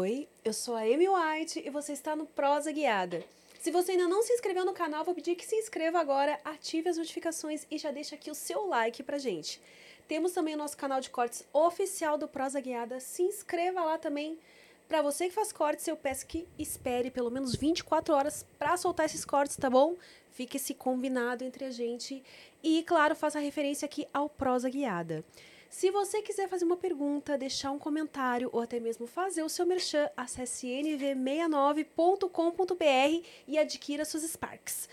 Oi, eu sou a Amy White e você está no Prosa Guiada. Se você ainda não se inscreveu no canal, vou pedir que se inscreva agora, ative as notificações e já deixa aqui o seu like pra gente. Temos também o nosso canal de cortes oficial do Prosa Guiada. Se inscreva lá também. Para você que faz cortes, eu peço que espere pelo menos 24 horas para soltar esses cortes, tá bom? Fique esse combinado entre a gente. E, claro, faça referência aqui ao Prosa Guiada. Se você quiser fazer uma pergunta, deixar um comentário ou até mesmo fazer o seu merchan, acesse nv69.com.br e adquira suas Sparks.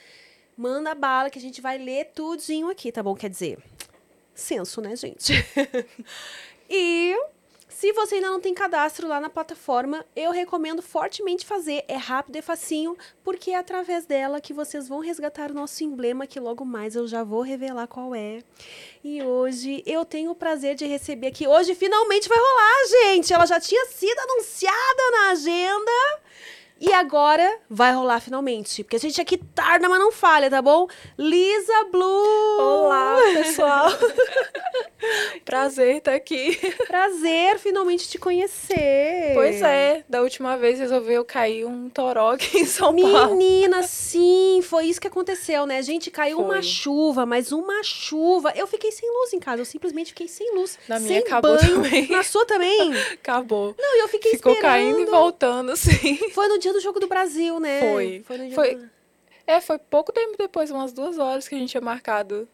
Manda bala que a gente vai ler tudinho aqui, tá bom? Quer dizer, senso, né, gente? e se você ainda não tem cadastro lá na plataforma, eu recomendo fortemente fazer. É rápido e facinho, porque é através dela que vocês vão resgatar o nosso emblema, que logo mais eu já vou revelar qual é. E hoje eu tenho o prazer de receber aqui. Hoje finalmente vai rolar, gente! Ela já tinha sido anunciada na agenda. E agora vai rolar finalmente. Porque a gente aqui tarda, mas não falha, tá bom? Lisa Blue! Olá, pessoal! Prazer estar aqui. Prazer finalmente te conhecer. Pois é, da última vez resolveu cair um toró aqui em São Paulo. Menina, sim, foi isso que aconteceu, né? Gente, caiu foi. uma chuva, mas uma chuva. Eu fiquei sem luz em casa, eu simplesmente fiquei sem luz. Na sem minha acabou banho. também. Na sua também? Acabou. Não, eu fiquei Ficou esperando. caindo e voltando, assim. Foi no dia do Jogo do Brasil, né? Foi. Foi no dia foi... do... É, foi pouco tempo depois, umas duas horas que a gente tinha marcado.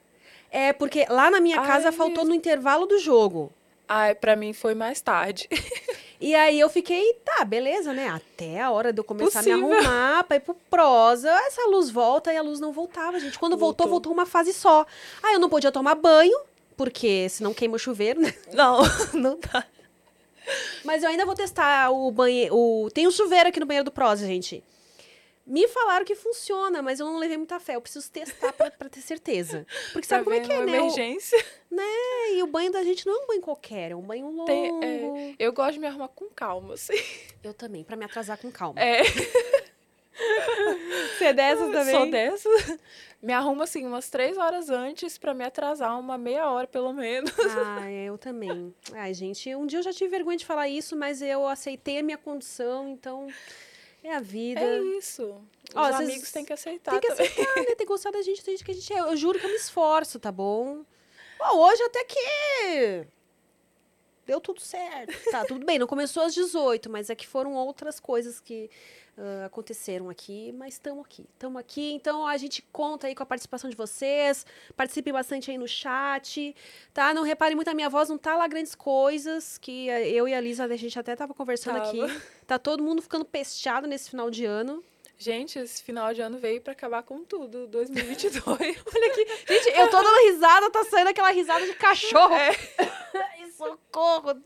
É, porque lá na minha casa Ai, faltou mesmo. no intervalo do jogo. Ai, pra mim foi mais tarde. E aí eu fiquei, tá, beleza, né? Até a hora de eu começar a Possível. me arrumar pra ir pro prosa, essa luz volta e a luz não voltava, gente. Quando voltou, Voltou. voltou uma fase só. Aí eu não podia tomar banho, porque senão queima o chuveiro, né? Não, não dá. Mas eu ainda vou testar o banheiro. O... Tem um chuveiro aqui no banheiro do prosa, gente. Me falaram que funciona, mas eu não levei muita fé. Eu preciso testar pra, pra ter certeza. Porque sabe Pra como é que é, né? O- emergência. É, e o banho da gente não é um banho qualquer, é um banho longo. Tem- é, eu gosto de me arrumar com calma, assim. Eu também, pra me atrasar com calma. É. Você é dessas também? Sou dessa. Me arrumo assim umas três horas antes pra me atrasar uma meia hora, pelo menos. Ah, eu também. Ai, gente, um dia eu já tive vergonha de falar isso, mas eu aceitei a minha condição, então é a vida. É isso. Os Ó, vocês- amigos têm que aceitar Tem que também. aceitar, né? Tem que gostar da gente, do jeito que a gente é. Eu juro que eu me esforço, tá bom? Ó, hoje até que deu tudo certo. Tá, tudo bem, não começou às 18, mas é que foram outras coisas que ah, aconteceram aqui, mas estamos aqui. Estamos aqui, então a gente conta aí com a participação de vocês. Participem bastante aí no chat, tá? Não reparem muito, a minha voz não tá lá grandes coisas, que eh, eu e a Lisa, a gente até tava conversando Tava. aqui. Tá todo mundo ficando pesteado nesse final de ano. Gente, esse final de ano veio pra acabar com tudo, 2022. Olha aqui. Gente, eu tô dando risada, tá saindo aquela risada de cachorro. É. Socorro.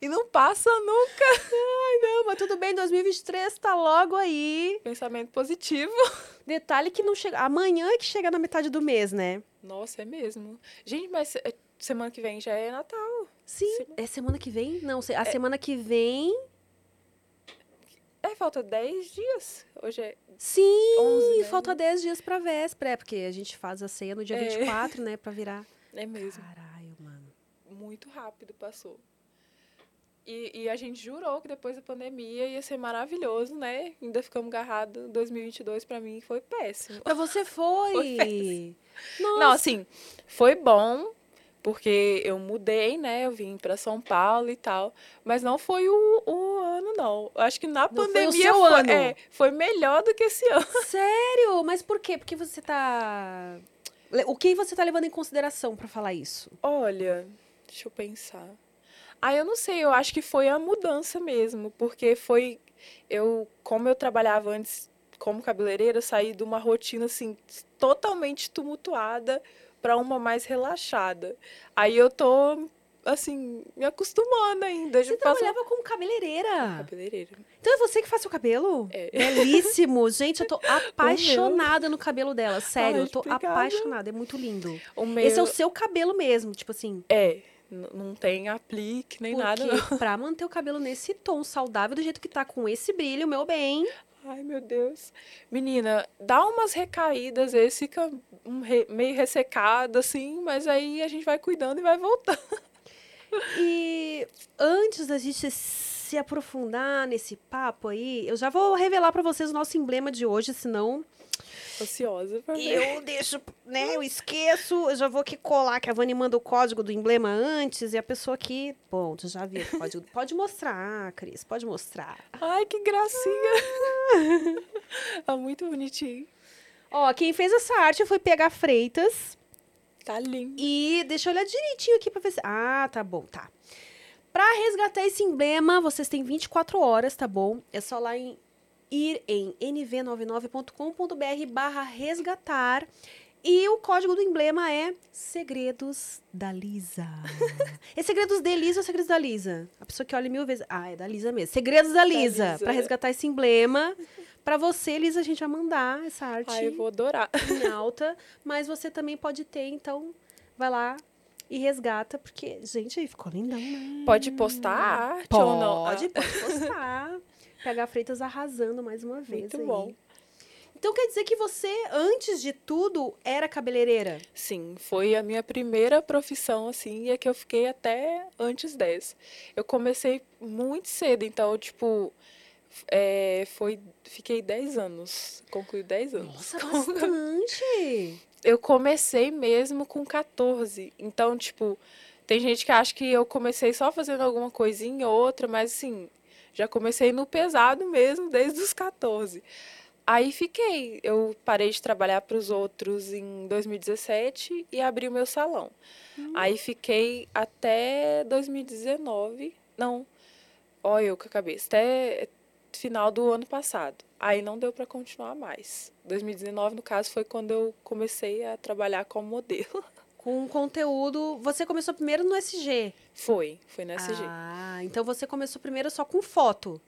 E não passa nunca. Ai, não, mas tudo bem, 2023 tá logo aí. Pensamento positivo. Detalhe que não chega. Amanhã é que chega na metade do mês, né? Nossa, é mesmo. Gente, mas eh, semana que vem já é Natal. Sim. Semana- É semana que vem? Não, a semana que vem. É, falta 10 dias. Hoje é Sim, 11, né? falta 10 dias pra véspera, é, porque a gente faz a ceia no dia É. 24, né? Pra virar. É mesmo. Caralho, mano. Muito rápido passou. E, e a gente jurou que depois da pandemia ia ser maravilhoso, né? Ainda ficamos agarrados. 2022 pra mim foi péssimo. Pra você foi. Foi péssimo. Nossa. Não, assim, foi bom, porque eu mudei, né? Eu vim pra São Paulo e tal. Mas não foi o, o ano, não. Acho que na foi o pandemia foi, ano. é, foi melhor do que esse ano. Sério? Mas por quê? Porque você tá. O que você tá levando em consideração pra falar isso? Olha, deixa eu pensar. Ah, eu não sei, eu acho que foi a mudança mesmo, porque foi eu, como eu trabalhava antes como cabeleireira, eu saí de uma rotina assim totalmente tumultuada para uma mais relaxada. Aí eu tô assim, me acostumando ainda. Você Já faço- trabalhava como cabeleireira. cabeleireira. Então é você que faz seu cabelo? É. Belíssimo. Gente, eu tô apaixonada no cabelo dela. Sério, Ai, eu tô obrigada. apaixonada. É muito lindo. O meu Esse é o seu cabelo mesmo, tipo assim. é, não tem aplique nem nada não. Porque pra manter o cabelo nesse tom saudável, do jeito que tá, com esse brilho, meu bem. Ai, meu Deus. Menina, dá umas recaídas, vezes fica um re- meio ressecado, assim, mas aí a gente vai cuidando e vai voltando. E antes da gente se aprofundar nesse papo aí, eu já vou revelar para vocês o nosso emblema de hoje, senão Ansiosa pra ver. eu deixo, né? Eu esqueço, eu já vou aqui colar que a Vani manda o código do emblema antes e a pessoa aqui, bom, tu já viu o código. Pode mostrar, Cris, pode mostrar. Ai, que gracinha. é muito bonitinho. Ó, quem fez essa arte foi pegar Freitas. Tá lindo. E deixa eu olhar direitinho aqui pra ver se. Ah, tá bom, tá. Pra resgatar esse emblema, vocês têm 24 horas, tá bom? É só lá em ir em nv99.com.br barra resgatar. E o código do emblema é Segredos da Lisa. é Segredos de Lisa ou Segredos da Lisa? A pessoa que olha mil vezes. Ah, é da Lisa mesmo. Segredos da Lisa. Lisa. Pra resgatar esse emblema. Pra você, Lisa, a gente vai mandar essa arte Ai, eu vou adorar. em alta, mas você também pode ter, então vai lá e resgata, porque, gente, aí ficou lindão, né? Pode postar a arte ou não? Pode, Ah, pode postar. Pegar Freitas arrasando mais uma vez. Muito aí. bom. Então quer dizer que você, antes de tudo, era cabeleireira? Sim, foi a minha primeira profissão, assim, e é que eu fiquei até antes dessa. Eu comecei muito cedo, então, tipo, é, foi, fiquei 10 anos, concluí 10 anos. Nossa, bastante! Eu comecei mesmo com 14, então, tipo, tem gente que acha que eu comecei só fazendo alguma coisinha ou outra, mas, assim, já comecei no pesado mesmo, desde os 14. Aí fiquei, eu parei de trabalhar para os outros em 2017 e abri o meu salão. Aí fiquei até 2019, não, olha eu com a cabeça, até final do ano passado. Aí não deu para continuar mais. 2019, no caso, foi quando eu comecei a trabalhar como modelo. Com conteúdo. Você começou primeiro no SG. Foi, foi no SG. Ah, então você começou primeiro só com foto.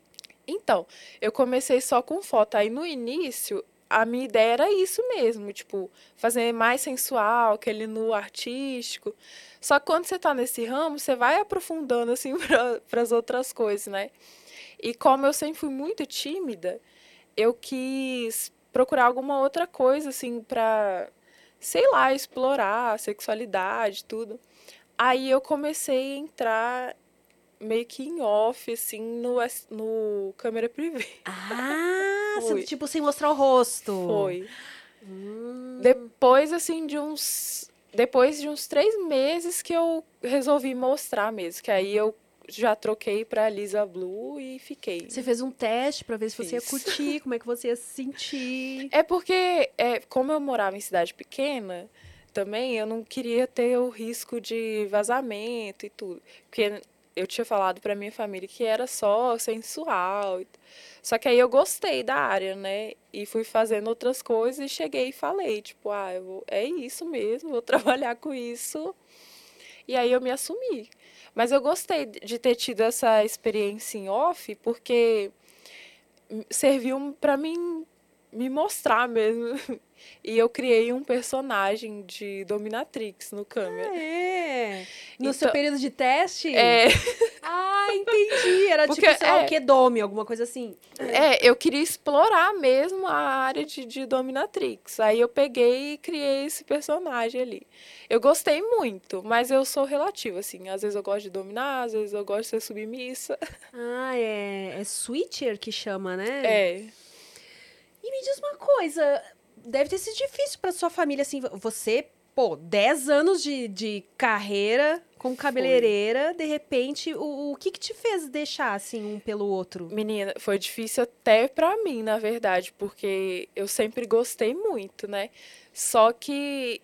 Então, eu comecei só com foto. Aí no início, a minha ideia era isso mesmo, tipo, fazer mais sensual, aquele nu artístico. Só que quando você tá nesse ramo, você vai aprofundando assim para as outras coisas, né? E como eu sempre fui muito tímida, eu quis procurar alguma outra coisa assim para sei lá, explorar a sexualidade, tudo. Aí eu comecei a entrar meio que em off, assim, no, no câmera privê. Ah, Foi. tipo, sem mostrar o rosto. Foi. Hum. Depois, assim, de uns. Depois de uns três meses que eu resolvi mostrar mesmo. Que aí eu já troquei pra Lisa Blue e fiquei. Você fez um teste pra ver se você ia Fiz. curtir, como é que você ia se sentir. É porque, é, como eu morava em cidade pequena, também eu não queria ter o risco de vazamento e tudo. Porque eu tinha falado pra minha família que era só sensual. Só que aí eu gostei da área, né? E fui fazendo outras coisas e cheguei e falei, tipo, ah, vou, é isso mesmo, vou trabalhar com isso. E aí eu me assumi. Mas eu gostei de ter tido essa experiência em off, porque serviu para mim me mostrar mesmo. E eu criei um personagem de dominatrix no câmera. Ah, é. No seu Então- período de teste? É, Ah, entendi. Era Porque, tipo, sei lá, é. o que dome, alguma coisa assim. é, eu queria explorar mesmo a área de, de dominatrix. Aí eu peguei e criei esse personagem ali. Eu gostei muito, mas eu sou relativa, assim. Às vezes eu gosto de dominar, às vezes eu gosto de ser submissa. Ah, é, é switcher que chama, né? É. E me diz uma coisa, deve ter sido difícil pra sua família, assim, você, pô, 10 anos de, de carreira como cabeleireira, de repente, o, o que que te fez deixar, assim, um pelo outro? Menina, foi difícil até pra mim, na verdade, porque eu sempre gostei muito, né? Só que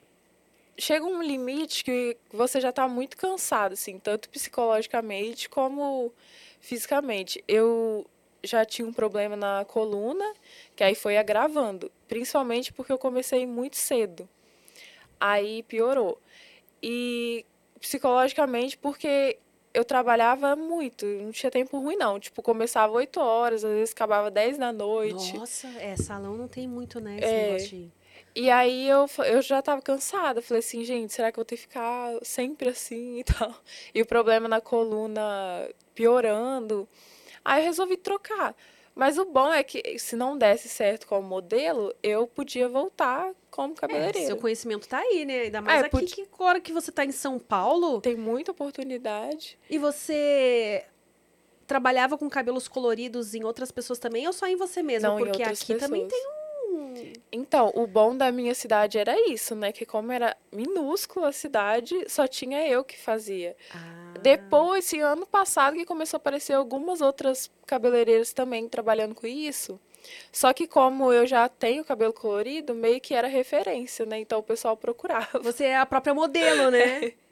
chega um limite que você já tá muito cansado, assim, tanto psicologicamente como fisicamente. Eu já tinha um problema na coluna, que aí foi agravando, principalmente porque eu comecei muito cedo. Aí piorou. E psicologicamente porque eu trabalhava muito, não tinha tempo ruim não. Tipo, começava 8 horas, às vezes acabava 10 da noite. Nossa, é, salão não tem muito, né, É. negócio de... E aí eu, eu já tava cansada. Falei assim, gente, será que eu vou ter que ficar sempre assim e tal? E o problema na coluna piorando. Aí eu resolvi trocar. Mas o bom é que se não desse certo como modelo, eu podia voltar como É, cabeleireira. seu conhecimento tá aí, né? Ainda mais É, aqui podia- que agora que você tá em São Paulo Tem muita oportunidade. e você trabalhava com cabelos coloridos em outras pessoas também ou só em você mesma? não Porque aqui também pessoas. tem um. Então, o bom da minha cidade era isso, né? Que como era minúscula a cidade, só tinha eu que fazia. Ah, Depois, esse ano passado, que começou a aparecer algumas outras cabeleireiras também trabalhando com isso. Só que como eu já tenho cabelo colorido, meio que era referência, né? Então o pessoal procurava. Você é a própria modelo, né?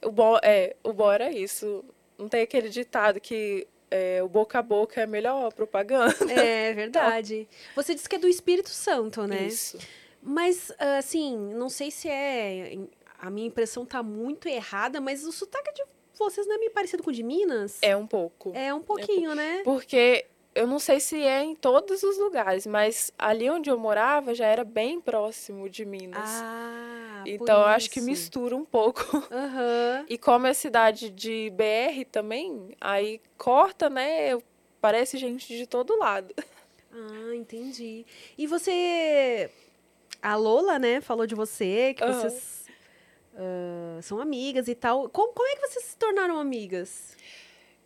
O bom, é, o bom era isso. Não tem aquele ditado que é, o boca a boca é a melhor propaganda. é verdade. Você disse que é do Espírito Santo, né? Isso. Mas, assim, não sei se é. A minha impressão tá muito errada, mas o sotaque de vocês não é meio parecido com o de Minas? É um pouco. É um pouquinho, né? Porque eu não sei se é em todos os lugares, mas ali onde eu morava já era bem próximo de Minas. Ah, então eu acho que mistura um pouco. Aham. E como é cidade de BR também, aí corta, né? Parece gente de todo lado. Ah, entendi. E você. A Lola, né, falou de você, que Aham. vocês ah, são amigas e tal. Como, como é que vocês se tornaram amigas?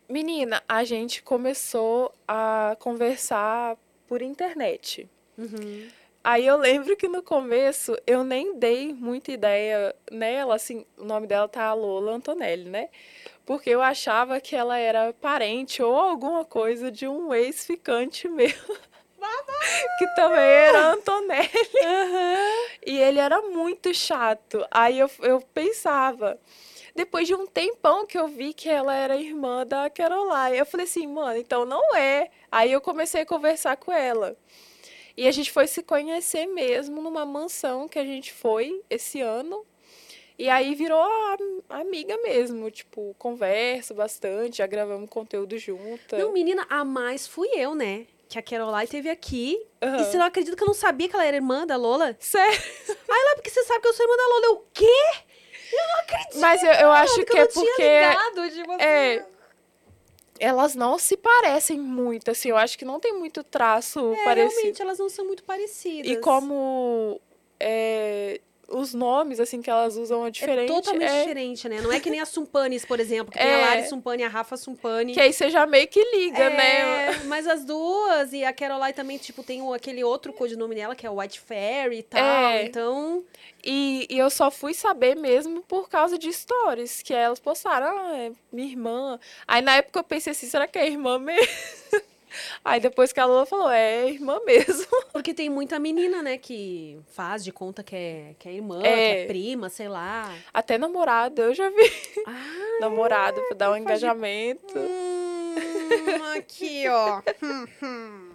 Menina, a gente começou a conversar por internet. Uhum. Aí eu lembro que no começo eu nem dei muita ideia nela, assim, o nome dela tá Lola Antonelli, né? Porque eu achava que ela era parente ou alguma coisa de um ex-ficante meu. que também era Antonelli. E ele era muito chato. Aí eu, eu pensava. Depois de um tempão que eu vi que ela era irmã da Caroline, eu falei assim, mano, então não é. Aí eu comecei a conversar com ela. E a gente foi se conhecer mesmo numa mansão que a gente foi esse ano. E aí virou a- amiga mesmo, tipo, conversa bastante, já gravamos conteúdo junto. Não, menina, a mais fui eu, né? Que a Caroline teve aqui. E Aham. você não acredita que eu não sabia que ela era irmã da Lola? Sério? Aí lá, porque você sabe que eu sou irmã da Lola. Eu, o quê? Eu não acredito. Mas eu, eu acho que que eu é porque ligado de você. é, elas não se parecem muito, assim, eu acho que não tem muito traço É, parecido. realmente, elas não são muito parecidas. E como é, os nomes, assim, que elas usam é diferente. É totalmente é, diferente, né? Não é que nem a Sumpanes, por exemplo, que tem É. a Lari Sumpane e a Rafa Sumpane. Que aí você já meio que liga, né? É, mas as duas, e a Caroline também, tipo, tem aquele outro codinome dela, que é o White Fairy e tal. É. Então, E, e eu só fui saber mesmo por causa de stories que elas postaram. Ah, é minha irmã. Aí na época eu pensei assim, será que é irmã mesmo? Aí depois que a Lula falou, é irmã mesmo. porque tem muita menina, né, que faz de conta que é, que é irmã, É. que é prima, sei lá. Até namorado, eu já vi. Ah, namorado pra dar um faz de- engajamento. hum, aqui, ó. Hum, hum.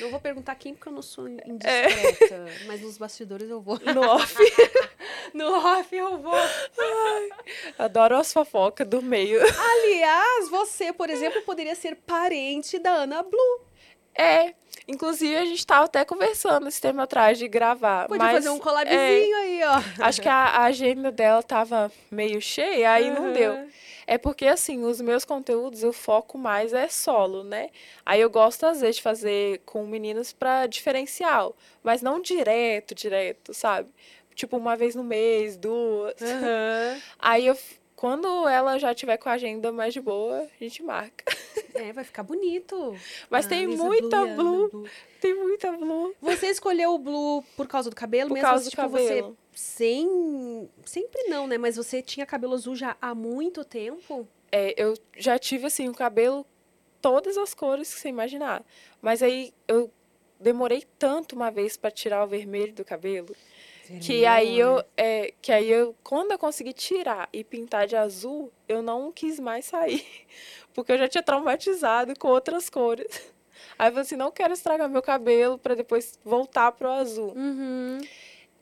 Não vou perguntar quem, porque eu não sou indiscreta. Mas nos bastidores eu vou. No off. No off eu vou. Adoro as fofocas do meio. Aliás, você, por exemplo, poderia ser parente da Ana Blue. É. Inclusive, a gente tava até conversando esse tempo atrás de gravar. Podia mas, fazer um é, collabzinho aí, ó. Acho que a, a agenda dela tava meio cheia, aí não Aham. deu. É porque, assim, os meus conteúdos eu foco mais é solo, né? Aí eu gosto, às vezes, de fazer com meninos pra diferencial. Mas não direto, direto, sabe? Tipo, uma vez no mês, duas. Aham. Aí eu. Quando ela já tiver com a agenda mais de boa, a gente marca. É, vai ficar bonito. Mas A tem muita e a Ana blue. Tem muita blue. Você escolheu o blue por causa do cabelo Por mesmo? causa do tipo, cabelo. você sem. Sempre não, né? Mas você tinha cabelo azul já há muito tempo? É, eu já tive, assim, o cabelo todas as cores que você imaginar. Mas aí eu demorei tanto uma vez para tirar o vermelho do cabelo. Que aí eu, é, que aí eu, quando eu consegui tirar e pintar de azul, eu não quis mais sair, porque eu já tinha traumatizado com outras cores. Aí eu falei assim, não quero estragar meu cabelo para depois voltar pro azul. Uhum.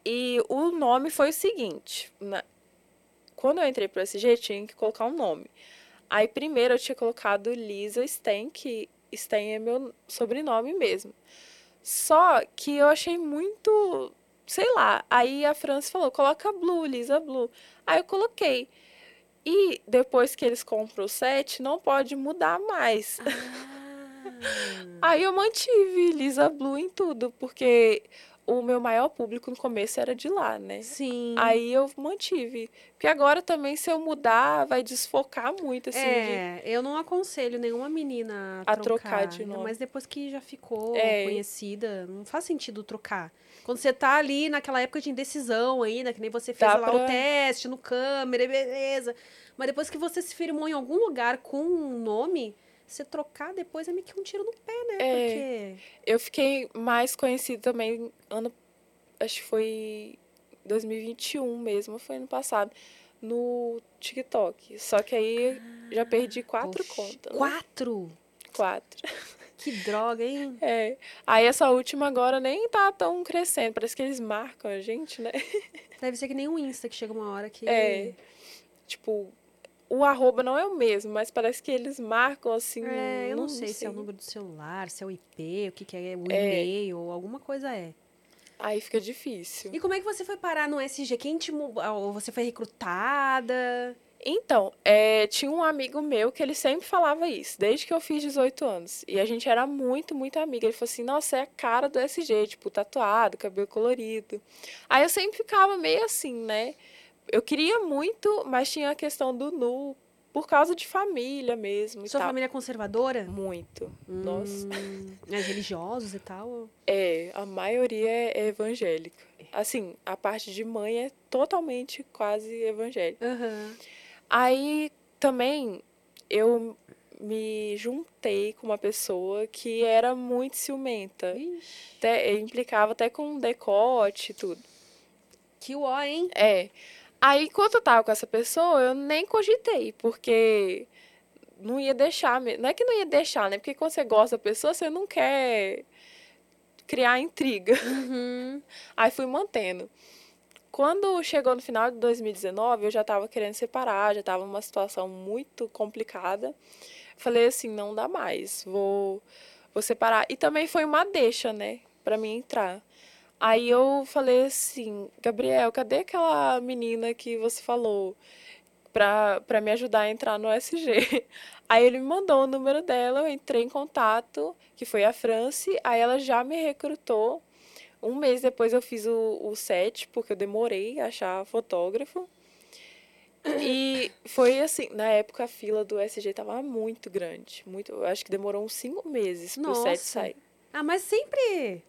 E o nome foi o seguinte, na- quando eu entrei pro SG, tinha que colocar um nome. Aí primeiro eu tinha colocado Lisa Sten, que Sten é meu sobrenome mesmo. Só que eu achei muito, sei lá. Aí a França falou: coloca Blue, Lisa Blue. Aí eu coloquei. E depois que eles compram o set, não pode mudar mais. Aí eu mantive Lisa Blue em tudo, porque o meu maior público no começo era de lá, né? Sim. Aí eu mantive. Porque agora também, se eu mudar, vai desfocar muito, assim. de- É, eu não aconselho nenhuma menina a, A trocar de ainda nome. Mas depois que já ficou É. conhecida, não faz sentido trocar. Quando você tá ali naquela época de indecisão ainda, que nem você fez Dá lá o pra- teste no câmera, beleza. Mas depois que você se firmou em algum lugar com um nome, você trocar depois é meio que um tiro no pé, né? É. Eu fiquei mais conhecida também ano. Acho que foi 2021 mesmo, foi ano passado. No TikTok. Só que aí já perdi Porque. quatro Poxa, contas. né? Quatro? Que droga, hein? É. Aí essa última agora nem tá tão crescendo. Parece que eles marcam a gente, né? Deve ser que nem o Insta, que chega uma hora que. É. Tipo, o arroba não é o mesmo, mas parece que eles marcam assim. É, eu não, sei, se é o número do celular, se é o IP, o que, que é, o É. e-mail, alguma coisa é. Aí fica difícil. E como é que você foi parar no SG? Quem te. Ou você foi recrutada? Então, é, tinha um amigo meu que ele sempre falava isso, desde que eu fiz 18 anos. E a gente era muito, muito amiga. Ele falou assim: nossa, é a cara do SG, tipo, tatuado, cabelo colorido. Aí eu sempre ficava meio assim, né? Eu queria muito, mas tinha a questão do nu, por causa de família mesmo. Sua família é conservadora? Muito. Nossa. Hum, mais religiosos e tal? É, a maioria é evangélica. Assim, a parte de mãe é totalmente quase evangélica. Aham. Aí também eu me juntei com uma pessoa que era muito ciumenta. Ixi, Até, implicava até com decote e tudo. que uó, hein? É. Aí, enquanto eu tava com essa pessoa, eu nem cogitei, porque não ia deixar. Não é que não ia deixar, né? Porque quando você gosta da pessoa, você não quer criar intriga. Uhum. Aí fui mantendo. Quando chegou no final de 2019, eu já estava querendo separar, já estava numa situação muito complicada. Falei assim, não dá mais, vou, vou separar. E também foi uma deixa, né, para mim entrar. Aí eu falei assim, Gabriel, cadê aquela menina que você falou pra me ajudar a entrar no SG? Aí ele me mandou o número dela, eu entrei em contato, que foi a Franci, aí ela já me recrutou. Um mês depois eu fiz o, o set, porque eu demorei a achar fotógrafo. E foi assim, na época a fila do SG tava muito grande. Muito, eu acho que demorou uns cinco meses pro set Nossa. sair. Ah, mas sempre.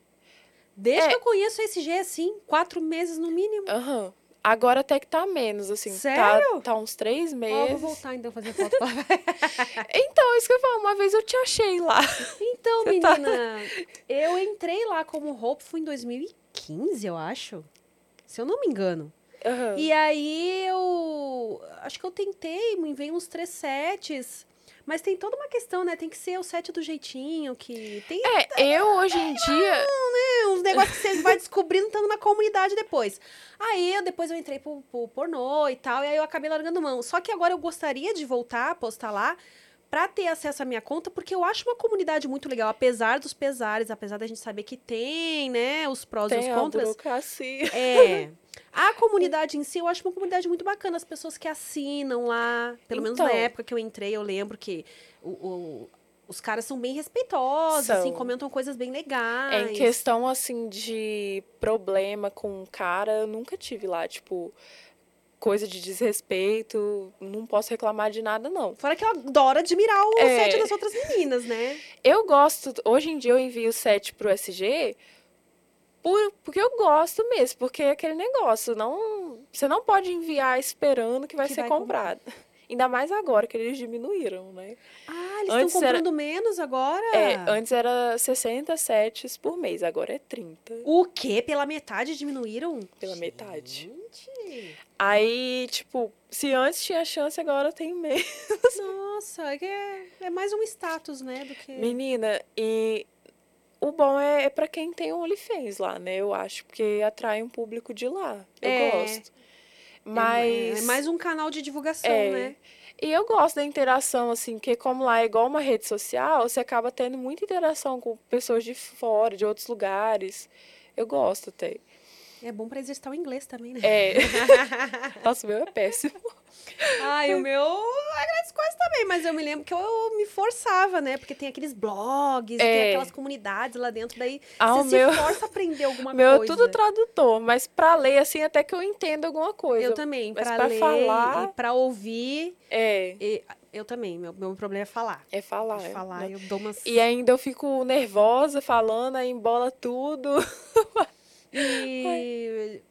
Desde É. que eu conheço o SG, assim, quatro meses no mínimo. Aham. Agora até que tá menos, assim. tá- Sério? Tá, uns três meses. vou voltar então fazer foto. pra- Então, isso que eu falo, uma vez eu te achei lá. então, Você tá- menina, eu entrei lá como roupa, foi em 2015, eu acho. Se eu não me engano. Aham. E aí eu. Acho que eu tentei, me veio uns três sets. Mas tem toda uma questão, né? Tem que ser o set do jeitinho, que tem É, eu hoje em dia. né, uns negócios que você vai descobrindo estando na comunidade depois. Aí eu depois eu entrei pro, pro pornô e tal, e aí eu acabei largando mão. Só que agora eu gostaria de voltar a postar lá pra ter acesso à minha conta, porque eu acho uma comunidade muito legal, apesar dos pesares, apesar da gente saber que tem, né, os prós e Tem os a contras. burocracia. É. A comunidade em si, eu acho uma comunidade muito bacana. As pessoas que assinam lá, pelo menos na Então. época que eu entrei, eu lembro que o- o- os caras são bem respeitosos, São. assim, comentam coisas bem legais. em questão, assim, de problema com o cara, eu nunca tive lá, tipo, coisa de desrespeito, não posso reclamar de nada, não. Fora que eu adoro admirar o É. set das outras meninas, né? Eu gosto, hoje em dia eu envio o set pro SG por, porque eu gosto mesmo, porque é aquele negócio, não, você não pode enviar esperando que vai Que ser vai comprado. Ainda mais agora que eles diminuíram, né? Ah, eles Antes estão era- comprando menos agora? É, antes era 60 sets por mês, agora é 30 O quê? Pela metade diminuíram? pela metade. Gente, Aí, tipo, se antes tinha chance, agora tem menos. nossa, é, que é, é mais um status, né, do que... Menina, e o bom é, é para quem tem um OnlyFans lá, né? Eu acho, porque atrai um público de lá. Eu É. gosto. É- Mas. É, mais um canal de divulgação, É. né? E eu gosto da interação, assim, porque como lá é igual uma rede social, você acaba tendo muita interação com pessoas de fora, de outros lugares. Eu gosto até. É bom pra exercitar o inglês também, né? É. Nossa, o meu é péssimo. Ai, o meu grandes coisas também, mas eu me lembro que eu me forçava, né? Porque tem aqueles blogs, tem É. aquelas comunidades lá dentro, daí Ah, você meu- se força a aprender alguma Meu, coisa. tudo tradutor, mas pra ler, assim, até que eu entendo alguma coisa. Eu também, pra ler falar- e pra ouvir, É, e- eu também. Meu, meu problema é falar. é falar. É, falar, né? eu dou umas... E ainda eu fico nervosa falando, aí embola tudo. E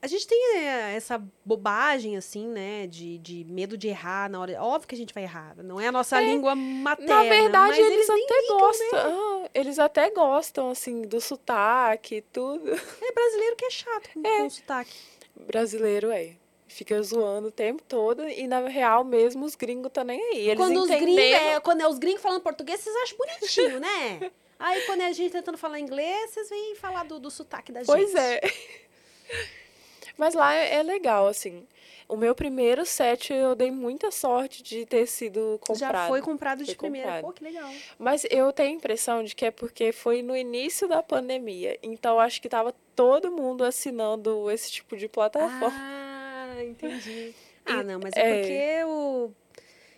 a gente tem é, essa bobagem, assim, né? De, de medo de errar na hora. Óbvio que a gente vai errar. Não é a nossa língua materna. Na verdade, eles, nem até ligam, gostam. né? Ah, eles até gostam, assim, do sotaque e tudo. É brasileiro que é chato com, com sotaque. Brasileiro é. Fica zoando o tempo todo e, na real, mesmo os gringos tá nem aí. Eles Quando os, gringos, é, quando é os gringos falando português, vocês acham bonitinho, né? Aí quando é a gente tentando falar inglês, vocês vêm falar do, do sotaque da gente. Pois é. Mas lá é, é legal, assim. O meu primeiro set eu dei muita sorte de ter sido comprado. Já foi comprado de Foi primeira. comprado. Pô, que legal. Mas eu tenho a impressão de que é porque foi no início da pandemia. Então acho que tava todo mundo assinando esse tipo de plataforma. Ah, entendi. Ah, não, mas é, é. porque o...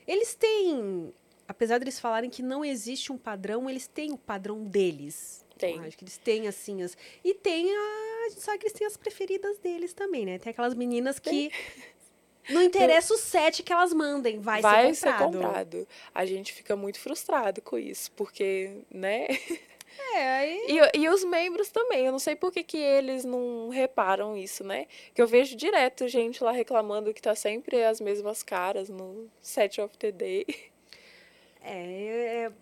eles têm, apesar de eles falarem que não existe um padrão, eles têm o padrão deles. Tem. Eu acho que eles têm, assim, as... E tem a... A gente sabe que eles têm as preferidas deles também, né? Tem aquelas meninas que... Não interessa o set que elas mandem, vai, Vai ser comprado. comprado. A gente fica muito frustrado com isso, porque, né? É, aí... E, e os membros também. Eu não sei por que, que eles não reparam isso, né? Que eu vejo direto gente lá reclamando que tá sempre as mesmas caras no set of the day. É, é,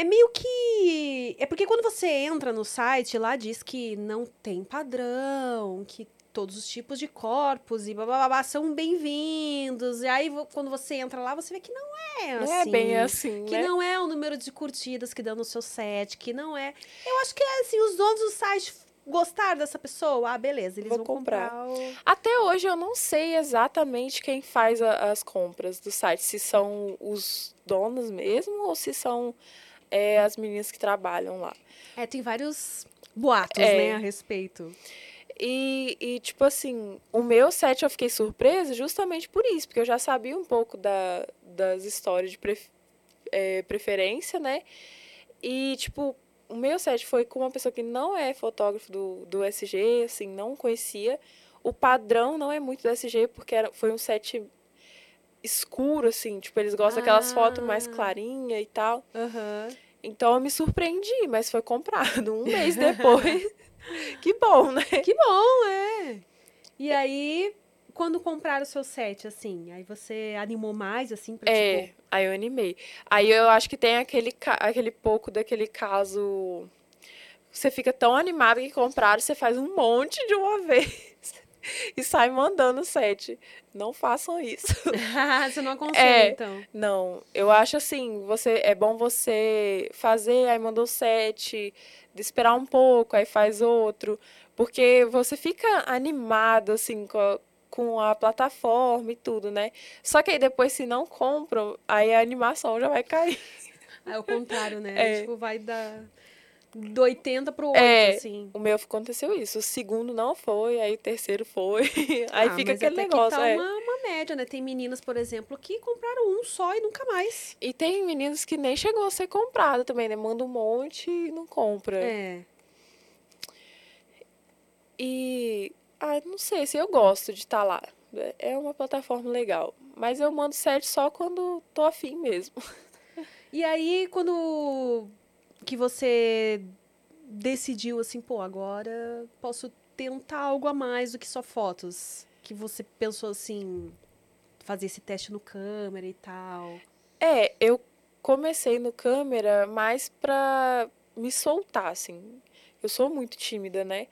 é meio que. É porque quando você entra no site, lá diz que não tem padrão, que todos os tipos de corpos e babá são bem-vindos. E aí, quando você entra lá, você vê que não é Não assim. é bem assim, Que né? não é o número de curtidas que dão no seu set, que não é. Eu acho que é assim, os donos do site gostaram dessa pessoa. Ah, beleza, eles Vou vão comprar. comprar. o- Até hoje eu não sei exatamente quem faz a- as compras do site. Se são os donos mesmo ou se são é, as meninas que trabalham lá. É, tem vários boatos, É. né, a respeito. E, e, tipo assim, o meu set eu fiquei surpresa justamente por isso, porque eu já sabia um pouco da, das histórias de pref- é, preferência, né? E, tipo, o meu set foi com uma pessoa que não é fotógrafo do, do SG, assim, não conhecia. O padrão não é muito do SG, porque era, foi um set escuro, assim, tipo, eles gostam daquelas fotos mais Ah. clarinha e tal. Aham. Então eu me surpreendi, mas foi comprado um mês depois. que bom, né? Que bom, é. E aí, quando compraram o seu set, assim, aí você animou mais, assim, pra, É, tipo... aí eu animei. Aí eu acho que tem aquele, aquele pouco daquele caso. Você fica tão animado que compraram, você faz um monte de uma vez e sai mandando set. Não façam isso. você não aconselha, É. então. Não, eu acho assim, você é bom você fazer, aí mandou set, de esperar um pouco, aí faz outro, porque você fica animado assim com a, com a plataforma e tudo, né? Só que aí depois se não compram, aí a animação já vai cair. É o contrário, né? É. Tipo, vai da... Do 80 pro 8, É. assim. O meu aconteceu isso, o segundo não foi, aí o terceiro foi, aí Ah, fica mas aquele até negócio, que tá é. uma, uma média, né? Tem meninas, por exemplo, que compraram um só e nunca mais. E tem meninos que nem chegou a ser comprado também, né? Manda um monte e não compra. É. E, ah, não sei se eu gosto de estar lá. É uma plataforma legal. Mas eu mando set só quando tô afim mesmo. E aí, quando que você decidiu assim, pô, agora posso tentar algo a mais do que só fotos? Que você pensou assim, fazer esse teste no câmera e tal. É, eu comecei no câmera mais pra me soltar, assim. Eu sou muito tímida, né?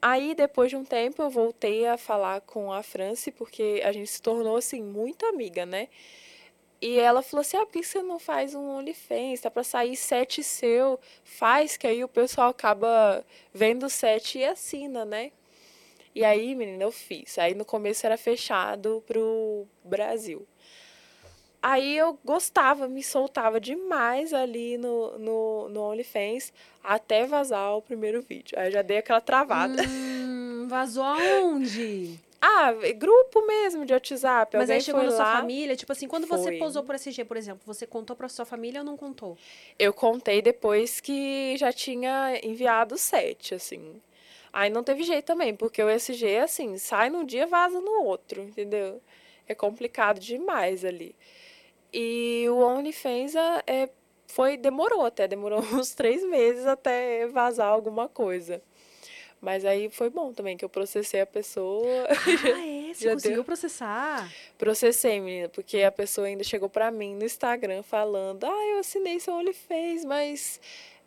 Aí, depois de um tempo, eu voltei a falar com a Franci, porque a gente se tornou, assim, muito amiga, né? E ela falou assim, ah, por que você não faz um OnlyFans? Tá pra sair set seu, faz, que aí o pessoal acaba vendo o set e assina, né? E aí, menina, eu fiz. Aí, no começo, era fechado pro Brasil. Aí eu gostava, me soltava demais ali no, no, no OnlyFans, até vazar o primeiro vídeo. Aí eu já dei aquela travada. Hum, vazou aonde? Ah, grupo mesmo de WhatsApp. Mas aí chegou na sua lá. família, tipo assim, quando você Foi. posou por SG, por exemplo, você contou pra sua família ou não contou? Eu contei depois que já tinha enviado sete, assim. Aí não teve jeito também, porque o SG, assim, sai num dia, vaza no outro, entendeu? É complicado demais ali. E o OnlyFans é, é- foi, demorou até, demorou uns três meses até vazar alguma coisa. Mas aí foi bom também, que eu processei a pessoa. Ah, é? Você conseguiu deu. processar? Processei, menina, porque a pessoa ainda chegou pra mim no Instagram falando: Ah, eu assinei seu OnlyFans, mas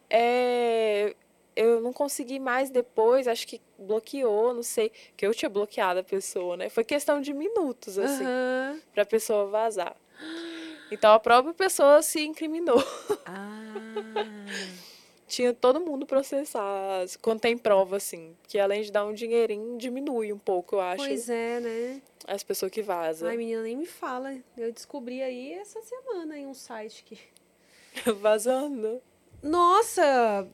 é, eu não consegui mais depois, acho que bloqueou, não sei. Que eu tinha bloqueado a pessoa, né? Foi questão de minutos, assim, Aham. pra pessoa vazar. Então a própria pessoa se incriminou. Ah. Tinha todo mundo processar quando tem prova, assim. Que além de dar um dinheirinho, diminui um pouco, eu acho, Pois é, né? as pessoas que vazam. Ai, menina, nem me fala. Eu descobri aí essa semana em um site que. Vazando. Nossa!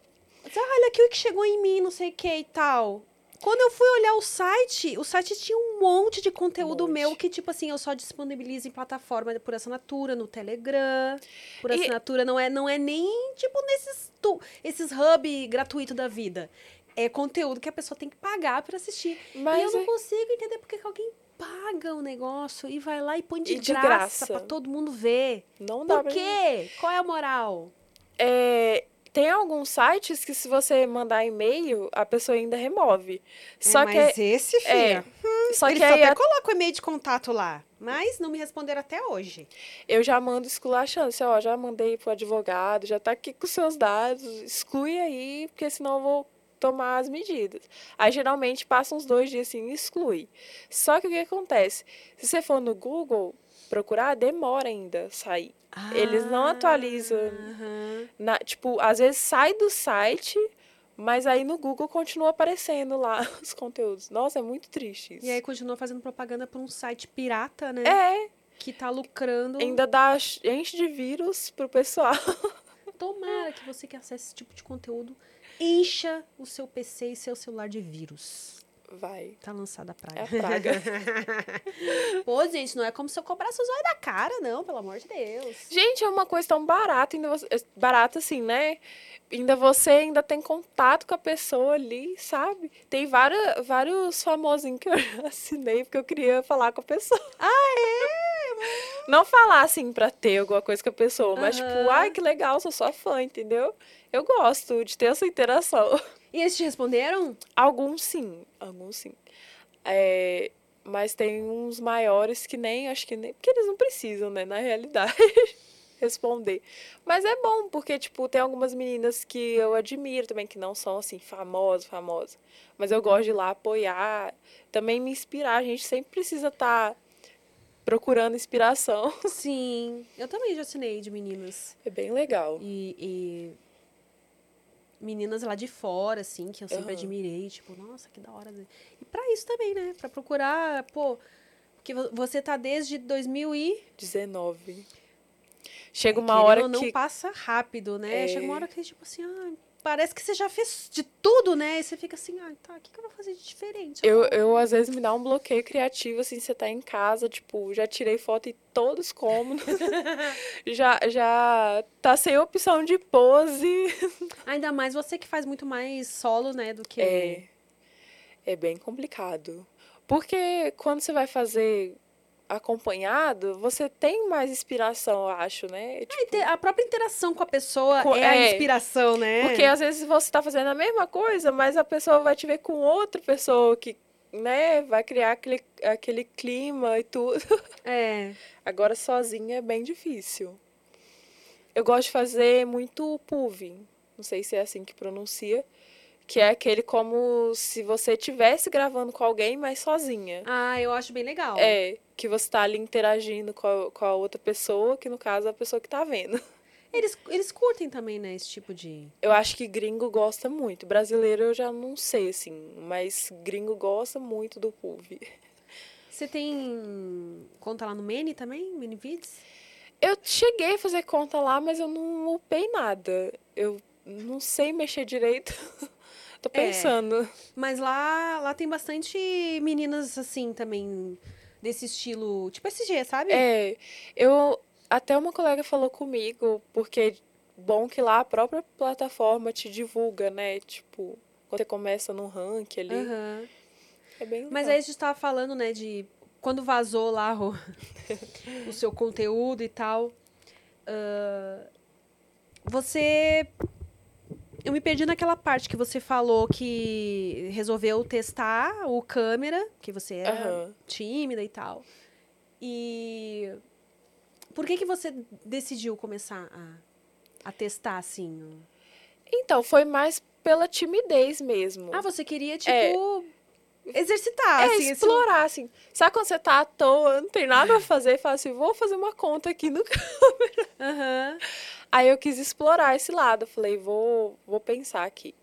Olha aqui o que chegou em mim, não sei o que e tal. Quando eu fui olhar o site, o site tinha um monte de conteúdo monte. meu que, tipo assim, eu só disponibilizo em plataforma por assinatura, no Telegram. Por E- assinatura, não é, não é nem, tipo, nesses tu, esses hub gratuito da vida. É conteúdo que a pessoa tem que pagar pra assistir. Mas e eu não é- consigo entender porque que alguém paga o negócio e vai lá e põe de, E de graça, graça. pra todo mundo ver. não dá Por quê? Qual é a moral? É, tem alguns sites que se você mandar e-mail, a pessoa ainda remove. Só é, que mas esse, é, filha, só que até a- colocam o e-mail de contato lá, mas não me responderam até hoje. eu já mando esculachando, assim, ó, já mandei pro advogado, já tá aqui com seus dados, exclui aí, porque senão eu vou tomar as medidas. Aí geralmente passa uns dois dias assim, exclui. Só que o que acontece? Se você for no Google procurar, demora ainda sair. Eles não atualizam. Aham. Na- tipo, às vezes sai do site, mas aí no Google continua aparecendo lá os conteúdos. Nossa, é muito triste isso. E aí continua fazendo propaganda pra um site pirata, né? É, Que tá lucrando. ainda dá enche de vírus pro pessoal. Tomara que você que acessa esse tipo de conteúdo encha o seu PC e seu celular de vírus. Vai. Tá lançada a praga. É a praga. Pô, gente, não é como se eu cobrasse os olhos da cara, não, pelo amor de Deus. Gente, é uma coisa tão barata, ainda você, é barata assim, né? Ainda você ainda tem contato com a pessoa ali, sabe? Tem vários, vários famosinhos que eu assinei porque eu queria falar com a pessoa. Ah, é? Não falar assim pra ter alguma coisa com a pessoa, mas tipo, Aham. ai que legal, sou sua fã, entendeu? Eu gosto de ter essa interação. E eles te responderam? Alguns sim, alguns sim. É, mas tem uns maiores que nem, acho que nem, porque eles não precisam, né, na realidade, responder. Mas é bom, porque, tipo, tem algumas meninas que eu admiro também, que não são, assim, famosas, famosas. Mas eu gosto de ir lá apoiar, também me inspirar. A gente sempre precisa estar procurando inspiração. Sim. Eu também já assinei de meninas. É bem legal. E, e meninas lá de fora, assim, que eu sempre Aham. admirei. Tipo, nossa, que da hora. E pra isso também, né? Pra procurar, pô... Porque vo- você tá desde 2000 e... 19. Chega uma hora não que passa rápido, né? É. Chega uma hora que, tipo assim, ah, parece que você já fez de tudo, né? E você fica assim, ah, tá, o que, que eu vou fazer de diferente? Eu, eu, às vezes, me dá um bloqueio criativo, assim, você tá em casa, tipo, já tirei foto em todos os cômodos, já, já tá sem opção de pose. Ainda mais você que faz muito mais solo, né, do que... É, é bem complicado. Porque quando você vai fazer acompanhado, você tem mais inspiração, eu acho, né? Tipo, E ter- A própria interação com a pessoa Co- é, a é. inspiração, né? Porque às vezes você tá fazendo a mesma coisa, mas a pessoa vai te ver com outra pessoa que, né, vai criar aquele, aquele clima e tudo. É. Agora sozinha é bem difícil. Eu gosto de fazer muito PUV. Não sei se é assim que pronuncia. Que é aquele como se você estivesse gravando com alguém, mas sozinha. Ah, eu acho bem legal. É, que você tá ali interagindo com a, com a outra pessoa, que no caso é a pessoa que tá vendo. Eles, eles curtem também, né, esse tipo de... Eu acho que gringo gosta muito. Brasileiro eu já não sei, assim, mas gringo gosta muito do PUV. Você tem conta lá no Mene também? Minivids? Eu cheguei a fazer conta lá, mas eu não upei nada. Eu não sei mexer direito. Tô pensando. Mas lá, lá tem bastante meninas assim também desse estilo, tipo SG, sabe? É, eu até uma colega falou comigo, porque bom que lá a própria plataforma te divulga, né? Tipo, quando você começa no ranking ali. Aham. É bem legal. Mas aí a gente tava falando, né, de quando vazou lá o, o seu conteúdo e tal. ah, você. Eu me perdi naquela parte que você falou que resolveu testar o câmera, que você era Aham. tímida e tal. E por que que você decidiu começar a, a testar assim? Então, foi mais pela timidez mesmo. Ah, você queria tipo É. exercitar, é, assim, esse- explorar, assim. Sabe quando você tá à toa, não tem nada a fazer, e fala assim, vou fazer uma conta aqui no Aham. Aí eu quis explorar esse lado. Falei, vou, vou pensar aqui.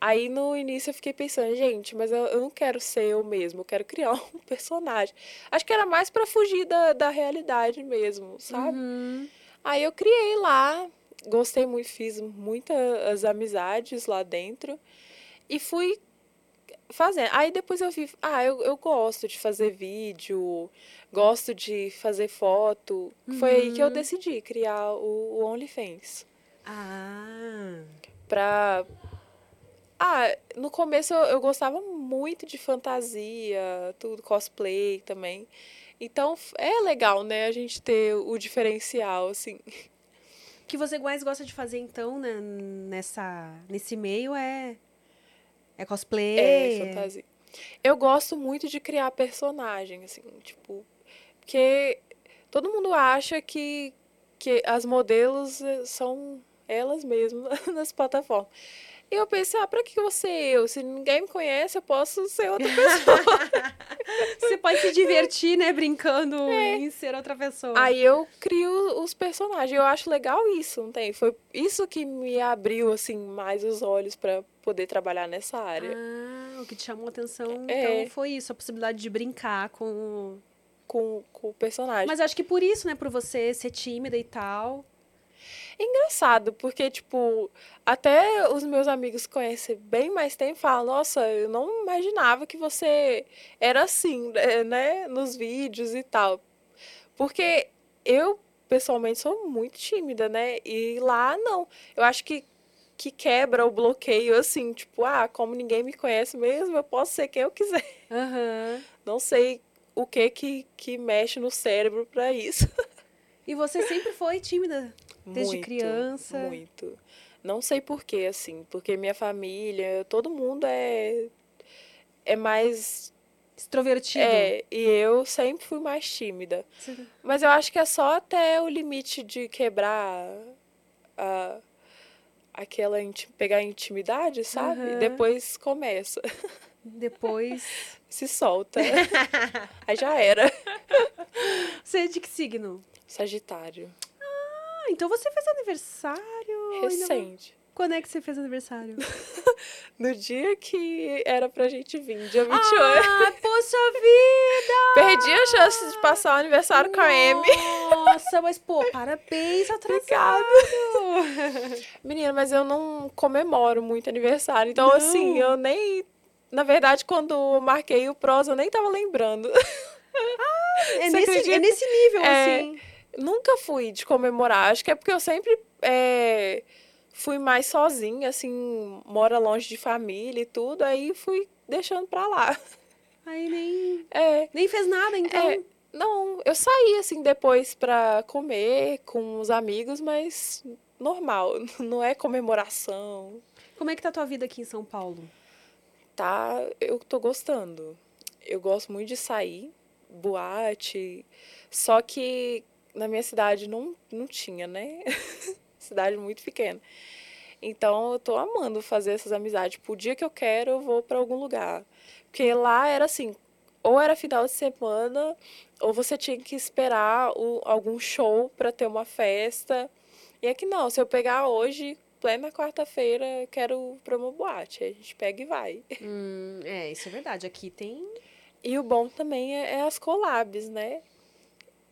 Aí no início eu fiquei pensando, gente, mas eu, eu não quero ser eu mesmo, eu quero criar um personagem. Acho que era mais pra fugir da, da realidade mesmo, sabe? Uhum. Aí eu criei lá, gostei muito, fiz muitas amizades lá dentro e fui fazendo. Aí depois eu vi, ah, eu, eu gosto de fazer vídeo, gosto de fazer foto. Foi aí que eu Uhum. decidi criar o, o OnlyFans. Ah. Pra. Ah, no começo eu, eu gostava muito de fantasia, tudo, cosplay também. Então é legal, né, a gente ter o diferencial, assim. O que você mais gosta de fazer, então, né, nessa, nesse meio é. É cosplay. É, fantasia. Eu gosto muito de criar personagem, assim, tipo. Porque todo mundo acha que, que as modelos eh, são elas mesmas nas plataformas. E eu pensei, ah, pra que ser eu? Se ninguém me conhece, eu posso ser outra pessoa. Você pode se divertir, né, brincando em ser outra pessoa. Aí eu crio os personagens. Eu acho legal isso, não tem? Foi isso que me abriu, assim, mais os olhos pra poder trabalhar nessa área. Ah, o que te chamou a atenção, É. então, foi isso, a possibilidade de brincar com. Com, com o personagem. Mas acho que por isso, né, por você ser tímida e tal. Engraçado, porque, tipo, até os meus amigos conhecem bem mais tempo falam, nossa, eu não imaginava que você era assim, né, né, nos vídeos e tal. Porque eu, pessoalmente, sou muito tímida, né? E lá, não. Eu acho que, que quebra o bloqueio, assim, tipo, ah, como ninguém me conhece mesmo, eu posso ser quem eu quiser. Aham. Não sei o que que, que mexe no cérebro pra isso. E você sempre foi tímida? Desde Muito, criança? Muito. Não sei por quê, assim, porque minha família, todo mundo é é mais Extrovertido? é, e eu sempre fui mais tímida. Você- Mas eu acho que é só até o limite de quebrar a aquela pegar a intimidade, sabe? Aham. Depois começa, Depois. se solta. Aí já era. Você é de que signo? Sagitário. Ah, então você fez aniversário. Recente. Quando é que você fez aniversário? No dia que era pra gente vir, dia 28. Ah, poxa vida! Perdi a chance de passar o aniversário com a Amy. Nossa, mas pô, parabéns, atrasado. Menina, mas eu não comemoro muito aniversário. Então, Não? assim, eu nem. Na verdade, quando eu marquei o prós, eu nem tava lembrando. É Você nesse, é nesse nível, É. assim. Nunca fui de comemorar. Acho que é porque eu sempre é, fui mais sozinha, assim, mora longe de família e tudo. Aí fui deixando pra lá. Aí nem, É. nem fez nada, então. É, não, eu saí assim depois pra comer com os amigos, mas normal, não é comemoração. Como é que tá a tua vida aqui em São Paulo? Tá, eu tô gostando. Eu gosto muito de sair, boate, só que na minha cidade não, não tinha, né? cidade muito pequena. Então eu tô amando fazer essas amizades. Tipo, o dia que eu quero, eu vou pra algum lugar. Porque lá era assim, ou era final de semana, ou você tinha que esperar o, algum show pra ter uma festa. E aqui não, se eu pegar hoje, plena quarta-feira, quero pra uma boate. A gente pega e vai. Hum, é, isso é verdade. Aqui tem. E o bom também é, é as collabs, né?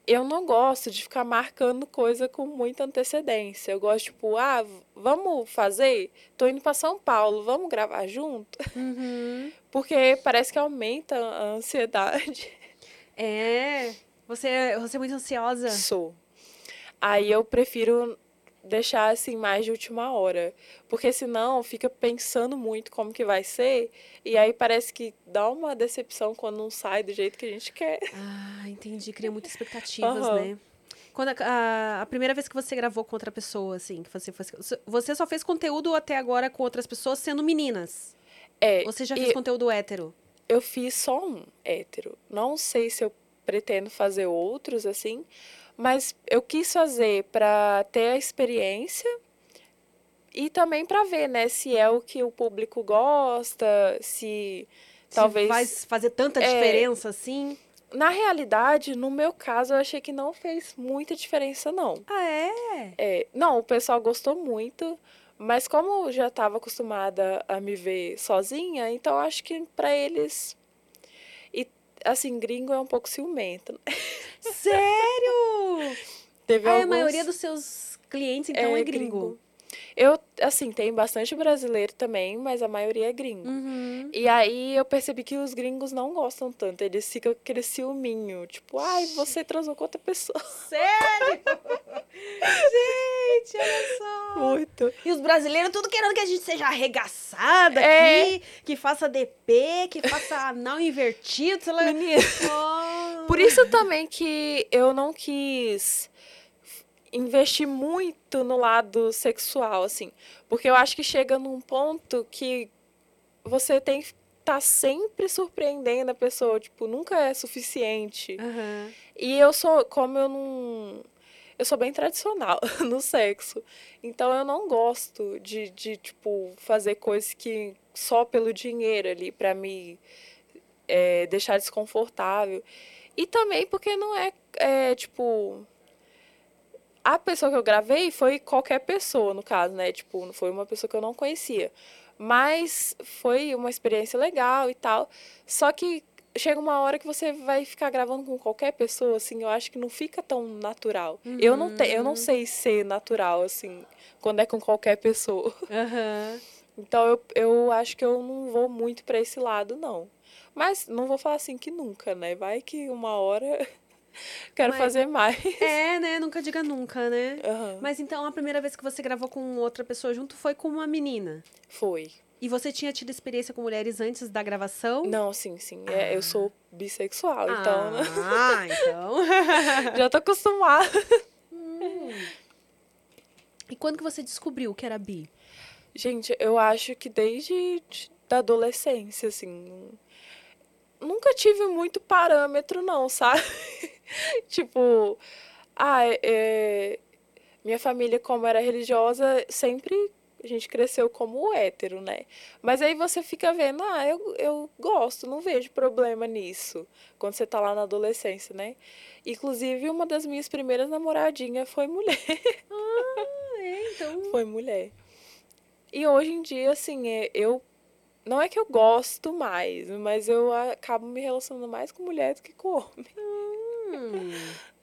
Eu não gosto de ficar marcando coisa com muita antecedência. Eu gosto, tipo, ah, vamos fazer? Tô indo para São Paulo, vamos gravar junto? Uhum. Porque parece que aumenta a ansiedade. É. Você, você é muito ansiosa? Sou. Aí eu prefiro deixar assim mais de última hora, porque senão fica pensando muito como que vai ser e aí parece que dá uma decepção quando não sai do jeito que a gente quer. Ah, entendi. Cria muitas expectativas, Aham. né? Quando a, a, a primeira vez que você gravou com outra pessoa, assim, que você fez, você só fez conteúdo até agora com outras pessoas sendo meninas. É, Você já fez conteúdo hétero? eu fiz só um hétero. Não sei se eu pretendo fazer outros assim, mas eu quis fazer para ter a experiência e também para ver, né, se é o que o público gosta, se Se talvez vai fazer tanta É. diferença assim? na realidade, no meu caso, eu achei que não fez muita diferença não. Ah, é? É, não, o pessoal gostou muito, mas como eu já estava acostumada a me ver sozinha, então acho que para eles assim, gringo é um pouco ciumento. né? Sério? Teve Ah, a alguns- maioria dos seus clientes, então, é, gringo. Eu, assim, tem bastante brasileiro também, mas a maioria é gringo. Uhum. E aí eu percebi que os gringos não gostam tanto. Eles ficam com aquele ciúminho. Tipo, ai, você transou com outra pessoa. Sério? Gente, olha só. Muito. E os brasileiros tudo querendo que a gente seja arregaçada É. aqui, que faça DP, que faça anal invertido, sei lá. Menina. Oh. Por isso também que eu não quis investir muito no lado sexual, assim. Porque eu acho que chega num ponto que você tem que estar sempre surpreendendo a pessoa. Tipo, nunca é suficiente. Aham. E eu sou, como eu não. Eu sou bem tradicional no sexo. Então eu não gosto de, de tipo, fazer coisas que só pelo dinheiro ali, pra me é, deixar desconfortável. E também porque não é, é, tipo. A pessoa que eu gravei foi qualquer pessoa, no caso, né? Tipo, foi uma pessoa que eu não conhecia. Mas foi uma experiência legal e tal. Só que chega uma hora que você vai ficar gravando com qualquer pessoa, assim, eu acho que não fica tão natural. Eu, não te, eu não sei ser natural, assim, quando é com qualquer pessoa. Aham. Então eu, eu acho que eu não vou muito pra esse lado, não. Mas não vou falar assim que nunca, né? Vai que uma hora quero Mas- fazer mais. É, né? Nunca diga nunca, né? Aham. Mas então a primeira vez que você gravou com outra pessoa junto foi com uma menina. Foi. E você tinha tido experiência com mulheres antes da gravação? Não, sim, sim. É, eu sou bissexual, então Ah, então. já tô acostumada. e quando que você descobriu que era bi? Gente, eu acho que desde de- da adolescência, assim. nu- Nunca tive muito parâmetro, não, sabe? tipo, ah, é- minha família, como era religiosa, sempre a gente cresceu como hétero, né? Mas aí você fica vendo, ah, eu, eu gosto, não vejo problema nisso, quando você tá lá na adolescência, né? Inclusive, uma das minhas primeiras namoradinhas foi mulher. Ah, é, então. Foi mulher. E hoje em dia, assim, é, eu. Não é que eu gosto mais, mas eu acabo me relacionando mais com mulher do que com homem. Hum.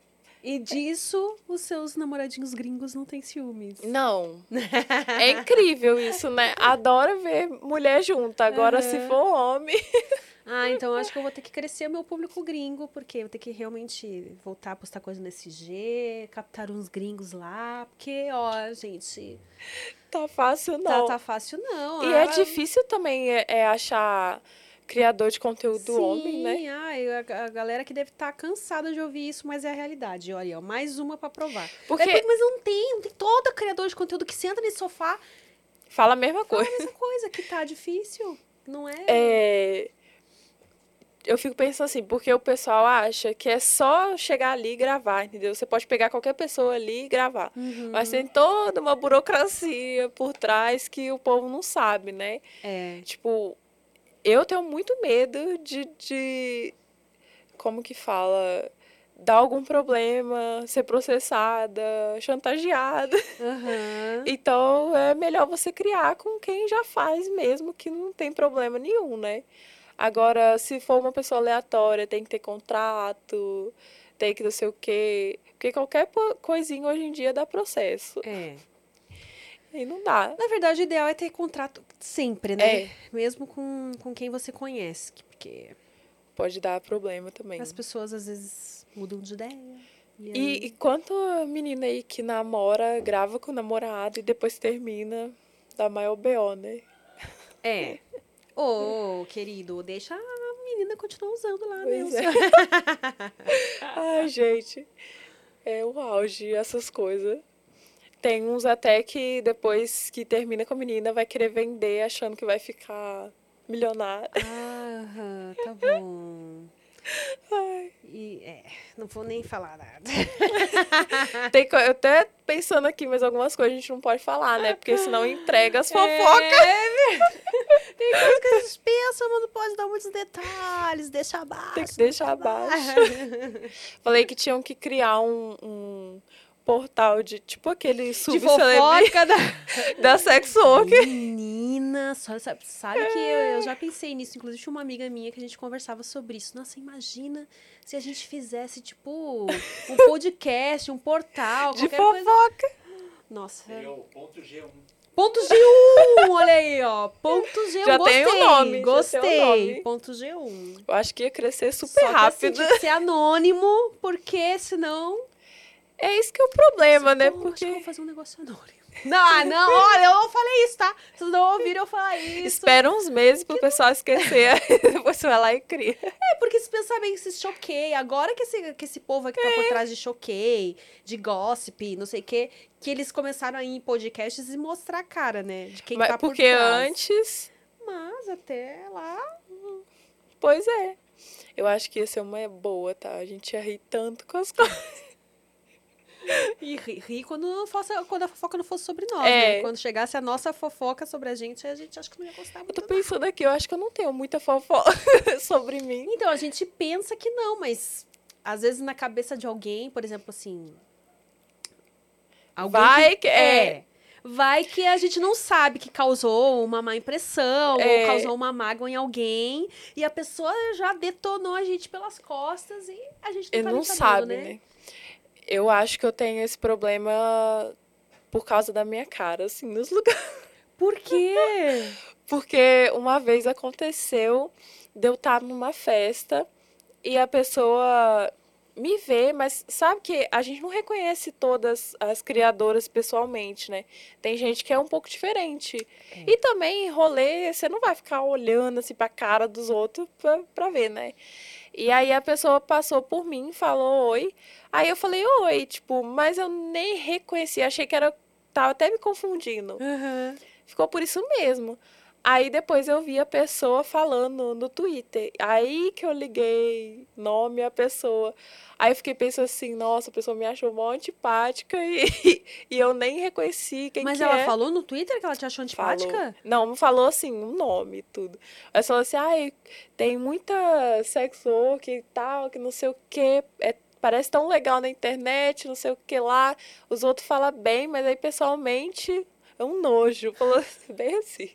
E disso, os seus namoradinhos gringos não têm ciúmes. Não. É incrível isso, né? Adoro ver mulher junto. Agora, se Aham. for homem. Ah, então acho que eu vou ter que crescer o meu público gringo, porque eu vou ter que realmente voltar a postar coisa no SG, captar uns gringos lá, porque, ó, gente, Tá fácil, tá, não. tá fácil não. E Ah, é difícil também é, é achar criador de conteúdo homem, né? Sim, ai, a, a galera que deve estar cansada de ouvir isso, mas é a realidade. Olha, ó, mais uma pra provar. Porque É, mas não tem, não tem todo criador de conteúdo que senta nesse sofá fala a mesma fala coisa. a mesma coisa, que tá difícil, não é? É, eu fico pensando assim, porque o pessoal acha que é só chegar ali e gravar, entendeu? Você pode pegar qualquer pessoa ali e gravar. Uhum. Mas tem toda uma burocracia por trás que o povo não sabe, né? É. Tipo, eu tenho muito medo de, de como que fala? Dar algum problema, ser processada, chantageada. Aham. Então é melhor você criar com quem já faz mesmo, que não tem problema nenhum, né? Agora, se for uma pessoa aleatória, tem que ter contrato, tem que não sei o quê. Porque qualquer coisinha hoje em dia dá processo. É. E não dá. Na verdade, o ideal é ter contrato sempre, né? É. Mesmo com, com quem você conhece. Porque Pode dar problema também. as pessoas às vezes mudam de ideia. E, aí- E, e quanto a menina aí que namora, grava com o namorado e depois termina, dá maior BO, né? É. Ô, querido, deixa a menina continuar usando lá, né? Pois o é. Ai, gente. É o auge, essas coisas. Tem uns até que depois que termina com a menina vai querer vender achando que vai ficar milionário. Aham, tá bom. Ai. E, é, não vou nem falar nada. Tem, eu até pensando aqui, mas algumas coisas a gente não pode falar, né? Porque senão entrega as fofocas. É, tem coisa que a gente pensa, mas não pode dar muitos detalhes, deixa abaixo. Tem que deixar deixa abaixo. Falei que tinham que criar um, um portal de tipo aquele De subcelebri fofoca da... da sex worker. Menina, só sabe, sabe que eu, eu já pensei nisso. Inclusive, tinha uma amiga minha que a gente conversava sobre isso. Nossa, imagina se a gente fizesse, tipo, um podcast, um portal, De qualquer coisa. fofoca. Nossa. O ponto G1. Ponto G1, olha aí, ó. Ponto G1, Já gostei. tem o nome, Gostei. o nome. Ponto G1. Eu acho que ia crescer super Só que, assim, rápido. tinha que ser anônimo, porque senão... É isso que é o problema, né? Pô, acho que eu Porque vou fazer um negócio anônimo. Não, ah, não, olha, eu falei isso, tá? Vocês não ouviram eu falar isso. espera uns meses pro pessoal esquecer, aí depois você vai lá e cria. É, porque se pensar bem, se choquei, agora que esse, que esse povo aqui tá É. por trás de choquei, de gossip, não sei o quê, que eles começaram a ir em podcasts e mostrar a cara, né? De quem Mas tá por porque trás. antes, Mas até lá. pois é. Eu acho que ia ser uma boa, tá? A gente ia rir tanto com as coisas. E ri, ri quando, não fosse, quando a fofoca não fosse sobre nós, É. né? Quando chegasse a nossa fofoca sobre a gente, a gente acho que não ia gostar Eu muito. tô não. pensando aqui, eu acho que eu não tenho muita fofoca sobre mim. Então, a gente pensa que não, mas às vezes na cabeça de alguém, por exemplo, assim. alguém Vai que- é. é. Vai que a gente não sabe que causou uma má impressão, É. ou causou uma mágoa em alguém, e a pessoa já detonou a gente pelas costas e a gente não tá não sabendo, sabe, né? né? Eu acho que eu tenho esse problema por causa da minha cara, assim, nos lugares. Por quê? Porque uma vez aconteceu de eu estar numa festa e a pessoa me vê, mas sabe que a gente não reconhece todas as criadoras pessoalmente, né? Tem gente que é um pouco diferente. É. E também rolê, você não vai ficar olhando assim pra cara dos outros pra, pra ver, né? E aí a pessoa passou por mim, falou oi. Aí eu falei oi, tipo, mas eu nem reconheci, achei que era. Tava até me confundindo. Aham. Ficou por isso mesmo. Aí depois eu vi a pessoa falando no Twitter. Aí que eu liguei nome a pessoa. Aí eu fiquei pensando assim, nossa, a pessoa me achou mó antipática e, e eu nem reconheci quem Mas que ela é. falou no Twitter que ela te achou Falou. antipática? Não, não falou assim, um nome e tudo. Ela falou assim, ai, tem muita sex work e tal, que não sei o quê. É, parece tão legal na internet, não sei o que lá. Os outros falam bem, mas aí pessoalmente é um nojo. Falou bem assim.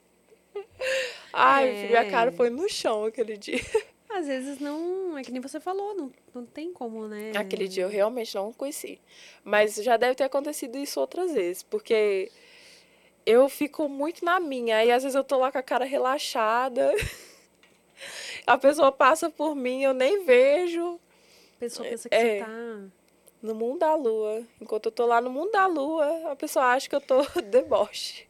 Ai, É. minha cara foi no chão aquele dia. Às vezes não. É que nem você falou, não, não tem como, né? Aquele dia eu realmente não conheci. Mas já deve ter acontecido isso outras vezes, porque eu fico muito na minha. Aí às vezes eu tô lá com a cara relaxada. A pessoa passa por mim, eu nem vejo. A pessoa pensa que É. você tá. No mundo da lua. Enquanto eu tô lá no mundo da lua, a pessoa acha que eu tô deboche.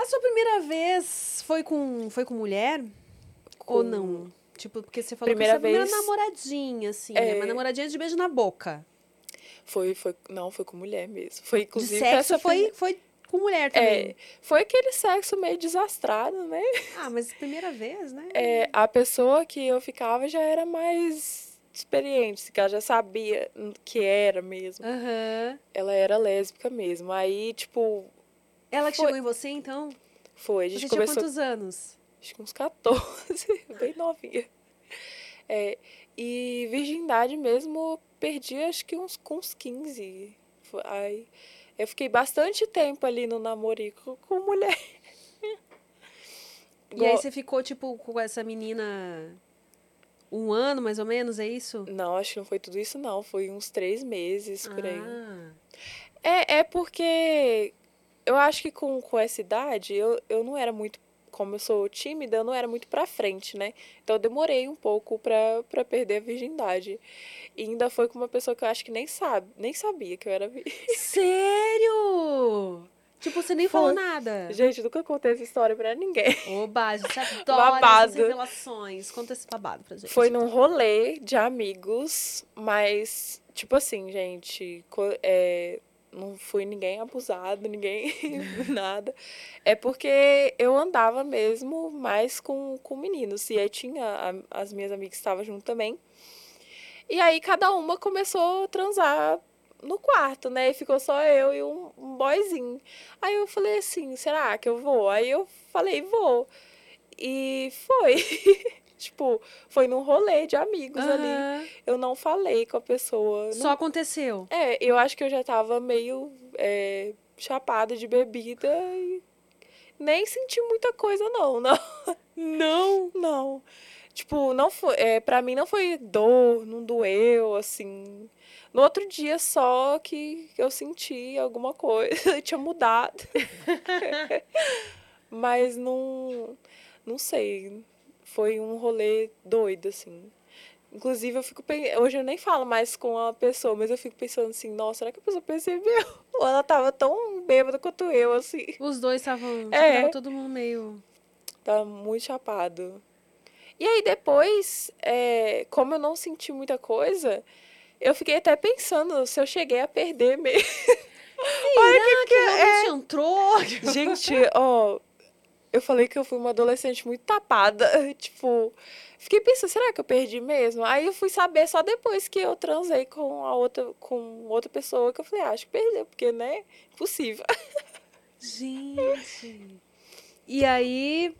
A sua primeira vez foi com, foi com mulher? Ou Com- não? Tipo, porque você falou Primeira que a primeira vez- namoradinha, assim, né? É. Uma namoradinha de beijo na boca. Foi, foi, não, foi com mulher mesmo. Foi De inclusive sexo essa foi, foi com mulher também. É, foi aquele sexo meio desastrado, né? Ah, mas primeira vez, né? É, a pessoa que eu ficava já era mais experiente, que ela já sabia que era mesmo. Aham. Ela era lésbica mesmo. Aí, tipo, Ela que Foi. chegou em você, então? foi. A Você gente tinha começou quantos anos? acho que uns 14, bem novinha. É, e virgindade mesmo, perdi acho que uns, com uns 15. Foi- Aí, eu fiquei bastante tempo ali no namorico com mulher. E aí você ficou, tipo, com essa menina Um ano, mais ou menos, é isso? Não, acho que não foi tudo isso, não. Foi uns três meses por aí. Ah. É, é porque eu acho que com, com essa idade eu, eu não era muito. Como eu sou tímida, eu não era muito pra frente, né? Então eu demorei um pouco pra, pra perder a virgindade. E ainda foi com uma pessoa que eu acho que nem sabe, nem sabia que eu era virgem. Sério? Tipo, você nem falou Foi. nada. Gente, nunca contei essa história pra ninguém. Oba, a gente adora Babado. essas revelações. Conta esse babado pra gente. Foi num rolê de amigos, mas, tipo assim, gente, é, não fui ninguém abusado, ninguém nada. É porque eu andava mesmo mais com, com meninos. E aí tinha a- as minhas amigas que estavam junto também. E aí cada uma começou a transar no quarto, né? E ficou só eu e um, um boyzinho. Aí eu falei assim, será que eu vou? Aí eu falei, vou. E foi. tipo, foi num rolê de amigos ali. Aham. Eu não falei com a pessoa. não Só aconteceu. é, eu acho que eu já tava meio é, chapada de bebida e nem senti muita coisa, não, não. Não? Não. Tipo, não foi. É, pra mim não foi dor, não doeu, assim. No outro dia só que eu senti alguma coisa, tinha mudado. Mas não. Não sei. Foi um rolê doido, assim. Inclusive, eu fico Hoje eu nem falo mais com a pessoa, mas eu fico pensando assim, nossa, será que a pessoa percebeu? Ou ela tava tão bêbada quanto eu, assim. Os dois estavam. tipo, É. tava todo mundo meio. Tá muito chapado. E aí depois, é, como eu não senti muita coisa, eu fiquei até pensando se eu cheguei a perder mesmo. Será que, realmente entrou? Gente, ó, eu falei que eu fui uma adolescente muito tapada. Tipo, fiquei pensando, será que eu perdi mesmo? Aí eu fui saber só depois que eu transei com a outra, com outra pessoa, que eu falei, ah, acho que perdeu, porque, né? Impossível. Gente. E aí.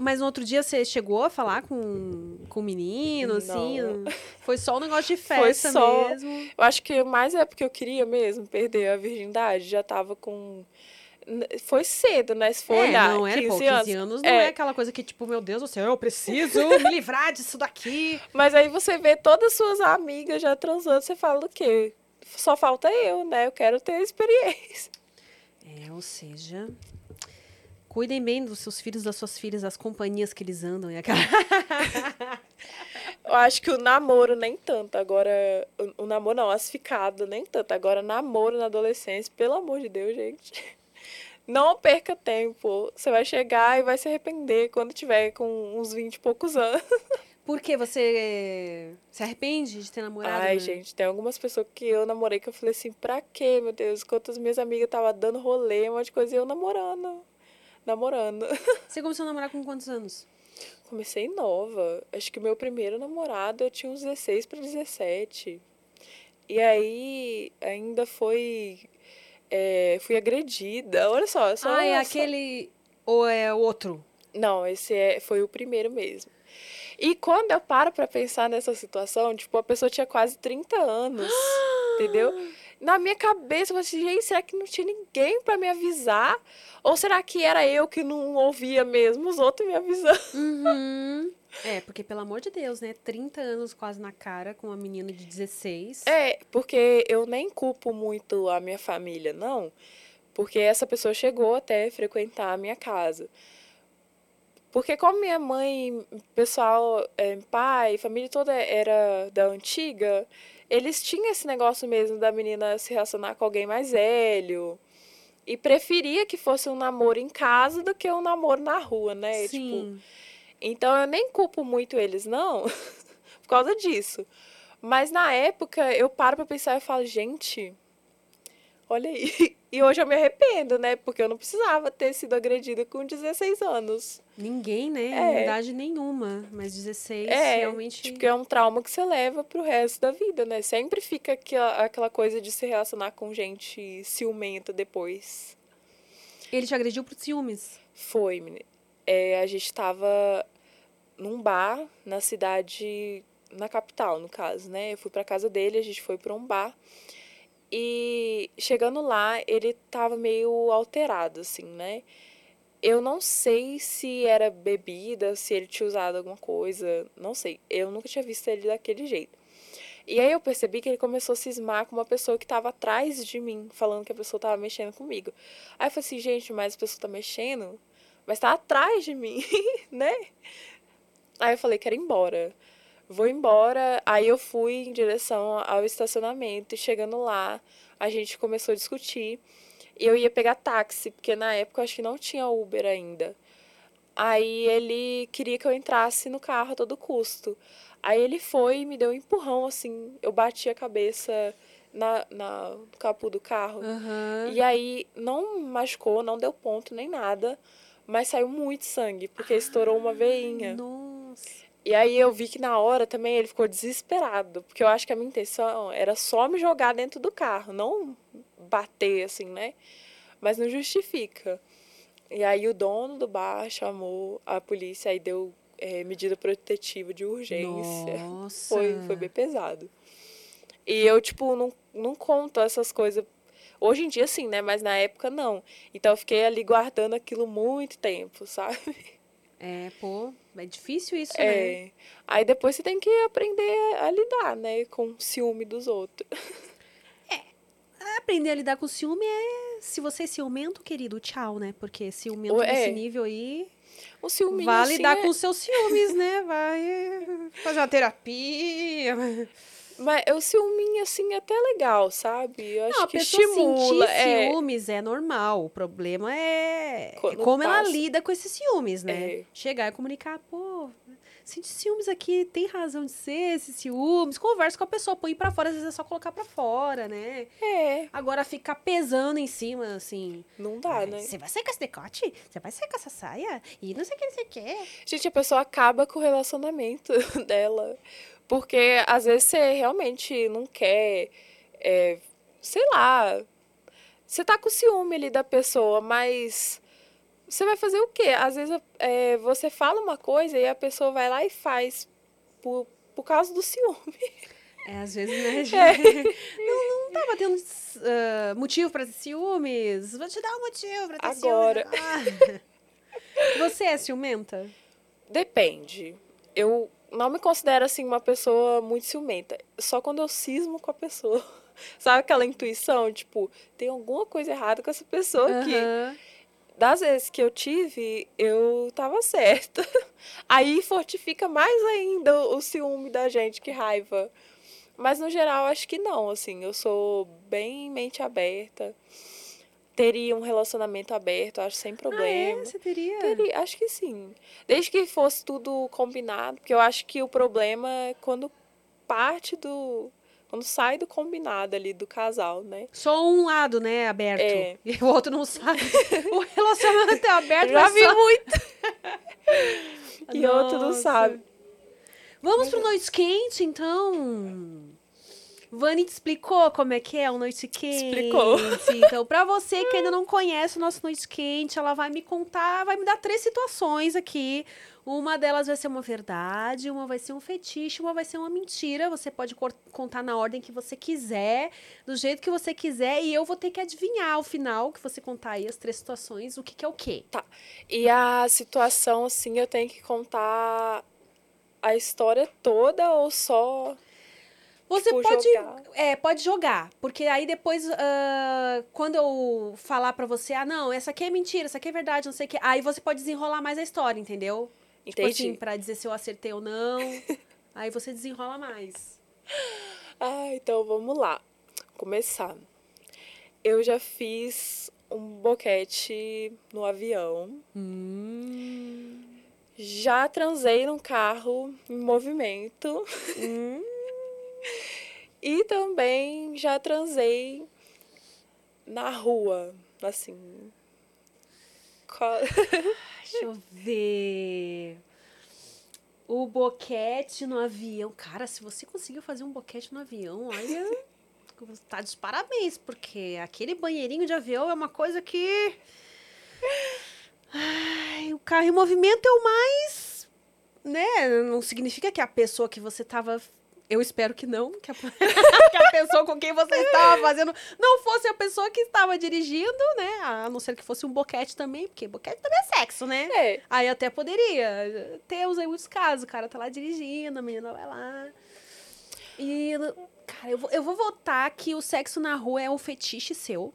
Mas no outro dia você chegou a falar com, com o menino, assim? Não. Foi só um negócio de Foi festa só- mesmo. Eu acho que mais é porque eu queria mesmo perder a virgindade. Já tava com. Foi cedo, né? Se for é, olhar. não era, 15 pô, 15 anos. não é. É. aquela coisa que, tipo, meu Deus do céu, eu preciso me livrar disso daqui. Mas aí você vê todas as suas amigas já transando, você fala o quê? Só falta eu, né? Eu quero ter experiência. É, ou seja, cuidem bem dos seus filhos, das suas filhas, das companhias que eles andam. E aquela... Eu acho que o namoro nem tanto. Agora, o, o namoro não, as ficadas nem tanto. Agora, namoro na adolescência, pelo amor de Deus, gente. Não perca tempo. Você vai chegar e vai se arrepender quando tiver com uns 20 e poucos anos. Por que você se arrepende de ter namorado? Ai, né? gente, tem algumas pessoas que eu namorei que eu falei assim, pra quê, meu Deus? Enquanto as minhas amigas estavam dando rolê, um monte de coisa, e eu namorando. Namorando. Você começou a namorar com quantos anos? Comecei nova. Acho que o meu primeiro namorado eu tinha uns 16 para 17. E aí ainda foi. É, fui agredida. Olha só, só. ah, é só- aquele. Ou é outro? Não, esse é, foi o primeiro mesmo. E quando eu paro pra pensar nessa situação, tipo, a pessoa tinha quase 30 anos, entendeu? Na minha cabeça, eu falei assim, gente, será que não tinha ninguém pra me avisar? Ou será que era eu que não ouvia mesmo os outros me avisando? Uhum. É, porque, pelo amor de Deus, né? 30 anos quase na cara com uma menina de 16. É, porque eu nem culpo muito a minha família, não. Porque essa pessoa chegou até frequentar a minha casa. Porque como minha mãe, pessoal, é, pai, família toda era da antiga, eles tinham esse negócio mesmo da menina se relacionar com alguém mais velho. E preferia que fosse um namoro em casa do que um namoro na rua, né? Tipo, Sim. Então eu nem culpo muito eles, não, por causa disso. Mas na época eu paro pra pensar e falo, gente, olha aí. E hoje eu me arrependo, né? Porque eu não precisava ter sido agredida com 16 anos. Ninguém, né? É. Idade nenhuma. Mas 16, É, realmente. Porque é um trauma que você leva pro resto da vida, né? Sempre fica aquela, aquela coisa de se relacionar com gente ciumenta depois. Ele te agrediu por ciúmes. Foi, menina. É, a gente tava num bar na cidade, na capital, no caso, né? Eu fui pra casa dele, a gente foi pra um bar. E chegando lá, ele tava meio alterado, assim, né? Eu não sei se era bebida, se ele tinha usado alguma coisa, não sei. Eu nunca tinha visto ele daquele jeito. E aí eu percebi que ele começou a cismar com uma pessoa que estava atrás de mim, falando que a pessoa estava mexendo comigo. Aí eu falei assim, gente, mas a pessoa está mexendo, mas está atrás de mim, né? Aí eu falei, quero ir embora. Vou embora. Aí eu fui em direção ao estacionamento e chegando lá, a gente começou a discutir. E eu ia pegar táxi, porque na época eu acho que não tinha Uber ainda. Aí ele queria que eu entrasse no carro a todo custo. Aí ele foi e me deu um empurrão, assim. Eu bati a cabeça na, na, no capô do carro. Aham. E aí não machucou, não deu ponto nem nada. Mas saiu muito sangue, porque estourou uma veinha. Nossa. E aí eu vi que na hora também ele ficou desesperado. Porque eu acho que a minha intenção era só me jogar dentro do carro, não bater, assim, né? Mas não justifica. E aí o dono do bar chamou a polícia, aí deu eh, medida protetiva de urgência. Nossa. Foi, foi bem pesado. E eu, tipo, não, não conto essas coisas. Hoje em dia, sim, né? Mas na época, não. Então eu fiquei ali guardando aquilo muito tempo, sabe? É, pô, é difícil isso, né? É. Aí depois você tem que aprender a lidar, né? Com o ciúme dos outros. Aprender a lidar com ciúme é. Se você é ciumento, querido, tchau, né? Porque ciumento é. nesse nível aí. O ciúme Vai lidar é- com os seus ciúmes, né? Vai fazer uma terapia. Mas o ciúminho, assim, é até legal, sabe? Eu acho Não, a que pessoa estimula. sentir é, ciúmes é normal. O problema é é Quando como ela passa. lida com esses ciúmes, né? É. Chegar e comunicar, pô, senti ciúmes aqui, tem razão de ser esses ciúmes. Conversa com a pessoa, põe pra fora, às vezes é só colocar pra fora, né? é, Agora ficar pesando em cima, assim. não dá, né? Você vai sair com esse decote? Você vai sair com essa saia? E não sei o que, não sei o que. Gente, a pessoa acaba com o relacionamento dela. Porque às vezes você realmente não quer, é, sei lá, você tá com ciúme ali da pessoa, mas você vai fazer o quê? Às vezes é, você fala uma coisa e a pessoa vai lá e faz por, por causa do ciúme. É, às vezes, né, É. gente? Não, não tava tendo ah, motivo pra ter ciúmes. Vou te dar um motivo pra ter Agora. ciúmes. agora. Você é ciumenta? Depende. Eu não me considero assim uma pessoa muito ciumenta. Só quando eu cismo com a pessoa. Sabe aquela intuição? Tipo, tem alguma coisa errada com essa pessoa aqui. Aham. das vezes que eu tive, eu tava certa. Aí fortifica mais ainda o ciúme da gente, que raiva. Mas no geral, acho que não, assim, eu sou bem mente aberta. Teria um relacionamento aberto, acho sem Ah, é? problema. Você teria? Teria, acho que sim. Desde que fosse tudo combinado, porque eu acho que o problema é quando parte do. Quando sai do combinado ali do casal, né? Só um lado, né, aberto. É. E o outro não sabe. o relacionamento é aberto, Já mas vi só... muito. e outro não sabe. Vamos pro Noite Quente, então. Vani te explicou como é que é o Noite Quente. Explicou. Então, pra você que ainda não conhece o nosso Noite Quente, ela vai me contar, vai me dar três situações aqui. Uma delas vai ser uma verdade, uma vai ser um fetiche, uma vai ser uma mentira. Você pode contar na ordem que você quiser, do jeito que você quiser, e eu vou ter que adivinhar ao final que você contar aí as três situações, o que, que é o quê. E a situação, assim, eu tenho que contar a história toda ou só. Você Tipo, pode, jogar. é, pode jogar, porque aí depois, ah, quando eu falar pra você, ah, não, essa aqui é mentira, essa aqui é verdade, não sei o que, aí você pode desenrolar mais a história, entendeu? Tipo Entendi. assim, pra dizer se eu acertei ou não, aí você desenrola mais. Ah, então vamos lá. Começar. Eu já fiz um boquete no avião. Hum. Já transei num carro em movimento. Hum. E também já transei na rua, assim. Deixa eu ver. O boquete no avião. Cara, se você conseguiu fazer um boquete no avião, olha. Tá de parabéns, porque aquele banheirinho de avião é uma coisa que. Ai, o carro em movimento é o mais. Né? Não significa que a pessoa que você tava Eu espero que não, que a, que a pessoa com quem você estava fazendo não fosse a pessoa que estava dirigindo, né? A não ser que fosse um boquete também, porque boquete também é sexo, né? É. Aí até poderia. Temos aí muitos casos, o cara tá lá dirigindo, a menina vai lá. E, cara, eu vou, eu vou votar que o sexo na rua é um fetiche seu.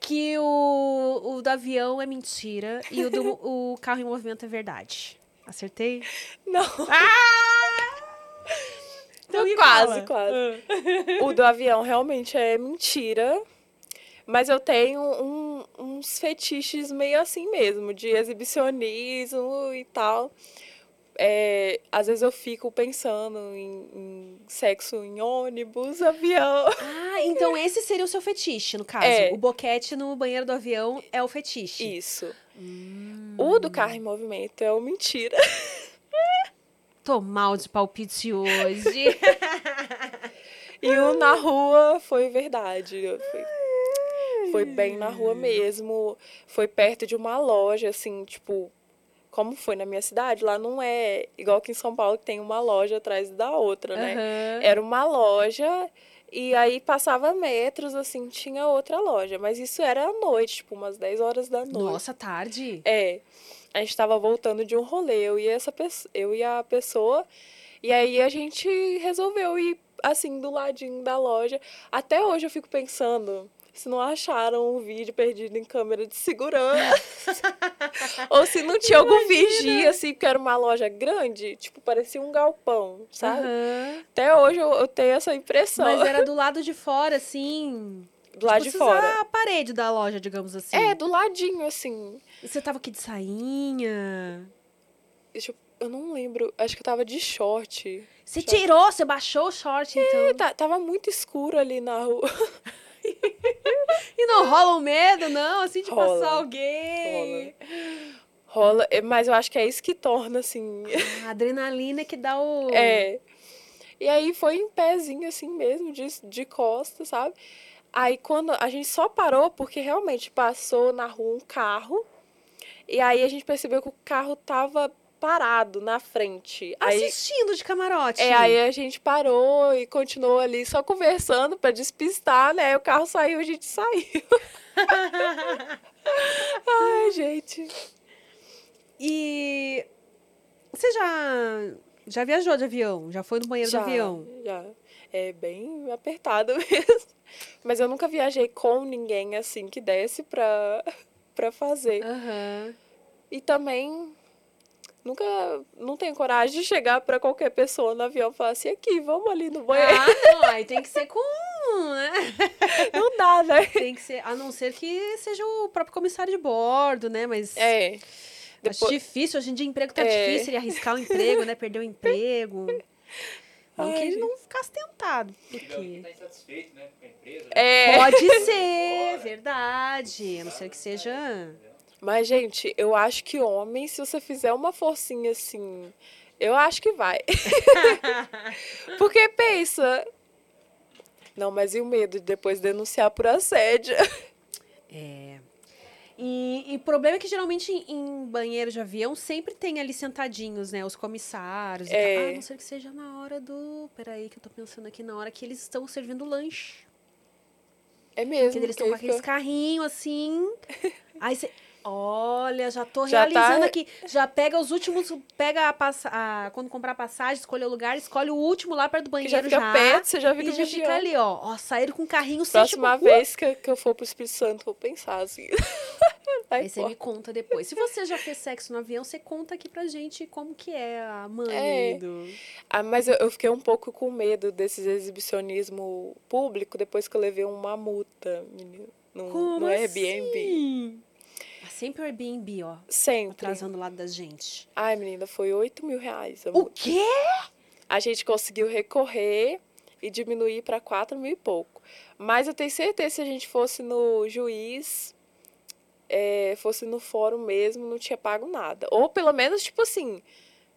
Que o, o do avião é mentira e o do o carro em movimento é verdade. Acertei? Não. Ah! Então quase, fala. quase. O do avião realmente é mentira. Mas eu tenho um- uns fetiches meio assim mesmo, de exibicionismo e tal. É, às vezes eu fico pensando em, em sexo em ônibus, avião. Ah, então esse seria o seu fetiche, no caso. É. O boquete no banheiro do avião é o fetiche. Isso. Hum. O do carro em movimento é o mentira. Tô mal de palpite hoje. E o na rua foi verdade. Foi, foi bem na rua mesmo. Foi perto de uma loja, assim, tipo. Como foi na minha cidade, lá não é igual aqui em São Paulo, que tem uma loja atrás da outra, né? Aham. Era uma loja e aí passava metros, assim, tinha outra loja. Mas isso era à noite, tipo, umas 10 horas da noite. Nossa, tarde. É. A gente tava voltando de um rolê, eu e essa pessoa, eu e a pessoa, e aí a gente resolveu ir assim do ladinho da loja. Até hoje eu fico pensando se não acharam um vídeo perdido em câmera de segurança. Ou se não tinha algum vigia, assim, porque era uma loja grande, tipo, parecia um galpão, sabe? Aham. Até hoje eu, eu tenho essa impressão. Mas era do lado de fora, assim. Do lado tipo, de vocês- fora. A parede da loja, digamos assim. É, do ladinho, assim. E você tava aqui de sainha? Eu, não lembro. Acho que eu tava de short. Você tirou, você baixou o short, então. É, tá- tava muito escuro ali na rua. E não rola um medo, não, assim, de Rola. passar alguém. Rola, é, mas eu acho que é isso que torna, assim. A adrenalina que dá o. É. E aí foi em pezinho, assim mesmo, de, de costas, sabe? Aí quando a gente só parou porque realmente passou na rua um carro. E aí a gente percebeu que o carro tava parado na frente. Aí, Assistindo de camarote. é, aí a gente parou e continuou ali só conversando pra despistar, né? O carro saiu, a gente saiu. Ai, gente. E você já já viajou de avião? Já foi no banheiro Já, do avião? Já. É bem apertado mesmo. Mas eu nunca viajei com ninguém assim que desse pra, pra fazer. Aham. E também nunca não tenho coragem de chegar pra qualquer pessoa no avião e falar assim, aqui, vamos ali no banheiro. Ah, não, aí tem que ser com, né? Não dá, né? Tem que ser, a não ser que seja o próprio comissário de bordo, né? Mas É. acho Depois, difícil, hoje em dia emprego tá É. difícil, ele arriscar o emprego, né? Perder o emprego. Não que ele não ficasse tentado, Ele porque... tá insatisfeito, né, com a empresa. né? é. Pode ser, verdade. A não ser que seja... Mas, gente, eu acho que homem, se você fizer uma forcinha assim, eu acho que vai. Porque pensa. Não, mas e o medo de depois denunciar por assédio? É. E, o problema é que geralmente em, em banheiro de avião sempre tem ali sentadinhos, né? Os comissários. É. tal. Ah, a não ser que seja na hora do. Peraí, que eu tô pensando aqui, na hora que eles estão servindo lanche. É mesmo. Que eles estão com aqueles fica- carrinhos assim. Aí você. Olha, já tô Já realizando tá- aqui. Já pega os últimos. Pega a, passa, a Quando comprar passagem, escolhe o lugar, escolhe o último lá perto do Que banheiro já fica já. perto, você já fica e já vigiando. fica ali, ó. Ó, saíram com o carrinho sem Próxima vez que, que eu for pro Espírito Santo, vou pensar assim. Aí, Aí você me conta depois. Se você já fez sexo no avião, você conta aqui pra gente como que é a mãe É. do... Ah, mas eu, eu fiquei um pouco com medo desses exibicionismo público depois que eu levei uma multa, menino, no, Como no Airbnb. assim? Sempre o Airbnb, ó. Sempre. Atrasando o lado da gente. Ai, menina, foi 8 mil reais. O quê? A gente conseguiu recorrer e diminuir para 4 mil e pouco. Mas eu tenho certeza que se a gente fosse no juiz, é, fosse no fórum mesmo, não tinha pago nada. Ou pelo menos, tipo assim,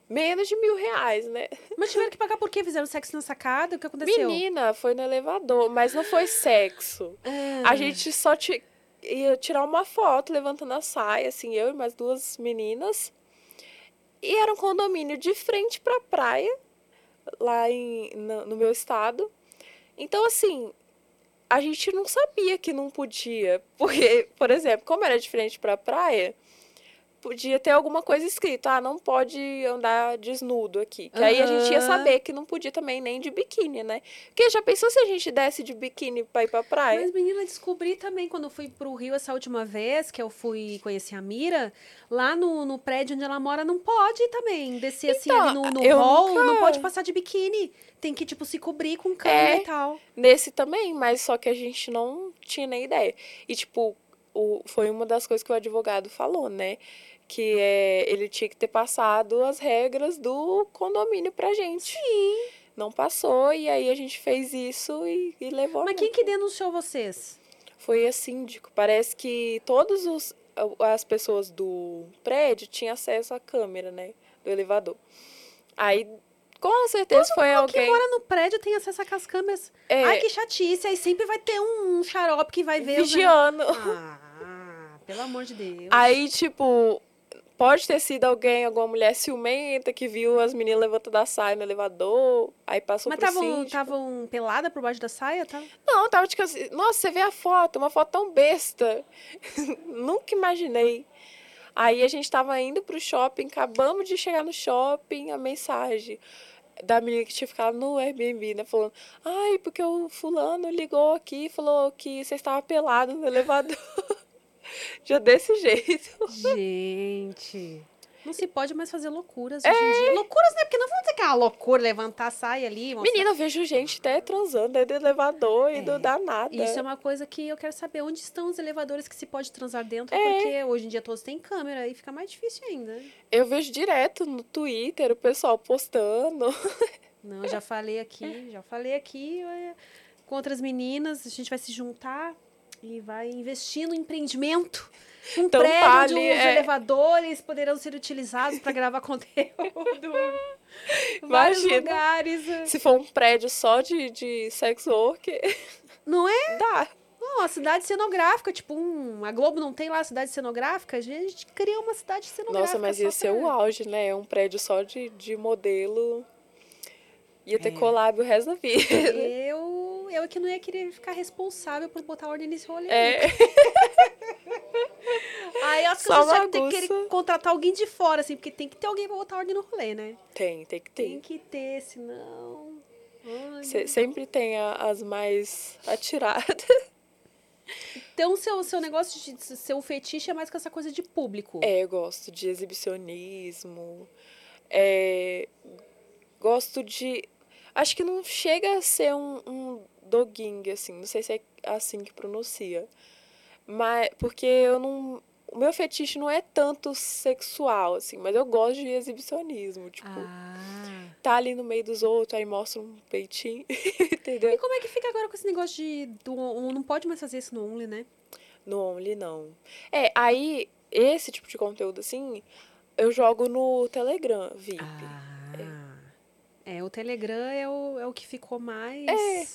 menos de mil reais, né? Mas tiveram que pagar por quê? Fizeram sexo na sacada? O que aconteceu? Menina, foi no elevador, mas não foi sexo. Ah, A gente só ti- ia tirar uma foto levantando a saia, assim, eu e mais duas meninas. E era um condomínio de frente pra praia. lá em, no, no meu estado. Então, assim, a gente não sabia que não podia. Porque, por exemplo, como era diferente para a praia, podia ter alguma coisa escrita, ah, não pode andar desnudo aqui. Que aí a gente ia saber que não podia também nem de biquíni, né? Porque já pensou se a gente desse de biquíni pra ir pra praia? Mas, menina, descobri também quando eu fui pro Rio essa última vez, que eu fui conhecer a Mira, lá no, no prédio onde ela mora, não pode também descer assim Então, ali no, no hall, nunca- não pode passar de biquíni. Tem que, tipo, se cobrir com cama É. e tal. Nesse também, mas só que a gente não tinha nem ideia. E, tipo, o, foi uma das coisas que o advogado falou, né? Que é, ele tinha que ter passado as regras do condomínio pra gente. Sim. Não passou, e aí a gente fez isso e, e levou a Mas quem que denunciou vocês? Foi a síndico. Parece que todas os, as pessoas do prédio tinham acesso à câmera, né? Do elevador. Aí, com certeza foi Quem alguém. mora no prédio tem acesso às câmeras. é, Ai, que chatice. Aí sempre vai ter um, um xarope que vai ver os vigiando. Ah, pelo amor de Deus. Aí, tipo, pode ter sido alguém, alguma mulher ciumenta que viu as meninas levantando a saia no elevador, aí passou Mas pro estavam pelada por baixo da saia? Tava... Não, tava tipo assim, nossa, você vê a foto, uma foto tão besta. Nunca imaginei. Aí a gente tava indo pro shopping, acabamos de chegar no shopping, a mensagem da menina que tinha ficado no Airbnb, né? Falando, ai, porque o fulano ligou aqui e falou que você estava pelado no elevador. Já desse jeito. Gente. Não se pode mais fazer loucuras É. hoje em dia. Loucuras, né? Porque não vamos dizer que é uma loucura levantar a saia ali. mostrar- Menina, eu vejo gente até transando dentro do elevador e É. não dá nada. Isso é uma coisa que eu quero saber. Onde estão os elevadores que se pode transar dentro? É. Porque hoje em dia todos têm câmera e fica mais difícil ainda. Eu vejo direto no Twitter o pessoal postando. Não, já falei aqui, já falei aqui é, com outras meninas. A gente vai se juntar e vai investir no empreendimento. Um Tampar prédio onde ali, os é. elevadores poderão ser utilizados para gravar conteúdo. Vários Imagina. lugares. Se for um prédio só de, de sex work, Não é? dá. Não, a cidade cenográfica, tipo, um, a Globo não tem lá a cidade cenográfica? A gente cria uma cidade cenográfica. Nossa, mas ia ser pra- o auge, né? Um prédio só de, de modelo. Ia ter É. collab o resto da vida. Eu, eu é que não ia querer ficar responsável por botar ordem nesse rolê. É, Aí acho que você ter que querer contratar alguém de fora, assim, porque tem que ter alguém pra botar ordem no rolê, né? tem, tem que Tem ter. que ter, senão. Ai, Se- sempre tem a- as mais atiradas. Então, seu, seu negócio de seu fetiche é mais com essa coisa de público. É, eu gosto de exibicionismo. É, gosto de. Acho que não chega a ser um, um dogging, assim. Não sei se é assim que pronuncia. Mas. Porque eu não. O meu fetiche não é tanto sexual, assim, mas eu gosto de exibicionismo. Tipo, Ah. tá ali no meio dos outros, aí mostra um peitinho. entendeu? E como é que fica agora com esse negócio de. Do, não pode mais fazer isso no Only, né? No Only, não. É, aí, esse tipo de conteúdo, assim, eu jogo no Telegram, VIP. Ah. É, o Telegram é o, é o que ficou mais. É.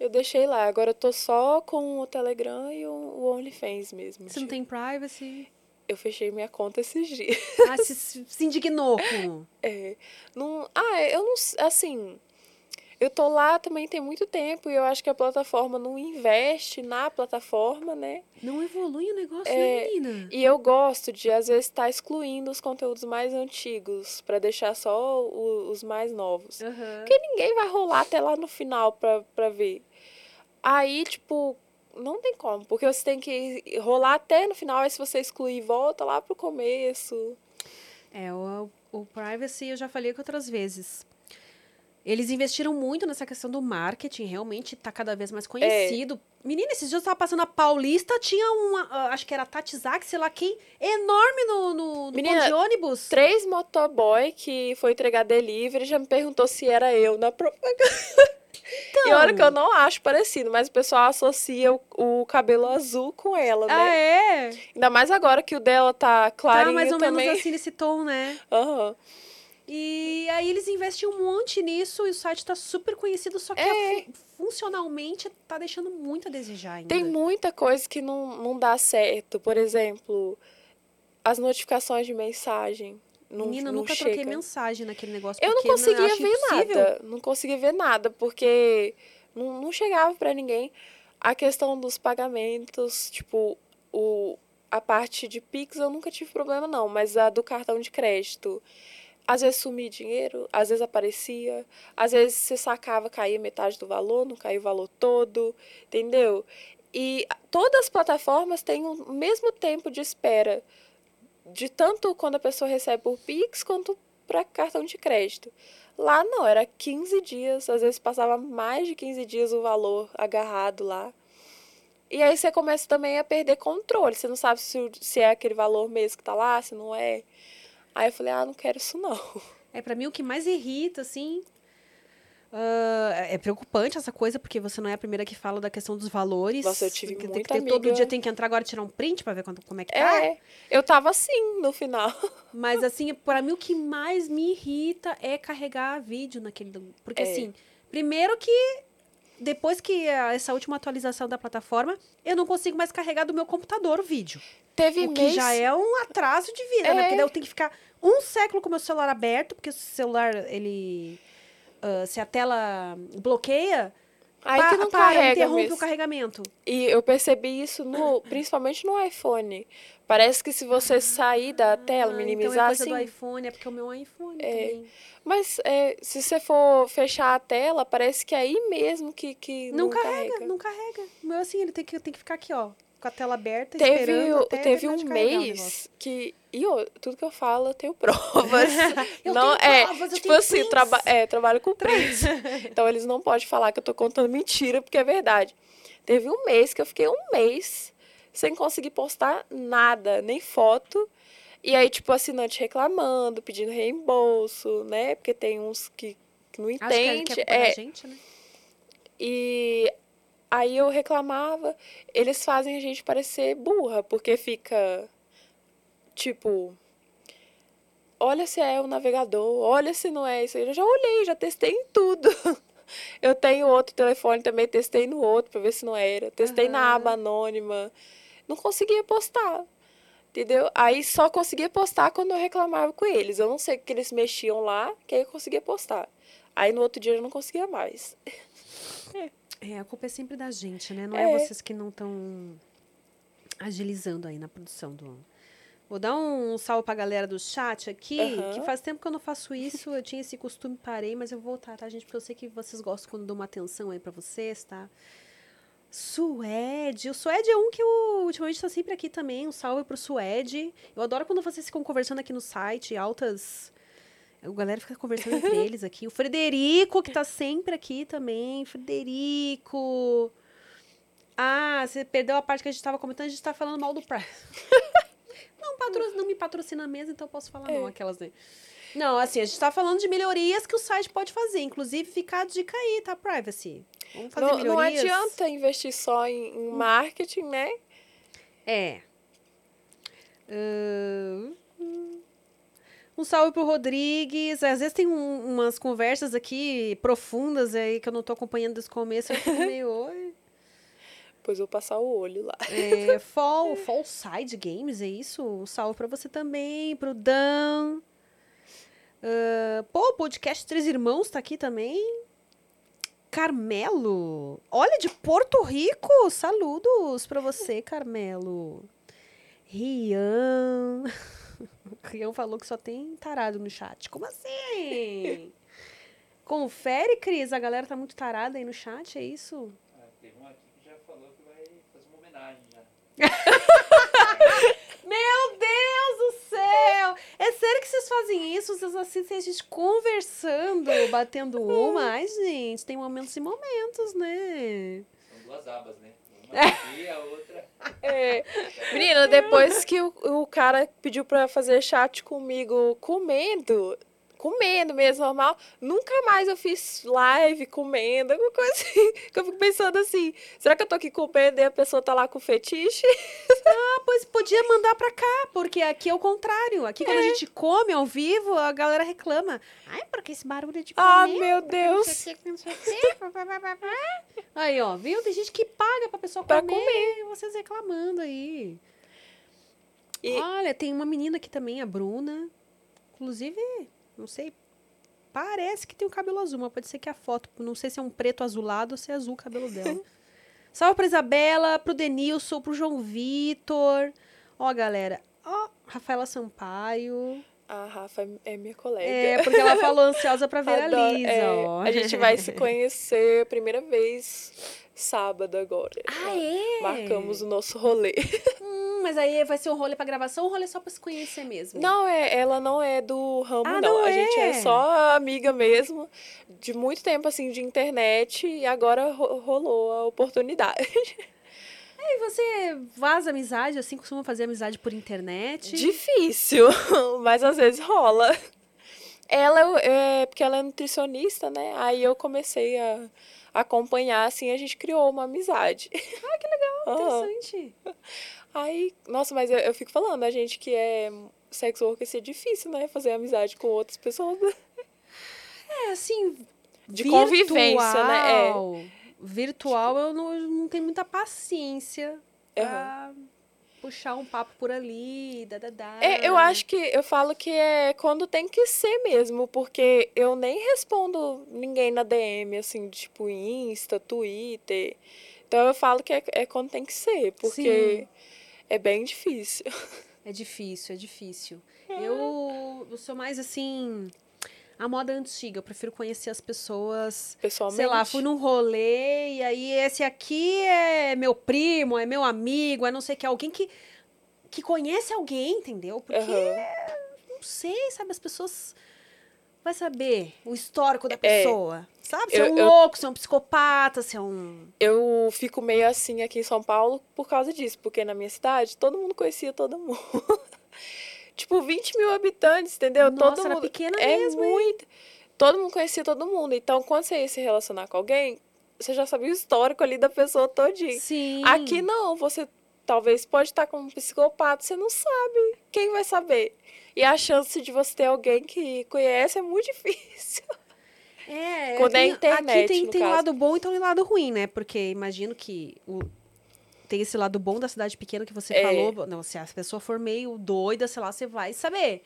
Eu deixei lá. Agora eu tô só com o Telegram e o, OnlyFans mesmo. Você não tipo. tem privacy. Eu fechei minha conta esses dias. Ah, se, se indignou. É, não, ah, eu não. Assim. Eu tô lá também tem muito tempo e eu acho que a plataforma não investe na plataforma, né? Não evolui o negócio, É, né, menina? E eu gosto de, às vezes, estar excluindo os conteúdos mais antigos pra deixar só o- os mais novos. Aham. Porque ninguém vai rolar até lá no final pra, pra ver. Aí, tipo, não tem como, porque você tem que rolar até no final, aí se você excluir, volta lá pro começo. É, o, o privacy eu já falei aqui outras vezes. Eles investiram muito nessa questão do marketing, realmente tá cada vez É. mais conhecido. Menina, esses dias eu tava passando a Paulista, tinha uma, ah, acho que era Tati Zak, sei lá quem, enorme no, no, no Menina, de ônibus. Três motoboy que foi entregar delivery já me perguntou se era eu na propaganda. E olha que eu não acho parecido, mas o pessoal associa o, o cabelo azul com ela, né? Ah, é? Ainda mais agora que o dela tá Tá clarinho mais ou também. menos assim nesse tom, né? Aham. E aí eles investiam um monte nisso e o site tá super conhecido, só que É. fu- funcionalmente tá deixando muito a desejar ainda. Tem muita coisa que não, não dá certo. Por exemplo, as notificações de mensagem. Não, Menina, eu não nunca chega. troquei mensagem naquele negócio. Eu não conseguia acho ver impossível. nada. Não conseguia ver nada, porque não, não chegava pra ninguém. A questão dos pagamentos, tipo, o, a parte de Pix eu nunca tive problema, não, mas a do cartão de crédito. Às vezes sumia dinheiro, às vezes aparecia, às vezes você sacava, caía metade do valor, não caía o valor todo, entendeu? E todas as plataformas têm o mesmo tempo de espera, de tanto quando a pessoa recebe por Pix quanto para cartão de crédito. Lá não, era 15 dias, às vezes passava mais de 15 dias o valor agarrado lá. E aí você começa também a perder controle, você não sabe se, se é aquele valor mesmo que tá lá, se não é. Aí eu falei, ah, não quero isso não. É, pra mim, o que mais irrita, assim. Ah, é preocupante essa coisa, porque você não é a primeira que fala da questão dos valores. Nossa, eu tive que muita que ter todo amiga- dia tem que entrar agora e tirar um print pra ver quanto, como é que tá. É, eu tava assim no final. Mas assim, pra mim o que mais me irrita é carregar vídeo naquele. Porque É. assim, primeiro que depois que essa última atualização da plataforma, eu não consigo mais carregar do meu computador o vídeo. Teve O que mês... já é um atraso de vida, né? É. Porque daí eu tenho que ficar um século com o meu celular aberto, porque o celular, ele. Ah, se a tela bloqueia, Aí que não para, carrega interrompe mesmo. o carregamento. E eu percebi isso no, principalmente no iPhone. Parece que se você sair da tela, Ah, minimizar então é coisa assim. do iPhone, é porque é o meu iPhone É. também. Mas é, se você for fechar a tela, parece que é aí mesmo que, que Não, não, carrega, não carrega. O meu assim, ele tem que, tem que ficar aqui, ó, com a tela aberta, Teve, até teve um mês que. E eu, tudo que eu falo, eu tenho provas. Eu não, tenho é, provas, eu tipo tenho assim, traba é, trabalho com prints. então eles não podem falar que eu tô contando mentira, porque é verdade. Teve um mês que eu fiquei um mês sem conseguir postar nada, nem foto. E aí, tipo, assinante reclamando, pedindo reembolso, né? Porque tem uns que, que não Acho que é, entende. que é é, gente, né? e aí eu reclamava, eles fazem a gente parecer burra, porque fica tipo, olha se é o navegador, olha se não é isso. Eu já olhei, já testei em tudo. Eu tenho outro telefone também, testei no outro para ver se não era. Testei na Aham. aba anônima. Não conseguia postar. Entendeu? Aí só conseguia postar quando eu reclamava com eles. Eu não sei o que eles mexiam lá, que aí eu conseguia postar. Aí no outro dia eu não conseguia mais. É, a culpa é sempre da gente, né? Não é, É. vocês que não estão agilizando aí na produção do. Vou dar um salve pra galera do chat aqui, Aham. que faz tempo que eu não faço isso. Eu tinha esse costume, parei, mas eu vou voltar, tá, gente? Porque eu sei que vocês gostam quando dou uma atenção aí pra vocês, tá? Suede. O Suede é um que eu ultimamente tá sempre aqui também. Um salve pro Suede. Eu adoro quando vocês ficam conversando aqui no site, altas. A galera fica conversando entre eles aqui. O Frederico, que tá sempre aqui também. Frederico. Ah, você perdeu a parte que a gente tava comentando, a gente tá falando mal do Prime. não, patro... não me patrocina mesmo, então eu posso falar não, É. aquelas, né? Não, assim, a gente tá falando de melhorias que o site pode fazer. Inclusive, fica a dica aí, tá? Privacy. Vamos fazer Não, não melhorias. adianta investir só em, em marketing, né? É. Ahn, Um salve pro Rodrigues. Às vezes tem um- umas conversas aqui profundas aí que eu não tô acompanhando desde o começo. Eu fico meio. "Oi". Depois eu vou passar o olho lá. É, Fall, Fall Side Games, é isso? Um salve pra você também, pro Dan. Ah, pô, o podcast Três Irmãos tá aqui também. Carmelo. Olha, de Porto Rico. Saludos pra você, Carmelo. Rian. O Rian falou que só tem tarado no chat. Como assim? Confere, Cris. A galera tá muito tarada aí no chat, é isso? Ah, teve um aqui que já falou que vai fazer uma homenagem já. Meu Deus do céu! É sério que vocês fazem isso? Vocês assistem a gente conversando, batendo uma? Ai, gente, tem momentos e momentos, né? São duas abas, né? Uma aqui e a outra. É. Menina, depois que o, o cara pediu pra fazer chat comigo comendo, comendo mesmo, normal, nunca mais eu fiz live comendo, alguma coisa assim. Que eu fico pensando assim, será que eu tô aqui comendo e a pessoa tá lá com fetiche? Ah, pois podia mandar pra cá, porque aqui é o contrário. Aqui quando a gente come ao vivo, a galera reclama. Ai, porque esse barulho de comer... Ah, meu Deus. Aí, ó, viu? Tem gente que paga pra pessoa Pra comer, e vocês reclamando aí. E- Olha, tem uma menina aqui também, a Bruna. Inclusive, não sei, parece que tem o cabelo azul, mas pode ser que a foto, não sei se é um preto azulado ou se é azul o cabelo dela. Salve pra Isabela, pro Denilson, pro João Vitor. Ó, galera, ó, Rafaela Sampaio. A Rafa é minha colega. É, porque ela falou ansiosa pra ver a Adoro. Lisa, É, ó. A gente vai se conhecer primeira vez sábado agora. Ah, é? Marcamos o nosso rolê. Hum, mas aí vai ser um rolê pra gravação ou um rolê só pra se conhecer mesmo? Não, é, ela não é do ramo, Ah, não. não A gente é? é só amiga mesmo, de muito tempo, assim, de internet, e agora ro- rolou a oportunidade. E você vaza amizade, assim, costuma fazer amizade por internet? Difícil, mas às vezes rola. Ela é porque ela é nutricionista, né? Aí eu comecei a acompanhar, assim, a gente criou uma amizade. Ah, que legal, interessante. Aí, nossa, mas eu, eu fico falando, a gente que é sex worker, isso é difícil, né? Fazer amizade com outras pessoas. É, assim, De convivência, né? É. virtual. Virtual eu não, eu não tenho muita paciência pra puxar um papo por ali, dadadá. É, eu acho que eu falo que é quando tem que ser mesmo, porque eu nem respondo ninguém na DM, assim, tipo Insta, Twitter. Então eu falo que é, é quando tem que ser, porque Sim. é bem difícil. É difícil, é difícil. Eu, eu sou mais assim. A moda antiga, eu prefiro conhecer as pessoas. Pessoalmente. Sei lá, fui num rolê e aí esse aqui é meu primo, é meu amigo, é não sei o que, alguém que, que conhece alguém, entendeu? Porque, Aham. não sei, sabe, as pessoas vai saber o histórico da É. pessoa. Sabe? Se é Eu- um eu- louco, se é um psicopata, se é um. Eu fico meio assim aqui em São Paulo por causa disso, porque na minha cidade todo mundo conhecia todo mundo. tipo, 20 mil habitantes, entendeu? Nossa, todo era mundo. pequena é mesmo, muito. Todo mundo conhecia todo mundo. Então, quando você ia se relacionar com alguém, você já sabia o histórico ali da pessoa todinha. Sim. Aqui não, você talvez pode estar com um psicopata, você não sabe. Quem vai saber? E a chance de você ter alguém que conhece é muito difícil. É, Quando é tem- internet, Aqui tem, tem caso. lado bom e tem lado ruim, né? Porque imagino que o- tem esse lado bom da cidade pequena que você É. falou. Não, se a pessoa for meio doida, sei lá, você vai saber.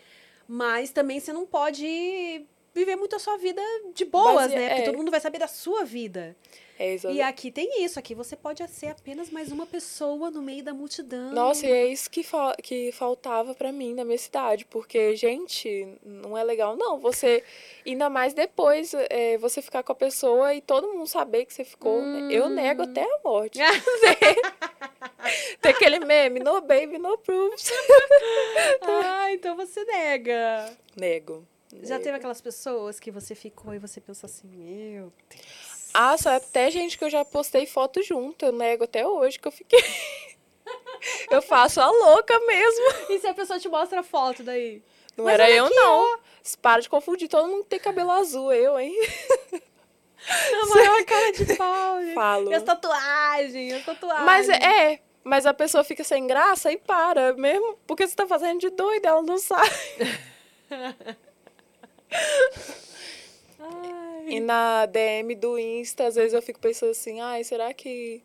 Mas também você não pode viver muito a sua vida de boas, Base- né? Porque é. todo mundo vai saber da sua vida. É, E aqui tem isso. Aqui você pode ser apenas mais uma pessoa no meio da multidão. Nossa, e é isso que, fa que faltava pra mim na minha cidade, porque, gente, não é legal, não. Você, ainda mais depois, é, você ficar com a pessoa e todo mundo saber que você ficou. né? Eu nego Hum. até a morte. Tem aquele meme, no baby, no proofs. Ah, então você nega. Nego. Já teve aquelas pessoas que você ficou e você pensa assim, meu Deus. Ah, só até gente que eu já postei foto junto, eu nego até hoje que eu fiquei. eu faço a louca mesmo. E se a pessoa te mostra a foto daí? Não Mas era eu, aqui, não. Para de confundir, todo mundo tem cabelo azul, eu, hein? A maior cara de pau, gente. Falo. E as tatuagens, as tatuagens. Mas é, é, mas a pessoa fica sem graça e para, mesmo porque você tá fazendo de doida, ela não sabe. Ai. E na DM do Insta, às vezes eu fico pensando assim, ai, será que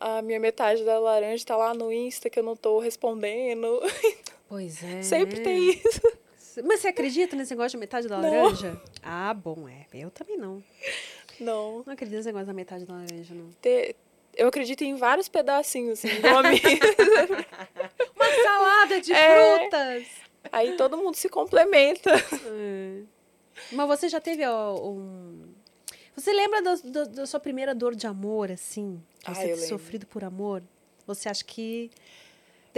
a minha metade da laranja tá lá no Insta que eu não tô respondendo? Pois é. Sempre tem isso. Mas você acredita nesse negócio de metade da Não. laranja? Ah, bom, é. Eu também não. Não. Não acredito nesse negócio da metade da laranja, não. Te- Eu acredito em vários pedacinhos, assim, igual a mim. Uma salada de É. frutas! Aí todo mundo se complementa. É. Mas você já teve ó, um... Você lembra da, da- da sua primeira dor de amor, assim? Ah, Você eu ter sofrido por amor? Você acha que...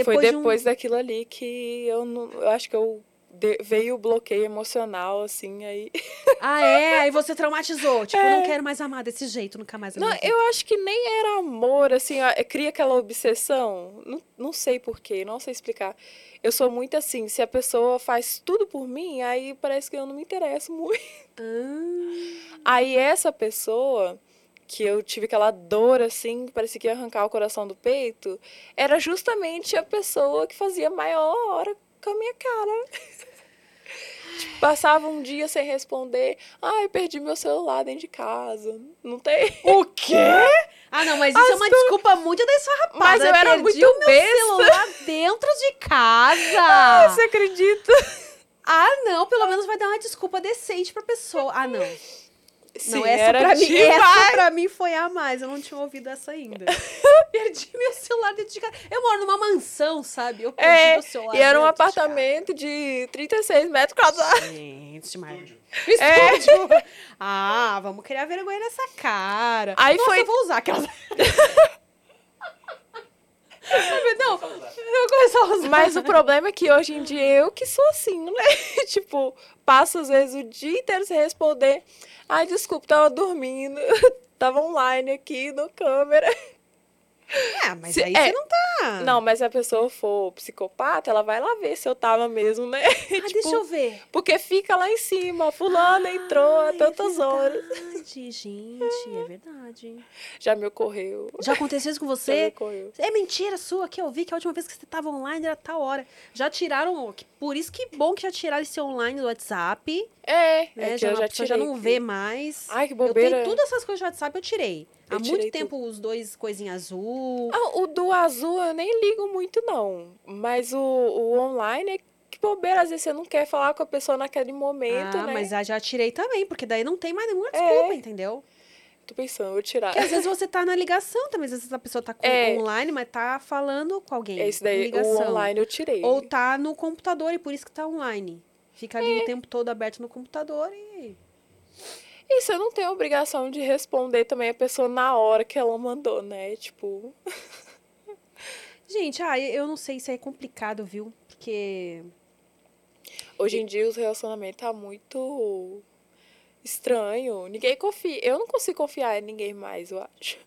Foi de um- depois daquilo ali que eu não. Eu acho que eu de- veio o bloqueio emocional, assim, aí. Ah, é? Aí você traumatizou. Tipo, É. não quero mais amar desse jeito, nunca mais Não, amar. eu acho que nem era amor, assim, ó, cria aquela obsessão. Não, não sei porquê, não sei explicar. Eu sou muito assim, se a pessoa faz tudo por mim, aí parece que eu não me interesso muito. Ah, Aí essa pessoa, que eu tive aquela dor, assim, que parecia que ia arrancar o coração do peito, era justamente a pessoa que fazia maior hora com a minha cara. Tipo, passava um dia sem responder. Ai, perdi meu celular dentro de casa. Não tem. O quê? Ah, não, mas isso é uma desculpa muito desfarrapada. Mas eu era Perdi muito o meu besta. celular dentro de casa. Você acredita? Ah, não, pelo menos vai dar uma desculpa decente pra pessoa. Ah, não. Sim, não, essa era pra mim, demais. essa pra mim foi a mais. Eu não tinha ouvido essa ainda. perdi meu celular dentro de casa. Eu moro numa mansão, sabe? Eu perdi É, meu celular. E era um dentro de apartamento de 36 metros quadrados. Gente, mas... Estúdio. Estúdio. Ah, vamos criar vergonha nessa cara. Aí Nossa, foi- eu vou usar aquelas... não, a usar. Mas o problema é que hoje em dia eu que sou assim, né? tipo, passo às vezes o dia inteiro sem responder. Ai, desculpa, tava dormindo. tava online aqui no câmera. É, mas Se- aí é. você não tá... Não, mas se a pessoa for psicopata, ela vai lá ver se eu tava mesmo, né? Ah, tipo, deixa eu ver. Porque fica lá em cima, fulano entrou há Ai, tantas é horas. gente, é verdade. Já me ocorreu. Já aconteceu isso com Já me você? ocorreu. É mentira sua que eu vi que a última vez que você tava online era tal hora. Já tiraram, por isso que bom que já tiraram esse online do WhatsApp, É, né? é já, eu já tirei. já não vê mais. Ai, que eu bobeira. tenho todas essas coisas do WhatsApp, eu tirei. Há muito tempo os dois coisinhas azul. Ah, o do azul eu nem ligo muito, não. Mas o, o online é que bobeira. Às vezes você não quer falar com a pessoa naquele momento, ah, né? mas já, tirei também, porque daí não tem mais nenhuma desculpa, É. entendeu? Tô pensando, eu vou tirar. Porque às vezes você tá na ligação também, às vezes a pessoa tá com- É. online, mas tá falando com alguém. Esse em daí, o ligação. online eu tirei. Ou tá no computador e por isso que tá online. Fica ali É. o tempo todo aberto no computador e. E você não tem a obrigação de responder também a pessoa na hora que ela mandou, né? Tipo, Gente, ah, eu não sei se é complicado, viu? Porque. hoje em dia os relacionamentos tá muito estranho. Ninguém confia. Eu não consigo confiar em ninguém mais, eu acho.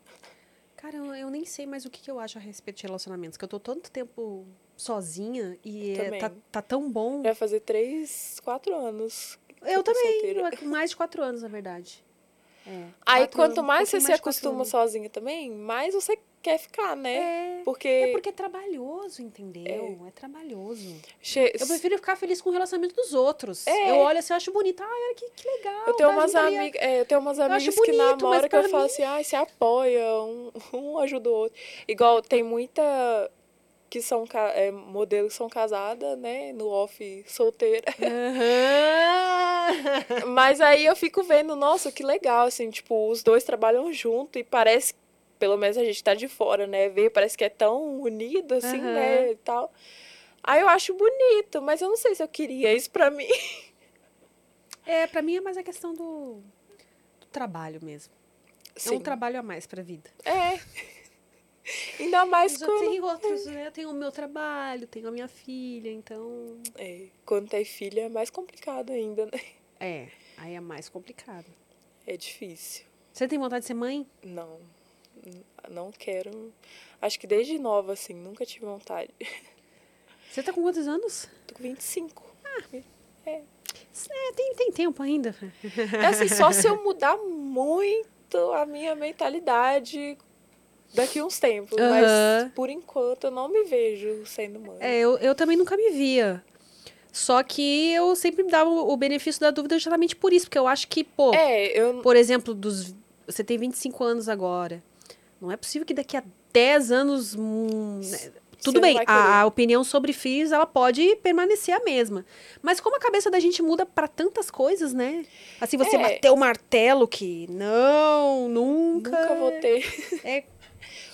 Cara, eu, eu nem sei mais o que, que eu acho a respeito de relacionamentos. Que eu tô tanto tempo sozinha e é, tá, tá tão bom. Vai fazer três, quatro anos. Eu também, solteira. mais de quatro anos, na verdade. É, Aí quanto anos, mais um você se mais quatro acostuma sozinha também, mais você quer ficar, né? É, Porque, é porque é trabalhoso, entendeu? É, trabalhoso. che- Eu prefiro ficar feliz com o relacionamento dos outros. É. Eu olho assim, eu acho bonito. Ai, olha que, que legal. eu tenho umas amigas, é, eu tenho umas amigas que bonito, mas namoram que eu pra falo mim- assim, ai, se apoia, um, um ajuda o outro. Igual tem muita que são é, modelos que são casadas, né, no off solteira. Mas aí eu fico vendo, nossa, que legal, assim, tipo, os dois trabalham junto e parece, pelo menos a gente tá de fora, né, ver, parece que é tão unido, assim, Aham. né, e tal. Aí eu acho bonito, mas eu não sei se eu queria isso pra mim. É, pra mim é mais a questão do, do trabalho mesmo. É um trabalho a mais pra vida. É. Ainda mais Mas eu quando, tenho outros, né? Eu tenho o meu trabalho, tenho a minha filha, então. é, quando tem filha é mais complicado ainda, né? É, aí é mais complicado. É difícil. Você tem vontade de ser mãe? Não, não quero. Acho que desde nova, assim, nunca tive vontade. Você tá com quantos anos? Tô com 25. É, tem, tem tempo ainda. É assim, só se eu mudar muito a minha mentalidade daqui uns tempos. Mas por enquanto eu não me vejo sendo mãe. É, eu, eu também nunca me via. Só que eu sempre me dava o benefício da dúvida justamente por isso, porque eu acho que, pô, É, eu. por exemplo, dos você tem 25 anos agora. Não é possível que daqui a 10 anos. hum, né, Tudo bem, a, a opinião sobre filhos ela pode permanecer a mesma. Mas como a cabeça da gente muda pra tantas coisas, né? Assim, você É. bateu o martelo que não, nunca. Nunca vou ter. É,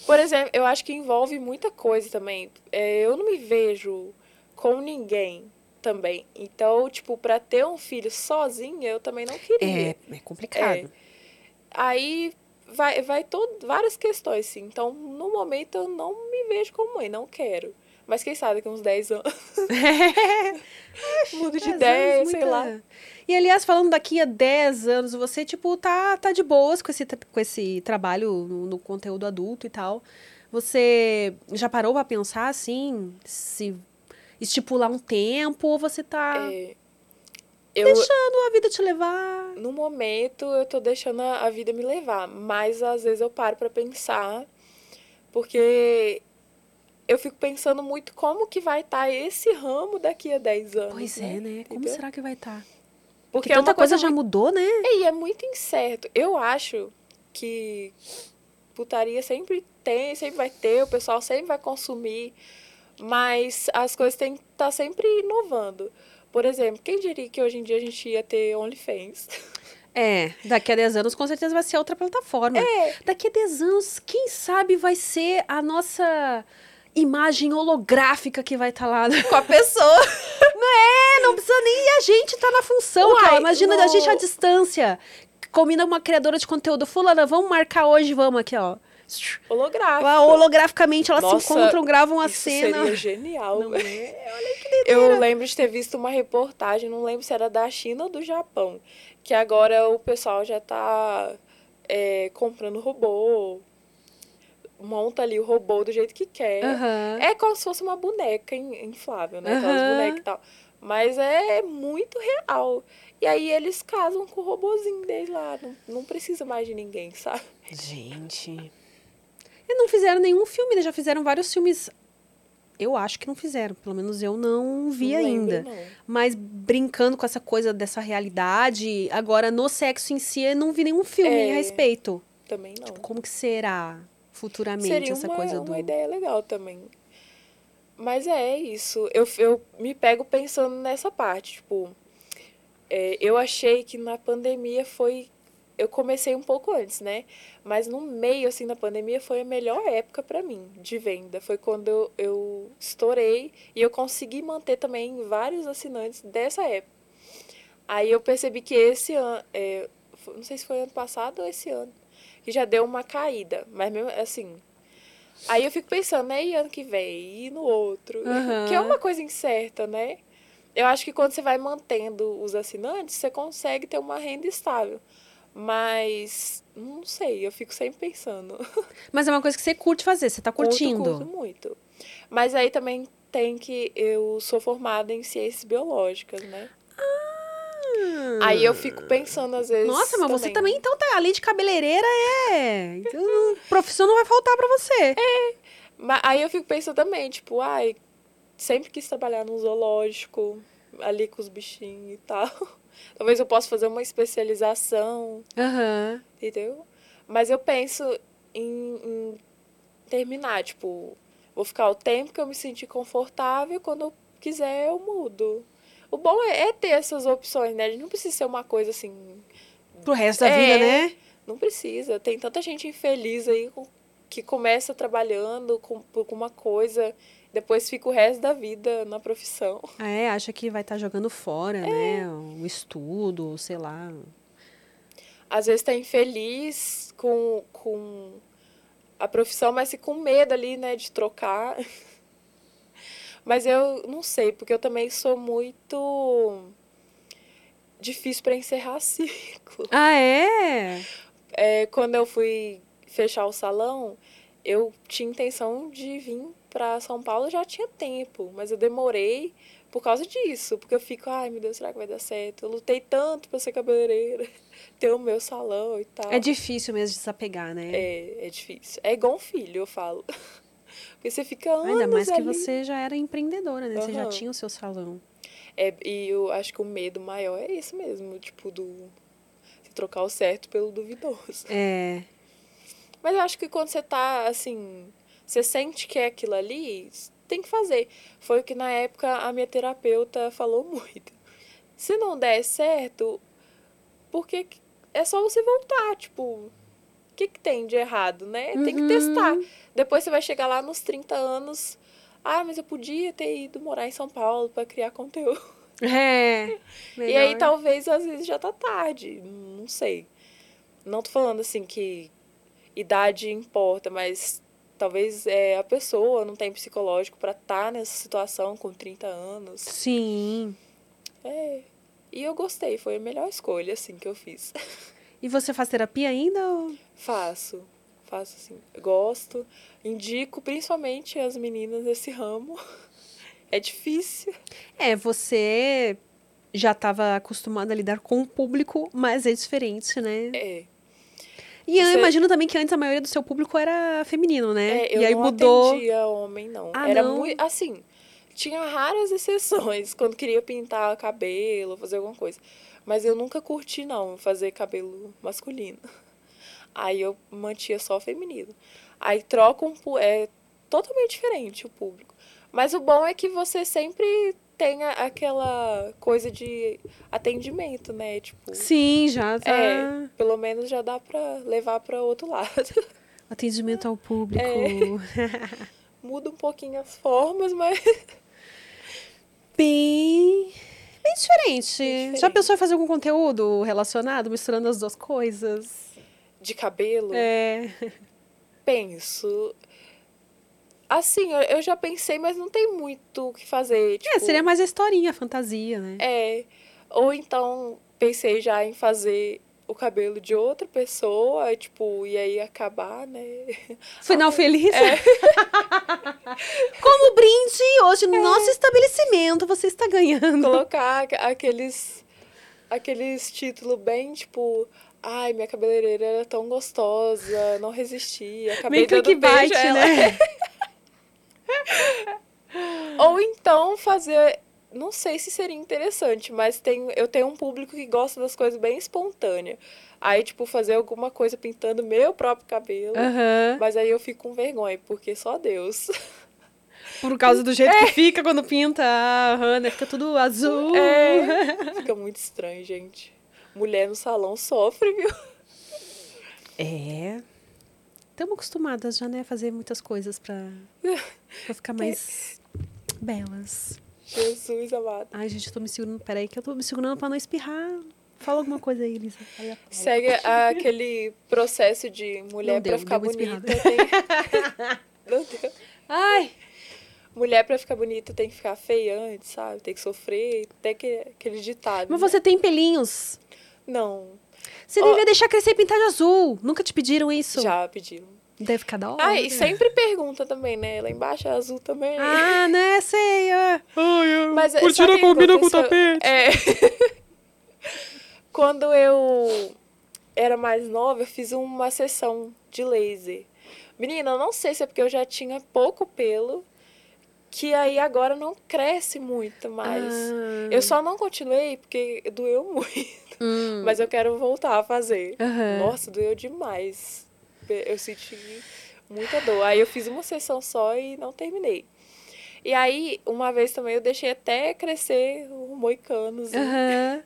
Por exemplo, eu acho que envolve muita coisa também. É, eu não me vejo com ninguém também. Então, tipo, pra ter um filho sozinha, eu também não queria. é, é complicado. Aí vai, vai todo, várias questões, assim. Então, no momento, eu não me vejo como mãe, não quero. Mas quem sabe daqui uns 10 anos. Mudo de 10 ideia, anos, sei muita- lá. E aliás, falando daqui a 10 anos, você, tipo, tá, tá de boas com esse, com esse trabalho no, no conteúdo adulto e tal. Você já parou pra pensar, assim, se estipular um tempo ou você tá É, eu, deixando a vida te levar? no momento, eu tô deixando a, a vida me levar. Mas às vezes eu paro pra pensar, porque eu fico pensando muito como que vai estar esse ramo daqui a 10 anos. Pois é, né? Como Entendeu? será que vai estar? Porque Porque é tanta uma coisa coisa já mudou, né? E é muito incerto. Eu acho que putaria sempre tem, sempre vai ter, o pessoal sempre vai consumir, mas as coisas têm que estar sempre inovando. Por exemplo, quem diria que hoje em dia a gente ia ter OnlyFans? É, daqui a 10 anos com certeza vai ser outra plataforma. É. Daqui a 10 anos, quem sabe vai ser a nossa imagem holográfica que vai estar lá com a pessoa. não é, não precisa nem a gente estar na função, Uai, cara. Imagina a no- gente à distância. Combina uma criadora de conteúdo. Fulana, vamos marcar hoje, vamos aqui, ó. Holográfico. Lá, holograficamente elas se Nossa, encontram, gravam a Isso cena. seria genial. Não é? Eu lembro de ter visto uma reportagem, não lembro se era da China ou do Japão, que agora o pessoal já tá é, comprando robô, monta ali o robô do jeito que quer. Aham. É como se fosse uma boneca in- inflável, né? Aquelas bonecas e tal. Mas é muito real. E aí eles casam com o robozinho deles lá. Não, não precisa mais de ninguém, sabe? Gente. E não fizeram nenhum filme, né? Já fizeram vários filmes. Eu acho que não fizeram. Pelo menos eu não vi Não lembro, ainda. não. Mas brincando com essa coisa dessa realidade, agora no sexo em si, eu não vi nenhum filme É. a respeito. Também não. Tipo, como que será futuramente Seria essa uma, coisa uma do. ideia legal também. Mas é isso. Eu, eu me pego pensando nessa parte. Tipo, é, eu achei que na pandemia foi. Eu comecei um pouco antes, né? Mas no meio, assim, da pandemia foi a melhor época pra mim de venda. Foi quando eu, eu estourei e eu consegui manter também vários assinantes dessa época. Aí eu percebi que esse ano. é, não sei se foi ano passado ou esse ano. Que já deu uma caída. Mas mesmo assim. Aí eu fico pensando, né? E ano que vem? E no outro? Aham. Que é uma coisa incerta, né? Eu acho que quando você vai mantendo os assinantes, você consegue ter uma renda estável. Mas, não sei, eu fico sempre pensando. Mas é uma coisa que você curte fazer, você tá curtindo. Curto, curto muito. Mas aí também tem que. Eu sou formada em ciências biológicas, né? Aí eu fico pensando, às vezes. Nossa, mas você também, então, tá. Além de cabeleireira, é. Então, profissão não vai faltar pra você. Mas aí eu fico pensando também, tipo, ai, sempre quis trabalhar num zoológico, ali com os bichinhos e tal. Talvez eu possa fazer uma especialização, Aham. entendeu? Mas eu penso em, em terminar, tipo, vou ficar o tempo que eu me sentir confortável, quando eu quiser eu mudo. O bom é, é ter essas opções, né? A gente não precisa ser uma coisa assim. Pro resto da É. vida, né? Não precisa. Tem tanta gente infeliz aí que começa trabalhando com, com uma coisa, depois fica o resto da vida na profissão. Ah, é, acha que vai estar jogando fora, É. né? O estudo, sei lá. Às vezes tá infeliz com, com a profissão, mas fica com medo ali, né, de trocar. Mas eu não sei, porque eu também sou muito difícil para encerrar ciclo. Ah, é? É, quando eu fui fechar o salão, eu tinha intenção de vir para São Paulo já tinha tempo, mas eu demorei por causa disso, porque eu fico, ai meu Deus, será que vai dar certo? Eu lutei tanto para ser cabeleireira, ter o meu salão e tal. É difícil mesmo desapegar, né? É, é difícil. É igual um filho, eu falo. Porque você fica anos Ainda mais que ali. você já era empreendedora, né? Você já tinha o seu salão. É, e eu acho que o medo maior é esse mesmo, tipo, do... Você trocar o certo pelo duvidoso. É. Mas eu acho que quando você tá, assim, você sente que é aquilo ali, tem que fazer. Foi o que na época a minha terapeuta falou muito. Se não der certo, porque é só você voltar, tipo, o que, que tem de errado, né? Tem que Uhum. testar. Depois você vai chegar lá nos 30 anos, ah, mas eu podia ter ido morar em São Paulo para criar conteúdo. É. E aí melhor. talvez às vezes já tá tarde, não sei. Não tô falando assim que idade importa, mas talvez é, a pessoa não tem psicológico para estar nessa situação com 30 anos. Sim. É. E eu gostei, foi a melhor escolha assim que eu fiz. E você faz terapia ainda? ou- Faço, faço assim, gosto, indico principalmente as meninas desse ramo. É difícil. É, você já estava acostumada a lidar com o público, mas é diferente, né? É. E eu Você- imagino também que antes a maioria do seu público era feminino, né? É, eu e aí não mudou. atendia homem, não. Ah, Era não? muito. Assim, tinha raras exceções quando queria pintar cabelo, fazer alguma coisa. Mas eu nunca curti, não, fazer cabelo masculino. Aí eu mantia só feminino. Aí troca um. É totalmente diferente o público. Mas o bom é que você sempre tem aquela coisa de atendimento, né? Tipo, Sim, já tá. É. pelo menos já dá pra levar pra outro lado. Atendimento ao público. É. Muda um pouquinho as formas, mas Bem. Bem diferente. Bem Já diferente. pensou em fazer algum conteúdo relacionado, misturando as duas coisas? de cabelo, É. penso. Assim, eu, já pensei, mas não tem muito o que fazer. É, tipo, seria mais a historinha, a fantasia, né? É. Ou então pensei já em fazer o cabelo de outra pessoa, tipo, e aí acabar, né? Final feliz. É. Como brinde, hoje no nosso estabelecimento você está ganhando. Colocar aqu- aqueles aqueles títulos bem tipo, ai, minha cabeleireira era tão gostosa, não resisti, acabei Bem dando beijo a ela. né? Ou então fazer, não sei se seria interessante, mas tem, eu tenho um público que gosta das coisas bem espontâneas. Aí, tipo, fazer alguma coisa pintando meu próprio cabelo. Aham. Mas aí eu fico com vergonha, porque só Deus. Por causa do jeito que fica quando pinta a Hannah, fica tudo azul. É. Fica muito estranho, gente. Mulher no salão sofre, viu? É. Estamos acostumadas já, né, a fazer muitas coisas pra, pra ficar mais belas. Jesus amado. Ai, gente, eu tô me segurando. Peraí, que eu tô me segurando pra não espirrar. Fala alguma coisa aí, Elisa. Segue aquele processo de mulher Não pra deu, ficar deu bonita. Tem... Deu. Ai! Mulher pra ficar bonita tem que ficar feia antes, sabe? Tem que sofrer. Tem que... aquele ditado. Mas né? você tem pelinhos. Não. Você Ó. devia deixar crescer pintar de azul. Nunca te pediram isso? Já pediram. Deve ficar da hora. Ah, e sempre pergunta também, né? Lá embaixo é azul também. Ah, né? Sei. ah. Ai, Mas é, cortina o que combina com o tapete. É. Quando eu era mais nova, eu fiz uma sessão de laser. Menina, eu não sei se é porque eu já tinha pouco pelo, que aí agora não cresce muito mais. Ah. Eu só não continuei porque doeu muito. Hum. Mas eu quero voltar a fazer. Aham. Nossa, doeu demais. Eu senti muita dor. Aí eu fiz uma sessão só e não terminei. E aí, uma vez também eu deixei até crescer o moicano. Aham.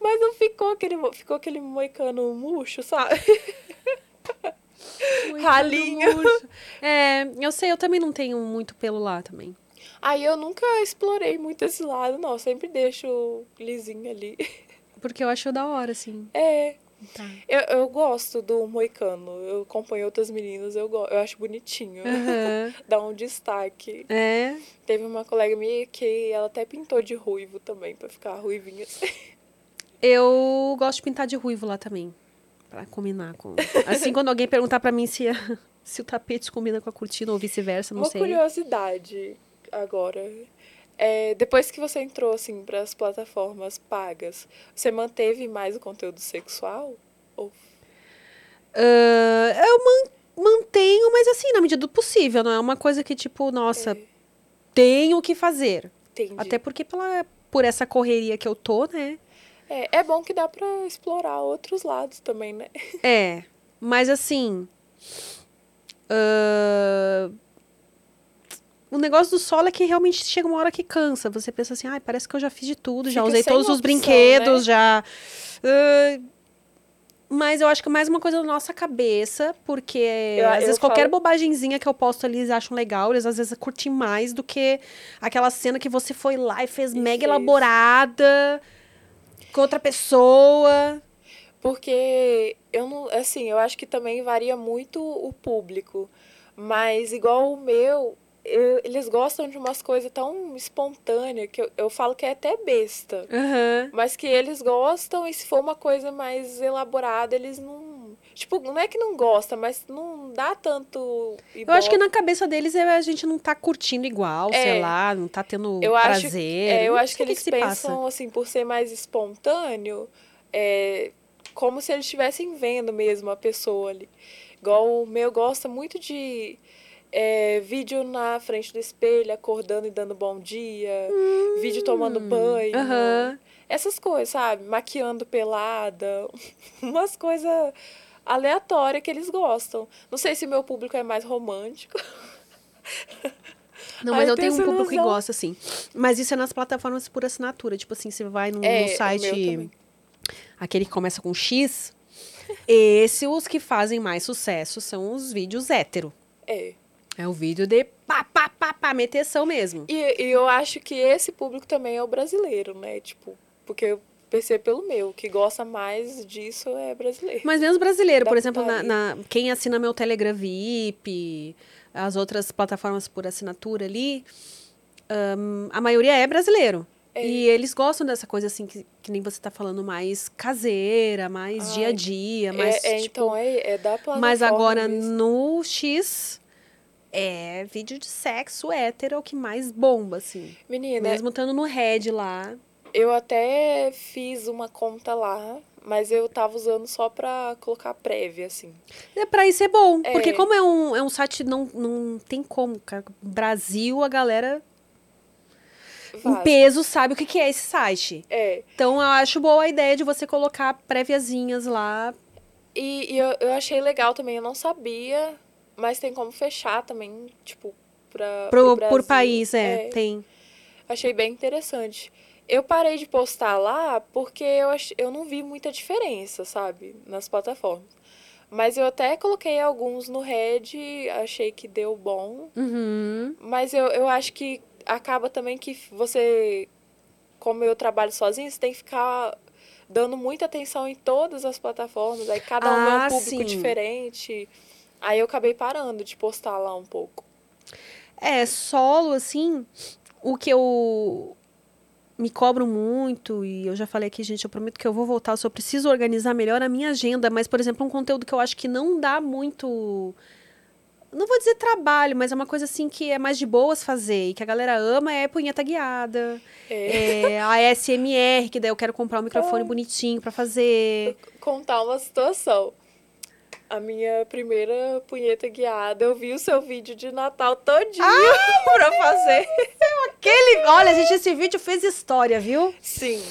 Mas não ficou aquele, ficou aquele moicano murcho, sabe? Muito Ralinho. murcho. É, eu sei, eu também não tenho muito pelo lá também. Aí eu nunca explorei muito esse lado, não. Eu sempre deixo lisinho ali. Porque eu acho da hora, assim. É. Tá. Eu, eu gosto do moicano. Eu acompanho outras meninas, eu, eu acho bonitinho. Aham. Dá um destaque. É. Teve uma colega minha que ela até pintou de ruivo também, pra ficar ruivinha. assim. Eu gosto de pintar de ruivo lá também. Pra combinar com. Assim, quando alguém perguntar pra mim se, se o tapete combina com a cortina ou vice-versa, não Uma sei. curiosidade agora. É, depois que você entrou assim para as plataformas pagas, você manteve mais o conteúdo sexual? Ou Ah, eu man- mantenho, mas assim, na medida do possível. Não é uma coisa que, tipo, nossa, É. tenho que fazer. entendi? Até porque pela, por essa correria que eu tô, né? É, é bom que dá para explorar outros lados também, né? É. Mas assim. ah, o negócio do solo é que realmente chega uma hora que cansa. Você pensa assim, ai, parece que eu já fiz de tudo, já Fica usei sem todos os opção, brinquedos, né? já. ah, mas eu acho que é mais uma coisa da nossa cabeça, porque Eu- às eu vezes qualquer falo- bobagemzinha que eu posto ali eles acham legal, eles às vezes curtem mais do que aquela cena que você foi lá e fez mega elaborada com outra pessoa. Porque eu não, assim, eu acho que também varia muito o público. Mas igual o meu, eu- eles gostam de umas coisas tão espontâneas que eu, eu falo que é até besta. Aham. Mas que eles gostam e se for uma coisa mais elaborada, eles não. Tipo, não é que não gosta, mas não dá tanto. Eu acho que na cabeça deles é, a gente não tá curtindo igual, É. sei lá, não tá tendo eu acho, prazer. é, eu acho que o eles se pensam, passa. assim, por ser mais espontâneo, é, como se eles estivessem vendo mesmo a pessoa ali. Igual o meu gosta muito de é, vídeo na frente do espelho, acordando e dando bom dia, vídeo tomando banho. Hum, Aham. Essas coisas, sabe? Maquiando pelada, umas coisas aleatórias que eles gostam. Não sei se meu público é mais romântico. Não, mas eu eu tenho um público que gosta, assim. Mas isso é nas plataformas por assinatura. Tipo assim, você vai no, É, o meu site, aquele que começa com X, esse, os que fazem mais sucesso são os vídeos hétero. É. É o vídeo de pá, pá, pá, pá, meteção mesmo. E, e eu acho que esse público também é o brasileiro, né? Tipo, porque eu percebo pelo meu, que gosta mais disso é brasileiro. Mas mesmo brasileiro, Da por exemplo, na, na- quem assina meu Telegram VIP, as outras plataformas por assinatura ali, ahn, a maioria é brasileiro. É. E eles gostam dessa coisa assim, que, que nem você tá falando, mais caseira, mais Ai, dia a dia, mais é, é, tipo, então é, é da plataforma Mas agora mesmo. no X é vídeo de sexo hétero é o que mais bomba, assim. Menina, Mesmo estando no Red lá. eu até fiz uma conta lá, mas eu tava usando só pra colocar prévia, assim. É, pra isso é bom. É. Porque como é um, é um site, não, não tem como, cara. Brasil, a galera em Vaza. peso sabe o que, que é esse site. É. Então eu acho boa a ideia de você colocar préviazinhas lá. E, e eu, eu achei legal também, eu não sabia, mas tem como fechar também, tipo, pra. Pro, pro por Brasil. país, é, tem. Achei bem interessante. Eu parei de postar lá porque eu, ach... eu não vi muita diferença, sabe? Nas plataformas. Mas eu até coloquei alguns no Red, achei que deu bom. Uhum. Mas eu, eu acho que acaba também que você, como eu trabalho sozinho, você tem que ficar dando muita atenção em todas as plataformas. Aí cada um é Ah, um público sim. diferente. Aí eu acabei parando de postar lá um pouco. É, solo, assim, o que eu me cobro muito, e eu já falei aqui, gente, eu prometo que eu vou voltar, eu só preciso organizar melhor a minha agenda, mas, por exemplo, um conteúdo que eu acho que não dá muito. Não vou dizer trabalho, mas é uma coisa assim que é mais de boas fazer e que a galera ama é punheta guiada, É. é a SMR, que daí eu quero comprar um microfone Ah. bonitinho pra fazer. contar uma situação. A minha primeira punheta guiada, eu vi o seu vídeo de Natal todinho Ah! pra fazer. Aquele, olha, gente, esse vídeo fez história, viu? Sim.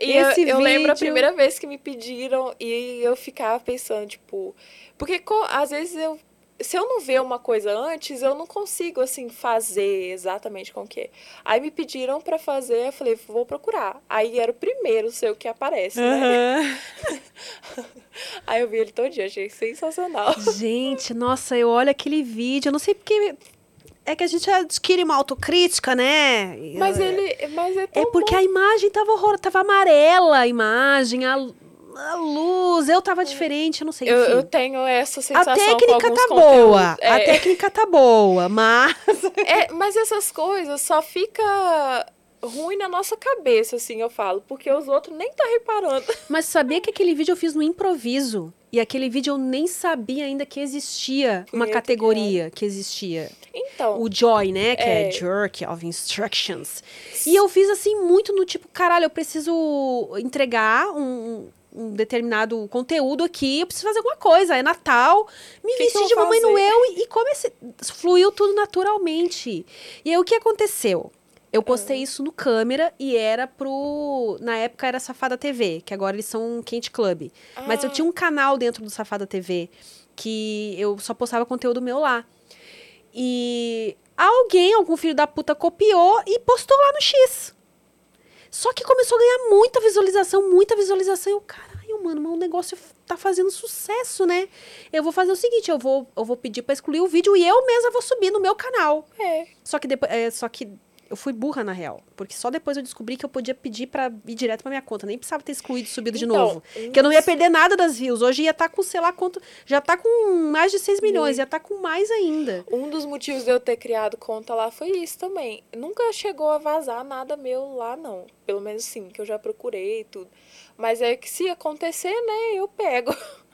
E Esse eu, eu lembro a primeira vez que me pediram e eu ficava pensando, tipo. Porque às vezes eu. Se eu não ver uma coisa antes, eu não consigo, assim, fazer exatamente com o que. Aí me pediram pra fazer, eu falei, vou procurar. Aí era o primeiro seu que aparece, né? Aham. Aí eu vi ele todo dia, achei sensacional. Gente, nossa, eu olho aquele vídeo, eu não sei porque. É que a gente adquire uma autocrítica, né? Mas é, ele. Mas é tão É porque a imagem tava horror, tava amarela a imagem, a, a luz, eu tava diferente, eu não sei. Eu, eu tenho essa a sensação com técnica tá conteúdos. boa, É, a técnica tá boa, mas. é, mas essas coisas só fica ruim na nossa cabeça, assim, eu falo, porque os outros nem tá reparando. Mas sabia que aquele vídeo eu fiz no improviso? E aquele vídeo eu nem sabia ainda que existia uma Punheta categoria que existia. Então, o Joy, né? Que é. É. Jerk of Instructions. E eu fiz assim muito no tipo, caralho, eu preciso entregar um, um determinado conteúdo aqui, eu preciso fazer alguma coisa. É Natal, me Que vesti de Mamãe? Noel e, e comecei. Fluiu tudo naturalmente. E aí o que aconteceu? Eu postei Ah. isso no câmera e era pro. Na época era Safada TV, que agora eles são Quente Club. Mas eu Ah. tinha um canal dentro do Safada TV que eu só postava conteúdo meu lá. E alguém, algum filho da puta, copiou e postou lá no X. Só que começou a ganhar muita visualização, muita visualização. E eu, caralho, mano, mas o negócio tá fazendo sucesso, né? Eu vou fazer o seguinte, eu vou, eu vou pedir pra excluir o vídeo e eu mesma vou subir no meu canal. é. Só que depois, é, só que eu fui burra na real, porque só depois eu descobri que eu podia pedir pra ir direto pra minha conta, nem precisava ter excluído e subido de Então, novo. um Que eu não ia perder nada das views. Hoje ia estar com, sei lá quanto, já tá com mais de 6 milhões, ia estar com mais ainda. Um dos motivos de eu ter criado conta lá foi isso também. Nunca chegou a vazar nada meu lá, não. Pelo menos sim, que eu já procurei e tudo. Mas é que se acontecer, né, eu pego.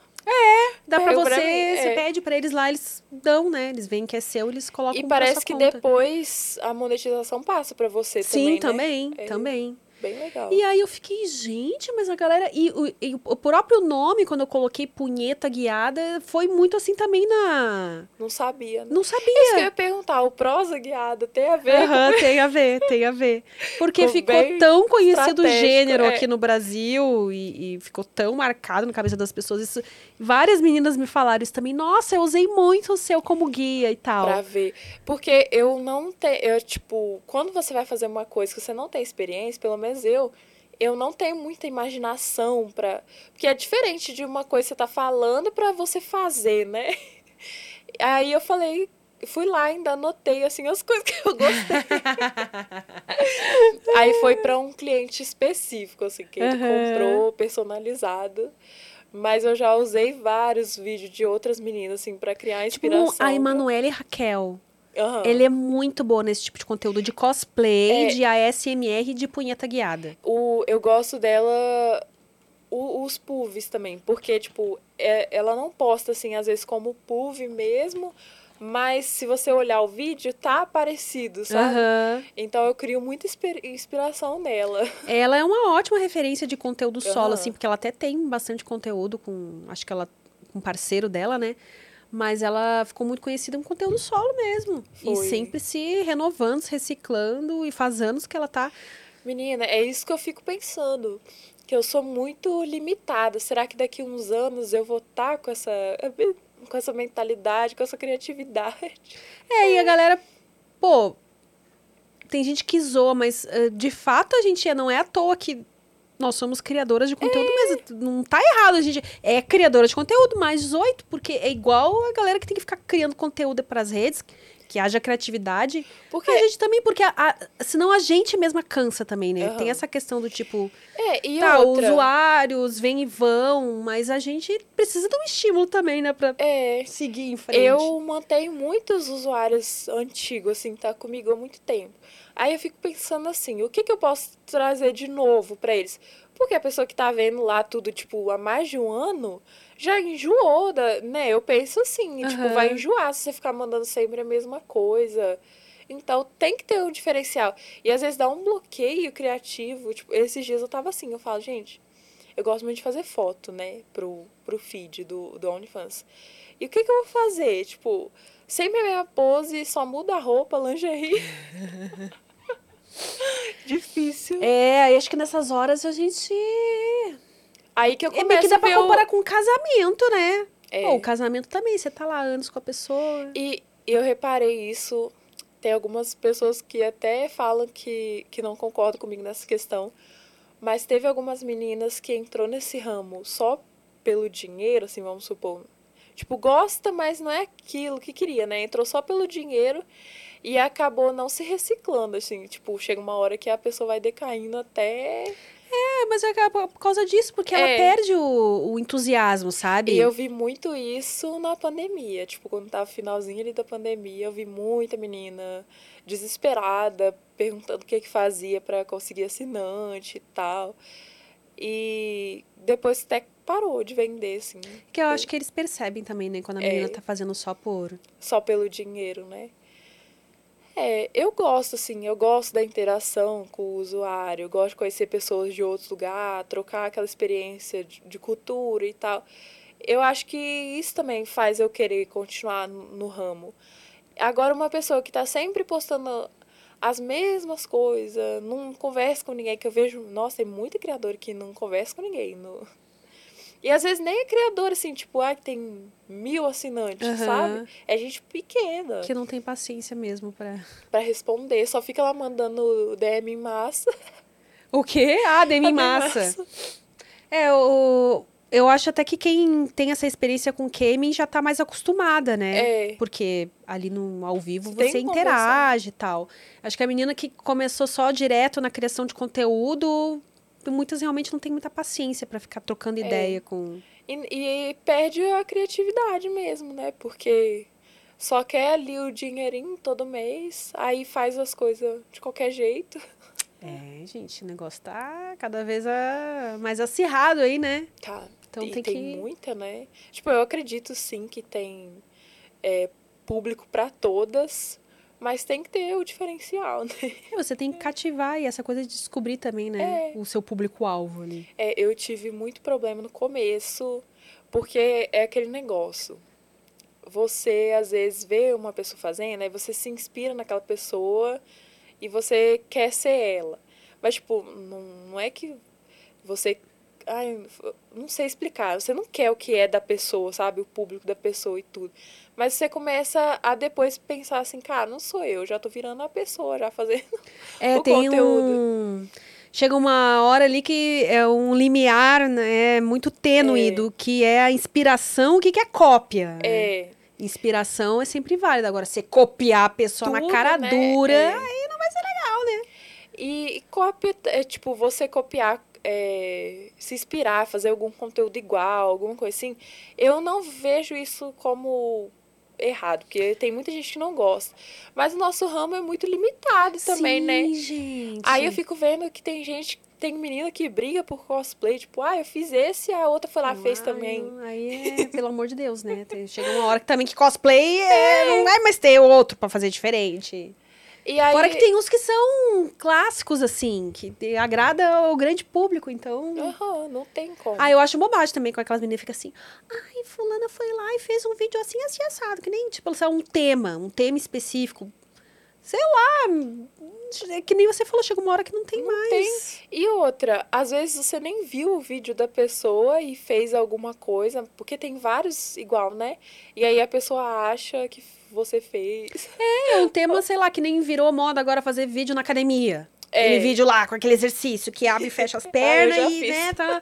Dá pra Pego você, pra mim, você é. pede pra eles lá, eles dão, né? Eles veem que é seu, eles colocam E pra parece que conta. depois a monetização passa pra você Sim, também, também, né? É. também. Bem legal. E aí eu fiquei, gente, mas a galera. E, o- e o próprio nome, quando eu coloquei punheta guiada, foi muito assim também na. Não sabia, né? Não Isso que eu sabia. ia perguntar, o prosa guiada tem a ver Aham, tem a ver, tem a ver. Porque Ficou tão conhecido o gênero é. aqui no Brasil e, e ficou tão marcado na cabeça das pessoas. Isso, várias meninas me falaram isso também. Nossa, eu usei muito o seu como guia e tal. Pra ver. Porque eu não tenho. Tipo, quando você vai fazer uma coisa que você não tem experiência, pelo menos eu, eu não tenho muita imaginação pra. Porque é diferente de uma coisa que você tá falando pra você fazer, né? Aí eu falei. Fui lá, ainda anotei assim as coisas que eu gostei. Aí foi pra um cliente específico, assim, que ele Aham. comprou personalizado. Mas eu já usei vários vídeos de outras meninas, assim, pra criar Tipo, inspiração. a Emanuele Raquel. Aham. Ele é muito boa nesse tipo de conteúdo de cosplay, É. de ASMR e de punheta guiada. O, eu gosto dela, o- os PUVs também, porque, tipo, é- ela não posta, assim, às vezes como PUV mesmo, mas se você olhar o vídeo, tá parecido, sabe? Aham. Então eu crio muita inspi- inspiração nela. Ela é uma ótima referência de conteúdo solo, Aham. assim, porque ela até tem bastante conteúdo com. Acho que ela. com um parceiro dela, né? Mas ela ficou muito conhecida com conteúdo solo mesmo. E Foi. sempre se renovando, se reciclando, e faz anos que ela tá. Menina, é isso que eu fico pensando. Que eu sou muito limitada. Será que daqui uns anos eu vou estar com essa, com essa mentalidade, com essa criatividade? É, e a galera, pô. Tem gente que zoa, mas eh, de fato a gente não é à toa que nós somos criadoras de conteúdo, mas não tá errado. A gente é criadora de conteúdo, mais 18, porque é igual a galera que tem que ficar criando conteúdo pras redes, que haja criatividade. Porque A gente também, porque a, a- senão a gente mesma cansa também, né? Aham. Tem essa questão do tipo, É, e tá, outra. usuários vêm e vão, mas a gente precisa de um estímulo também, né? Pra É, seguir em frente. eu mantenho muitos usuários antigos, assim, tá comigo há muito tempo. Aí eu fico pensando assim, o que, que eu posso trazer de novo pra eles? Porque a pessoa que tá vendo lá tudo, tipo, há mais de um ano, já enjoou, da, né? Eu penso assim, tipo, Aham. vai enjoar se você ficar mandando sempre a mesma coisa. Então tem que ter um diferencial. E às vezes dá um bloqueio criativo. Tipo, esses dias eu tava assim, eu falo, gente, eu gosto muito de fazer foto, né, pro, pro feed do, do OnlyFans. E o que que eu vou fazer? Tipo, sempre a mesma pose, só muda a roupa, lingerie. Difícil. É, aí acho que nessas horas a gente. Aí que eu É meio começo que dá pra o- comparar com casamento, né? É. Pô, o casamento também, você tá lá anos com a pessoa. E eu reparei isso. Tem algumas pessoas que até falam que, que não concordam comigo nessa questão. Mas teve algumas meninas que entrou nesse ramo só pelo dinheiro, assim, vamos supor. Tipo, gosta, mas não é aquilo que queria, né? Entrou só pelo dinheiro e acabou não se reciclando, assim. Tipo, chega uma hora que a pessoa vai decaindo até É, mas é por causa disso, porque ela É. perde o, o entusiasmo, sabe? E eu vi muito isso na pandemia. Tipo, quando tava finalzinho ali da pandemia, eu vi muita menina desesperada, perguntando o que que fazia para conseguir assinante e tal. E depois até parou de vender, assim, Que eu acho que eles percebem também, né? Quando a É. menina tá fazendo só por. só pelo dinheiro, né? É, eu gosto, assim, eu gosto da interação com o usuário, eu gosto de conhecer pessoas de outros lugares, trocar aquela experiência de, de cultura e tal. Eu acho que isso também faz eu querer continuar no, no ramo. Agora, uma pessoa que tá sempre postando as mesmas coisas, não conversa com ninguém, que eu vejo, nossa, tem muito criador que não conversa com ninguém. No... E às vezes nem é criador, assim, tipo, ah, tem mil assinantes, Aham. sabe? É gente pequena Que não tem paciência mesmo pra. pra responder, só fica lá mandando DM em massa. O quê? Ah, Demi Demi Massa. É, o. Eu acho até que quem tem essa experiência com gaming já tá mais acostumada, né? É. Porque ali no ao vivo Você você que interage e tal. Acho que a menina que começou só direto na criação de conteúdo, muitas realmente não tem muita paciência pra ficar trocando É. ideia com. E, e perde a criatividade mesmo, né? Porque só quer ali o dinheirinho todo mês, aí faz as coisas de qualquer jeito. É, gente, o negócio tá cada vez mais acirrado aí, né? Tá. Então e tem tem, que- muita, né? Tipo, eu acredito sim que tem é, público pra todas, Mas tem que ter o diferencial, né? Você tem que cativar e essa coisa de descobrir também, né? É. O seu público-alvo ali. É, eu tive muito problema no começo, porque é aquele negócio. Você, às vezes, vê uma pessoa fazendo, aí você se inspira naquela pessoa e você quer ser ela. Mas, tipo, não, não é que você. Ai, não sei explicar. Você não quer o que é da pessoa, sabe? O público da pessoa e tudo. Mas você começa a depois pensar assim, cara, não sou eu, já tô virando a pessoa, já fazendo. É, O tem conteúdo. um. Chega uma hora ali que é um limiar, né? Muito tênue É. do que é a inspiração, o que que é cópia. É. Inspiração é sempre válida. Agora, você copiar a pessoa na Tudo, cara né? dura, É. aí não vai ser legal, né? E cópia, é tipo, você copiar, é, se inspirar, fazer algum conteúdo igual, alguma coisa assim, eu não vejo isso como errado, porque tem muita gente que não gosta. Mas o nosso ramo é muito limitado também, Sim, né? gente. Aí eu fico vendo que tem gente, tem menina que briga por cosplay, tipo, ah, eu fiz esse, a outra foi lá, fez Ai, também. Aí é, pelo amor de Deus, né? Chega uma hora que também que cosplay é, não vai mais ter outro pra fazer diferente. E aí, Fora que tem uns que são clássicos, assim, que te- agrada o grande público, então. Aham, não tem como. Ah, eu acho bobagem também com aquelas meninas que ficam assim. Ai, fulana foi lá e fez um vídeo assim, assim, assado. Que nem, tipo, lá, um tema, um tema específico. Sei lá, é que nem você falou, chega uma hora que não tem mais. E outra, às vezes você nem viu o vídeo da pessoa e fez alguma coisa, porque tem vários igual, né? E aí a pessoa acha que você fez. É um tema, sei lá, que nem virou moda agora fazer vídeo na academia. É. Aquele vídeo lá, com aquele exercício que abre e fecha as pernas já e, fiz. né, tá...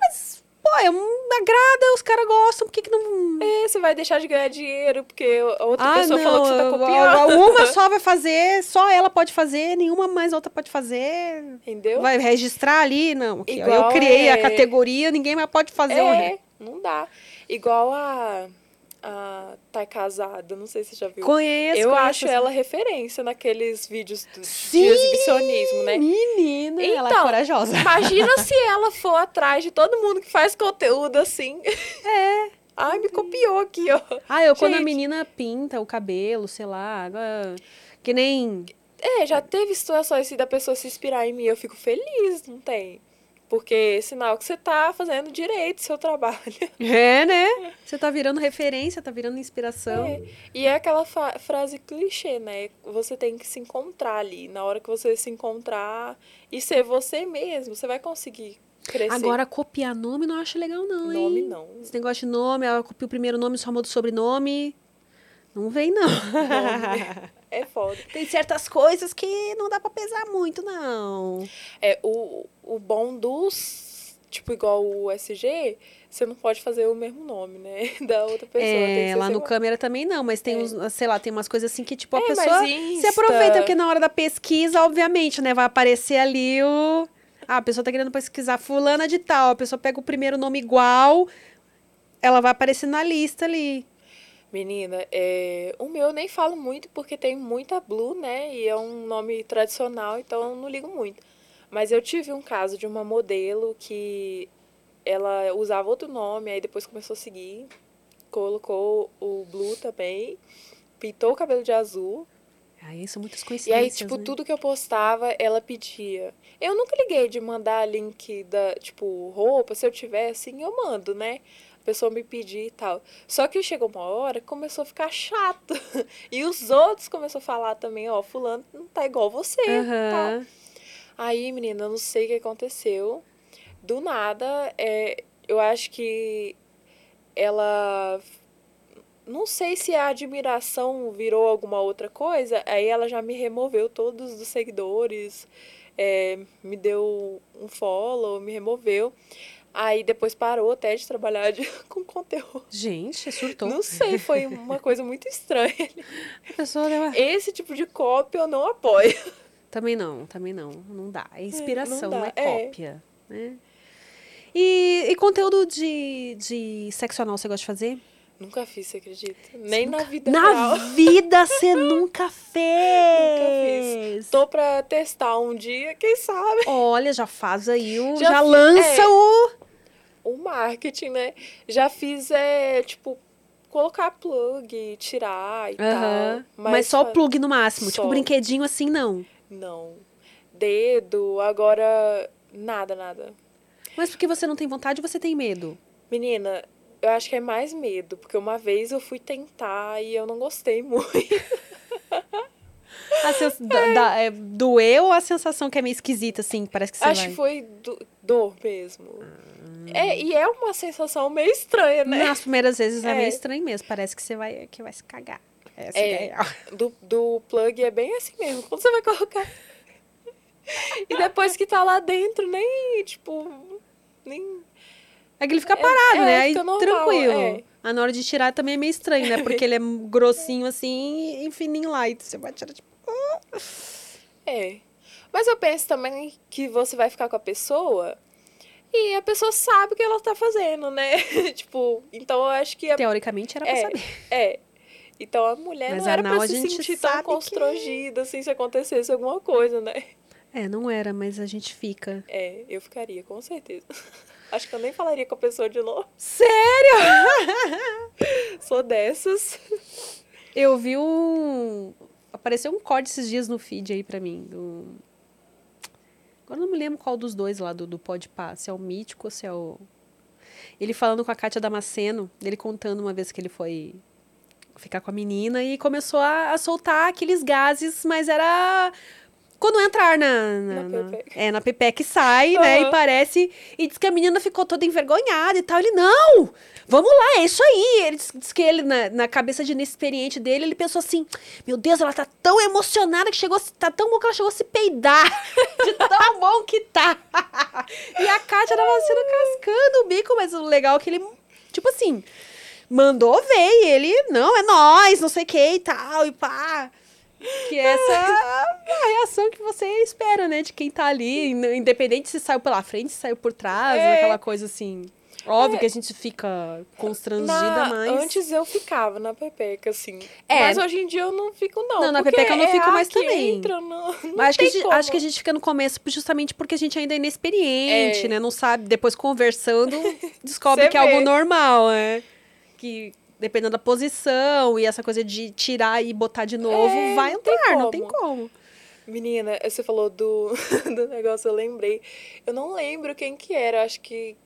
Mas, pô, é um, agrada, os caras gostam, por que que não... É, você vai deixar de ganhar dinheiro porque a outra Ah, pessoa falou que você tá copiando. Uma só vai fazer, só ela pode fazer, nenhuma mais outra pode fazer. Entendeu? Vai registrar ali, não. ó, eu Igual criei a é- categoria, ninguém mais pode fazer. É, não dá. Igual a, a Tá Casada, não sei se você já viu. Conheço. Eu conheço acho ela referência naqueles vídeos do- Sim, de exibicionismo, né? Menina, ela é Então, corajosa. Imagina se ela for atrás de todo mundo que faz conteúdo assim. É. Ai, me copiou aqui, ó. Ah, eu quando a Gente. menina pinta o cabelo, sei lá, que nem... É, já teve situações assim da pessoa se inspirar em mim, eu fico feliz, não tem? Porque é sinal que você tá fazendo direito o seu trabalho. É, né? Você tá virando referência, tá virando inspiração. É. E é aquela frase clichê, né? Você tem que se encontrar ali. Na hora que você se encontrar e ser você mesmo, você vai conseguir crescer. Agora, copiar nome não acho legal não, hein? nome não. Esse negócio de nome, ela copia o primeiro nome, só muda o sobrenome. Não vem, não. Nome é foda. Tem certas coisas que não dá pra pesar muito, não. É, o, o bom dos, tipo, igual o SG, você não pode fazer o mesmo nome, né? Da outra pessoa. É, lá no câmera também não, mas tem É. uns, sei lá, tem umas coisas assim que, tipo, a É, pessoa se aproveita, porque na hora da pesquisa, obviamente, né, vai aparecer ali o... Ah, a pessoa tá querendo pesquisar fulana de tal, a pessoa pega o primeiro nome igual, ela vai aparecer na lista ali. Menina, é, o meu eu nem falo muito porque tem muita Blue, né? E é um nome tradicional, então eu não ligo muito. Mas eu tive um caso de uma modelo que ela usava outro nome, aí depois começou a seguir, colocou o Blue também, pintou o cabelo de azul. Aí são muitas E coincidências, aí, tipo, né? tudo que eu postava, ela pedia. Eu nunca liguei de mandar link da, tipo, roupa, se eu tiver, assim, eu mando, né? Pessoa me pedir e tal. Só que chegou uma hora que começou a ficar chato. E os outros começaram a falar também, ó, fulano não tá igual você. Aham. Aí, menina, eu não sei o que aconteceu. Do nada, é, eu acho que ela. Não sei se a admiração virou alguma outra coisa. Aí ela já me removeu todos os seguidores, é, me deu um follow, me removeu. Aí depois parou até de trabalhar de- com conteúdo. Gente, surtou. Não sei, foi uma coisa muito estranha. A pessoa deu uma- Esse tipo de cópia eu não apoio. Também não, também não. Não dá. É inspiração, não não, dá, é é. cópia. Né? E, e conteúdo de, de sexo anal você gosta de fazer? Nunca fiz, você acredita? Nem na vida Na real. vida você nunca fez! Tô pra testar um dia, quem sabe? Olha, já faz aí o. Já Já, fi- lança é. o. O marketing, né? Já fiz, é, tipo, colocar plug, tirar e tal. Mas, só o plug no máximo. Tipo, só. brinquedinho assim, não. Não. Dedo, agora nada, nada. Mas porque você não tem vontade, você tem medo. Menina, eu acho que é mais medo, porque uma vez eu fui tentar e eu não gostei muito. A sens... da- da- é, doeu ou a sensação que é meio esquisita, assim? Parece que você acho vai... que foi do- dor mesmo. É, e é uma sensação meio estranha, né? Nas primeiras vezes é. É. meio estranho mesmo. Parece que você vai, que vai se cagar. Essa É. ideia. Do, do plug é bem assim mesmo. Quando você vai colocar. E depois que tá lá dentro, nem, tipo. Nem. É que ele fica parado, é, né? Aí fica normal, tranquilo. é. Ah, na hora de tirar também é meio estranho, né? Porque ele é grossinho assim e fininho lá. E você vai tirar, tipo... É. Mas eu penso também que você vai ficar com a pessoa e a pessoa sabe o que ela tá fazendo, né? tipo, então eu acho que a Teoricamente era pra É, saber. é. Então a mulher Mas não era anal pra a se sentir tão que- constrangida, assim, se acontecesse alguma coisa, né? É, não era, mas a gente fica. É, eu ficaria, com certeza. Acho que eu nem falaria com a pessoa de novo. Sério? Sou dessas. Eu vi um. Apareceu um corte esses dias no feed aí pra mim. Do... Agora eu não me lembro qual dos dois lá do, do Podpah, se é o Mítico ou se é o. Ele falando com a Kátia Damasceno, ele contando uma vez que ele foi ficar com a menina e começou a, a soltar aqueles gases, mas era. Quando entrar na. Na, Na na- é, na pepeca sai, né? E parece. E diz que a menina ficou toda envergonhada e tal. Ele, não! Vamos lá, é isso aí. Ele diz, diz que ele, na, na cabeça de inexperiente dele, ele pensou assim: Meu Deus, ela tá tão emocionada que chegou. Tá tão bom que ela chegou a se peidar. De tão bom que tá. E a Kátia tava sendo cascando o bico, mas o legal é que ele, tipo assim, mandou ver e ele, não, é nós, não sei o que e tal, e pá. Que essa é a reação que você espera, né? De quem tá ali, in- independente se saiu pela frente, se saiu por trás, É. aquela coisa assim. Óbvio que a gente fica constrangida, Na- mas. Antes eu ficava na pepeca, assim. É. Mas hoje em dia eu não fico, não. Não, na pepeca eu não é fico mais também. Entra, não, não Mas acho que, gente, acho que a gente fica no começo justamente porque a gente ainda é inexperiente, É. né? Não sabe, depois conversando, descobre que é algo normal, né? Que dependendo da posição e essa coisa de tirar e botar de novo, É, vai não tem entrar, não tem como. como. Menina, você falou do, do negócio, eu lembrei. Eu não lembro quem que era, acho que.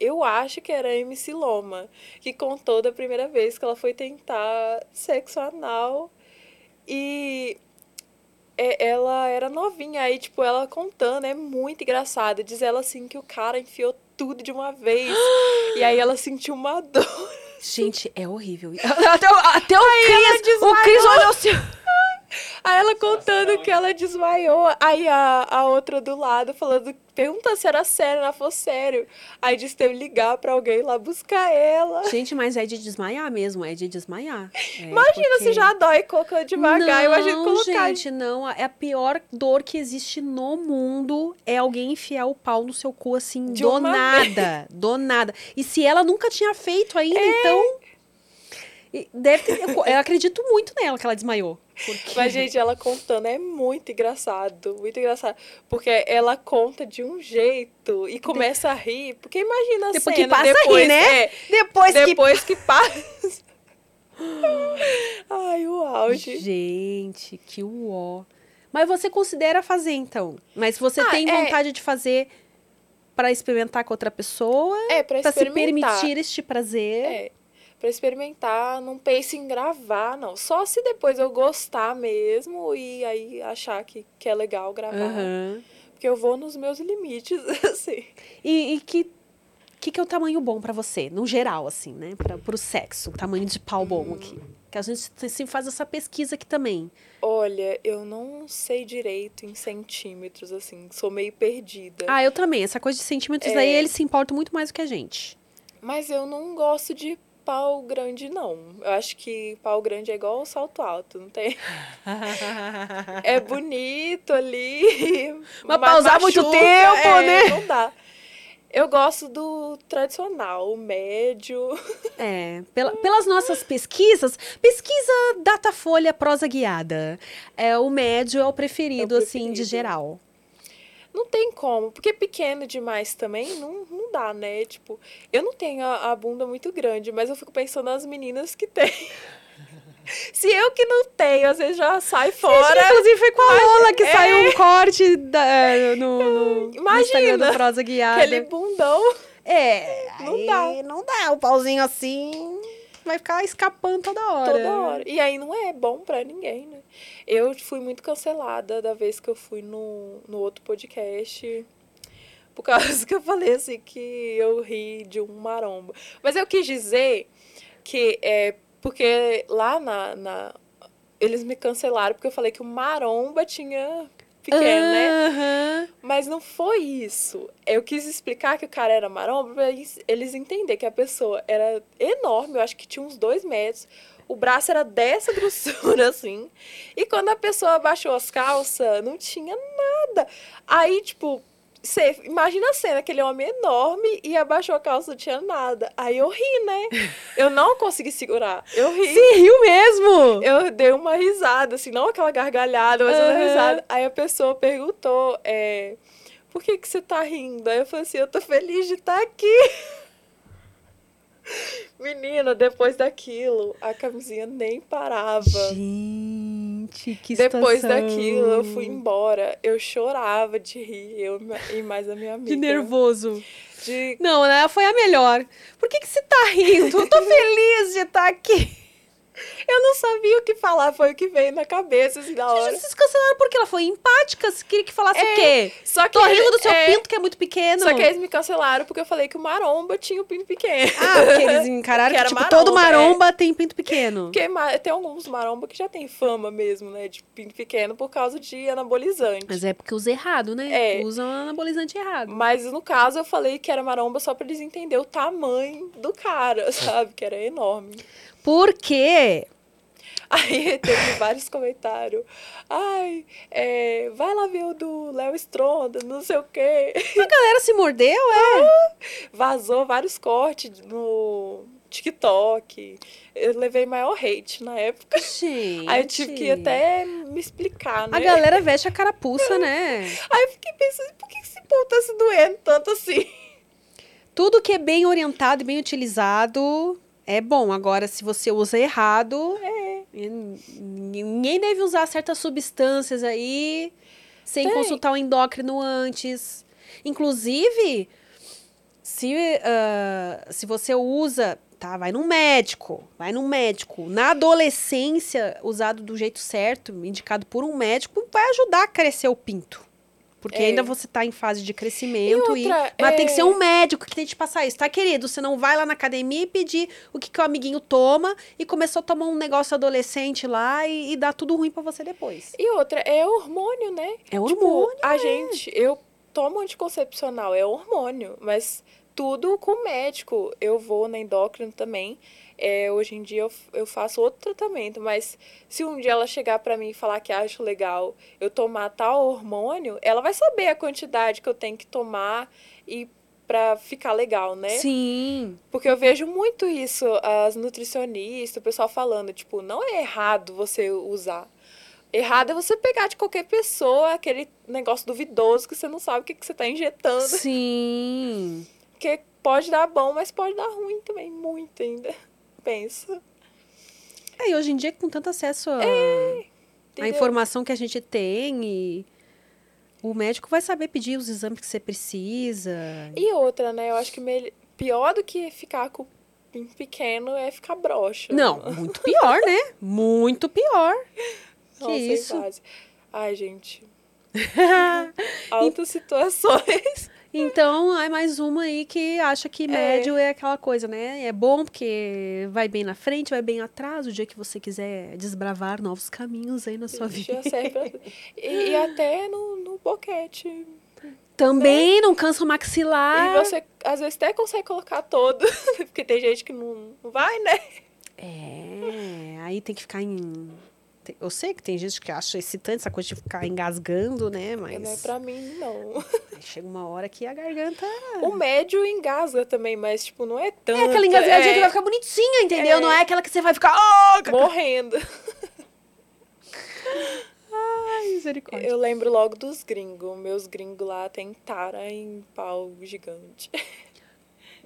Eu acho que era a MC Loma, que contou da primeira vez que ela foi tentar sexo anal e é- ela era novinha. Aí, tipo, ela contando, é muito engraçado. Diz ela assim que o cara enfiou tudo de uma vez. e aí ela sentiu uma dor. Gente, é horrível. Até, o- até o Cris, o Cris olhou assim. Aí ela contando que ela desmaiou. Aí a, a outra do lado falando, pergunta se era sério, ela falou sério. Aí disse teve ligar pra alguém lá buscar ela. Gente, mas é de desmaiar mesmo, é de desmaiar. É, Imagina porque- se já dói colocando devagar. Imagina Não, colocar. gente, não. É a pior dor que existe no mundo é alguém enfiar o pau no seu cu assim, De do nada. Do nada. E se ela nunca tinha feito ainda, É. então. Deve ter, eu acredito muito nela que ela desmaiou. Mas, gente, ela contando é muito engraçado, muito engraçado. Porque ela conta de um jeito e começa a rir. Porque imagina a Depois que cena passa a rir, depois, né? é, depois, depois que passa. Ai, o que. auge. Gente, que uó. Mas você considera fazer, então? Mas você Ah, tem é. vontade de fazer pra experimentar com outra pessoa? É, pra Pra se permitir este prazer? É, pra experimentar, não pense em gravar, não. Só se depois eu gostar mesmo e aí achar que, que é legal gravar. Aham. Porque eu vou nos meus limites, assim. E, e que, que que é o tamanho bom pra você, no geral, assim, né? Pra, pro sexo, o tamanho de pau bom aqui. Que a gente sempre faz essa pesquisa aqui também. Olha, eu não sei direito em centímetros, assim. Sou meio perdida. Ah, eu também. Essa coisa de centímetros É. aí, eles se importam muito mais do que a gente. Mas eu não gosto de pau grande, não. Eu acho que pau grande é igual salto alto, não tem? É bonito ali. Mas pra usar muito tempo, é, né? Não dá. Eu gosto do tradicional, o médio. É, pela- pelas nossas pesquisas, pesquisa Datafolha prosa guiada. É, o médio é o preferido, assim, de preferido. geral. Não tem como, porque pequeno demais também não, não dá, né? Tipo, eu não tenho a, a bunda muito grande, mas eu fico pensando nas meninas que têm. Se eu que não tenho, às vezes já sai fora. Inclusive foi com a Lola que É. saiu um corte da- é, no, no, no Imagina, Instagram do Prosa Guiada. Aquele bundão. É, Não aí dá. Não dá, o pauzinho assim vai ficar escapando toda hora. Toda hora. E aí não é bom pra ninguém, né? Eu fui muito cancelada da vez que eu fui no, no outro podcast. Por causa que eu falei assim que eu ri de um maromba. Mas eu quis dizer que é porque lá na, na- eles me cancelaram porque eu falei que o maromba tinha pequeno, né? Aham. Mas não foi isso. Eu quis explicar que o cara era maromba pra eles, eles entenderem que a pessoa era enorme, eu acho que tinha uns dois metros. O braço era dessa grossura, assim. E quando a pessoa abaixou as calças, não tinha nada. Aí, tipo, você imagina a cena, aquele homem enorme e abaixou a calça, não tinha nada. Aí eu ri, né? Eu não consegui segurar. Eu ri. Se riu mesmo! Eu dei uma risada, assim, não aquela gargalhada, mas uma risada. Aí a pessoa perguntou, é, por que que você tá rindo? Aí eu falei assim, eu tô feliz de estar aqui. Menina, depois daquilo, a camisinha nem parava. Gente, que Depois situação. daquilo, eu fui embora. Eu chorava de rir, eu e mais a minha amiga. De nervoso. De- Não, né? Foi a melhor. Por que, que você tá rindo? Eu tô feliz de estar aqui. Eu não sabia o que falar, foi o que veio na cabeça, assim, na hora. Vocês cancelaram porque ela foi empática. Você queria que falasse É, o quê? Só que Tô rindo do seu é, pinto, que é muito pequeno. Só que eles me cancelaram porque eu falei que o maromba tinha o pinto pequeno. Ah, porque eles encararam Que que, tipo, todo maromba, é. maromba tem pinto pequeno. Porque tem alguns maromba que já tem fama mesmo, né? De pinto pequeno por causa de anabolizante. Mas é porque usa errado, né? É. Usam anabolizante errado. Mas no caso eu falei que era maromba só pra eles entenderem o tamanho do cara, sabe? Que era enorme. Por quê? Aí teve vários comentários. Ai, é, vai lá ver o do Léo Stronda, não sei o quê. A galera se mordeu, é? Vazou vários cortes no TikTok. Eu levei maior hate na época. Gente. Aí eu tive que até me explicar, né? A galera veste a carapuça, né? Aí eu fiquei pensando, por que esse povo tá se doendo tanto assim? Tudo que é bem orientado e bem utilizado é bom. Agora, se você usa errado, É. ninguém deve usar certas substâncias aí sem Tem. consultar o endócrino antes. Inclusive, se, ah, se você usa, tá? Vai num médico, vai num médico. Na adolescência, usado do jeito certo, indicado por um médico, vai ajudar a crescer o pinto. Porque É. ainda você tá em fase de crescimento e, outra, mas tem que é- ser um médico que tem que te passar isso, tá, querido? Você não vai lá na academia e pedir o que, que o amiguinho toma e começou a tomar um negócio adolescente lá e, e dá tudo ruim pra você depois. E outra, é hormônio, né? É Tipo, hormônio. a gente, eu tomo anticoncepcional, é hormônio, mas tudo com médico. Eu vou na endócrino também. É, hoje em dia eu, eu faço outro tratamento, mas se um dia ela chegar pra mim e falar que acha legal eu tomar tal hormônio, ela vai saber a quantidade que eu tenho que tomar e pra ficar legal, né? Sim. Porque eu vejo muito isso, as nutricionistas, o pessoal falando, tipo, não é errado você usar. Errado é você pegar de qualquer pessoa aquele negócio duvidoso que você não sabe o que, que você tá injetando. Sim. Porque pode dar bom, mas pode dar ruim também, muito ainda. Pensa. É, e hoje em dia, com tanto acesso a entendeu? informação que a gente tem, e o médico vai saber pedir os exames que você precisa. E outra, né? Eu acho que mel- pior do que ficar com pequeno é ficar broxa. Não, muito pior, né? Muito pior. Nossa, que em isso? Ai, gente. Altas situações. Então, é mais uma aí que acha que médio é. aquela coisa, né? É bom porque vai bem na frente, vai bem atrás, o dia que você quiser desbravar novos caminhos aí na sua vida. Serve pra... e, e até no, no boquete. Também não cansa o maxilar. E você, às vezes, até consegue colocar todo. Porque tem gente que não, não vai, né? É, aí tem que ficar em. Eu sei que tem gente que acha excitante essa coisa de ficar engasgando, né? Mas Não é pra mim, não. aí chega uma hora que a garganta. O médio engasga também, mas, tipo, não é tanto. É aquela engasgadinha é, que vai ficar bonitinha, entendeu? É. Não é aquela que você vai ficar. "Oh, Morrendo. Ai, misericórdia. Eu lembro logo dos gringos. Meus gringos lá tem tara em pau gigante.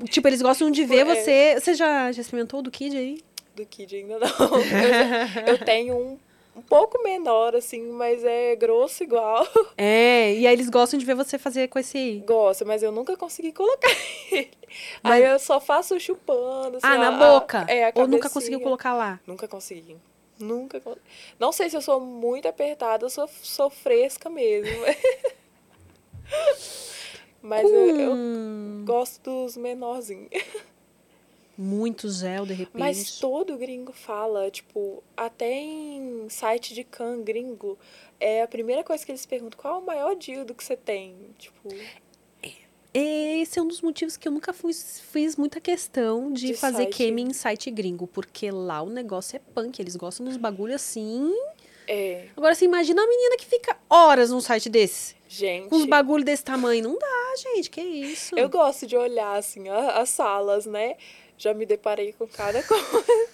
Tipo, eles gostam de ver É. você. Você já, já experimentou o do Kid aí? Do Kid ainda não. Eu, eu tenho um um pouco menor, assim, mas é grosso igual. É, e aí eles gostam de ver você fazer com esse. Gosto, mas eu nunca consegui colocar ele. Mas- Aí eu só faço chupando. assim, Ah, na a- boca? é, a Ou nunca conseguiu colocar lá? Nunca consegui. Nunca con- Não sei se eu sou muito apertada, eu sou, sou fresca mesmo. Mas eu, eu Hum, gosto dos menorzinhos. Muito gel, de repente. Mas todo gringo fala, tipo, até em site de can gringo, é a primeira coisa que eles perguntam, qual é o maior dildo que você tem? Tipo, Esse é um dos motivos que eu nunca fiz, fiz muita questão de, De fazer site. em site gringo. Porque lá o negócio é punk. Eles gostam dos bagulho assim. é, Agora, você imagina uma menina que fica horas num site desse. gente. Com uns bagulho desse tamanho. Não dá, gente. Que isso? Eu gosto de olhar, assim, as salas, né? Já me deparei com cada coisa.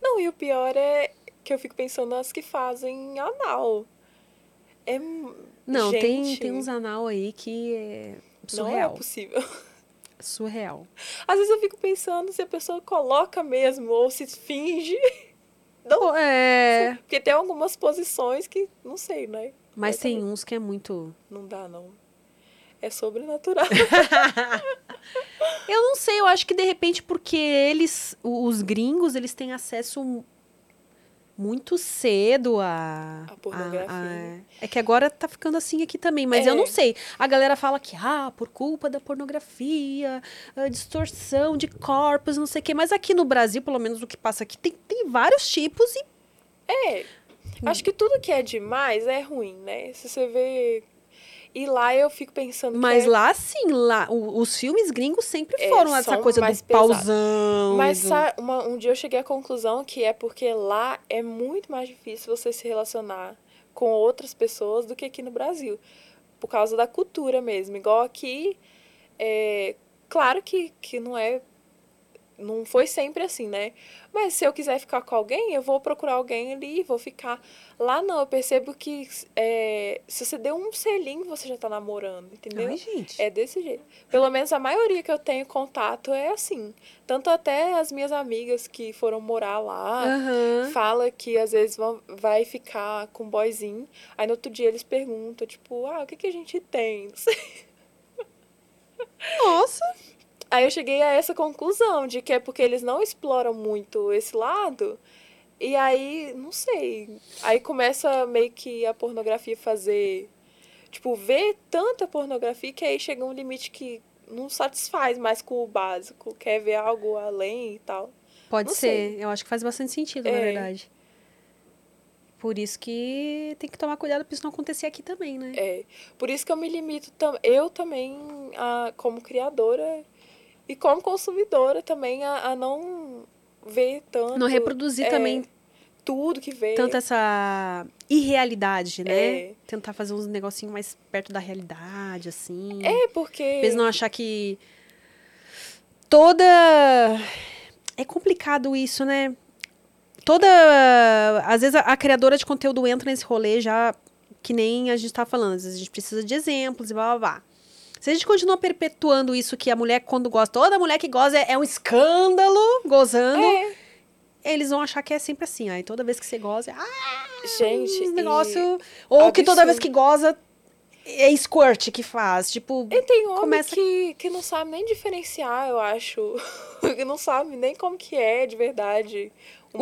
Não, e o pior é que eu fico pensando nas que fazem anal. É. Não, tem, gente, tem uns anal aí que é Não é surreal. possível. surreal. Às vezes eu fico pensando se a pessoa coloca mesmo ou se finge. Pô, é. Porque tem algumas posições que, não sei, né? Mas Eu tem também. uns que é muito. Não dá, não. É sobrenatural. Eu não sei, eu acho que de repente porque eles, os gringos, eles têm acesso muito cedo a. A pornografia, a- né? é que agora tá ficando assim aqui também, mas eu É. não sei. A galera fala que, ah, por culpa da pornografia, a distorção de corpos, não sei o quê. Mas aqui no Brasil, pelo menos o que passa aqui, tem, tem vários tipos e. É. Acho que tudo que é demais é ruim, né? Se você vê. E lá eu fico pensando Mas é- lá sim, lá, o- os filmes gringos sempre É, foram essa são coisa mais do pesados. pausão. Mas do- uma- um dia eu cheguei à conclusão que é porque lá é muito mais difícil você se relacionar com outras pessoas do que aqui no Brasil. Por causa da cultura mesmo. Igual aqui, é, claro que, que não é. Não foi sempre assim, né? Mas se eu quiser ficar com alguém, eu vou procurar alguém ali e vou ficar. Lá não, eu percebo que é, se você deu um selinho, você já tá namorando, entendeu? Ai, gente. É desse jeito. Pelo menos a maioria que eu tenho contato é assim. Tanto até as minhas amigas que foram morar lá, Aham. fala que às vezes vão, vai ficar com um boyzinho. Aí no outro dia eles perguntam, tipo, ah, o que, que a gente tem? Não sei. Nossa. Aí eu cheguei a essa conclusão de que é porque eles não exploram muito esse lado. E aí, não sei. Aí começa meio que a pornografia fazer. Tipo, ver tanta pornografia que aí chega um limite que não satisfaz mais com o básico. Quer ver algo além e tal. Pode Não ser. Eu acho que faz bastante sentido, na É. verdade. Por isso que tem que tomar cuidado pra isso não acontecer aqui também, né? É. Por isso que eu me limito tam eu também, a, como criadora e como consumidora também, a, a não ver tanto. Não reproduzir é, também tudo que vê. tanto essa irrealidade, né? É. Tentar fazer uns negocinhos mais perto da realidade, assim. É, porque. Às vezes não achar que toda. É complicado isso, né? Toda. Às vezes a, a criadora de conteúdo entra nesse rolê já que nem a gente tá falando. Às vezes a gente precisa de exemplos e blá blá blá. Se a gente continua perpetuando isso que a mulher, quando gosta, toda mulher que goza é, é um escândalo gozando, É, eles vão achar que é sempre assim. Aí toda vez que você goza, ah, gente. um negócio. Ou que toda absurdo. vez que goza é squirt que faz. Tipo, E tem homem Começa- que, que não sabe nem diferenciar, eu acho. que não sabe nem como que é de verdade.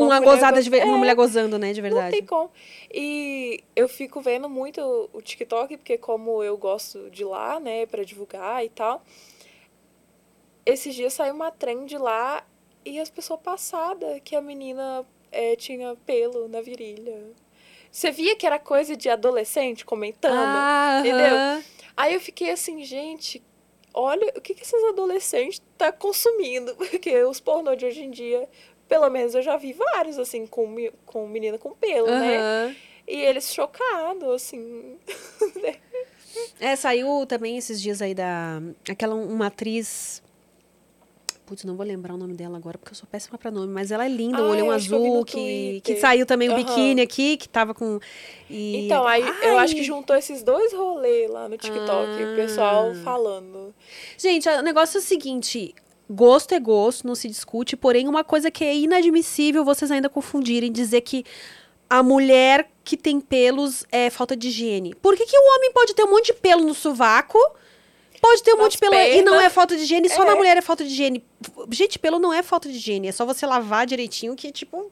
Uma, mulher gozada go- de ver- uma É, mulher gozando, né, de Não verdade. tem como. E eu fico vendo muito o TikTok, porque como eu gosto de lá, né, pra divulgar e tal. Esses dias saiu uma trend lá e as pessoas passadas que a menina eh, tinha pelo na virilha. Você via que era coisa de adolescente comentando? Ah, entendeu? aham. Aí eu fiquei assim, gente, olha o que, que esses adolescentes tá consumindo. Porque os pornô de hoje em dia, pelo menos eu já vi vários, assim, com, com menina com pelo, né? Aham. E eles chocados, assim. É, saiu também esses dias aí da. Aquela uma atriz. Putz, não vou lembrar o nome dela agora, porque eu sou péssima pra nome, mas ela é linda, Ah, o olhão que eu vi azul, que, que Twitter. saiu também o Aham. biquíni aqui, que tava com. e- Então, aí eu acho que Ai! juntou esses dois rolês lá no TikTok, o pessoal Ah. falando. Gente, o negócio é o seguinte: gosto é gosto, não se discute, porém, uma coisa que é inadmissível vocês ainda confundirem, dizer que a mulher que tem pelos é falta de higiene. Por que, que o homem pode ter um monte de pelo no sovaco? Pode ter um monte de pelo e não é falta de higiene, só É. na mulher é falta de higiene. Gente, pelo não é falta de higiene, é só você lavar direitinho que, tipo,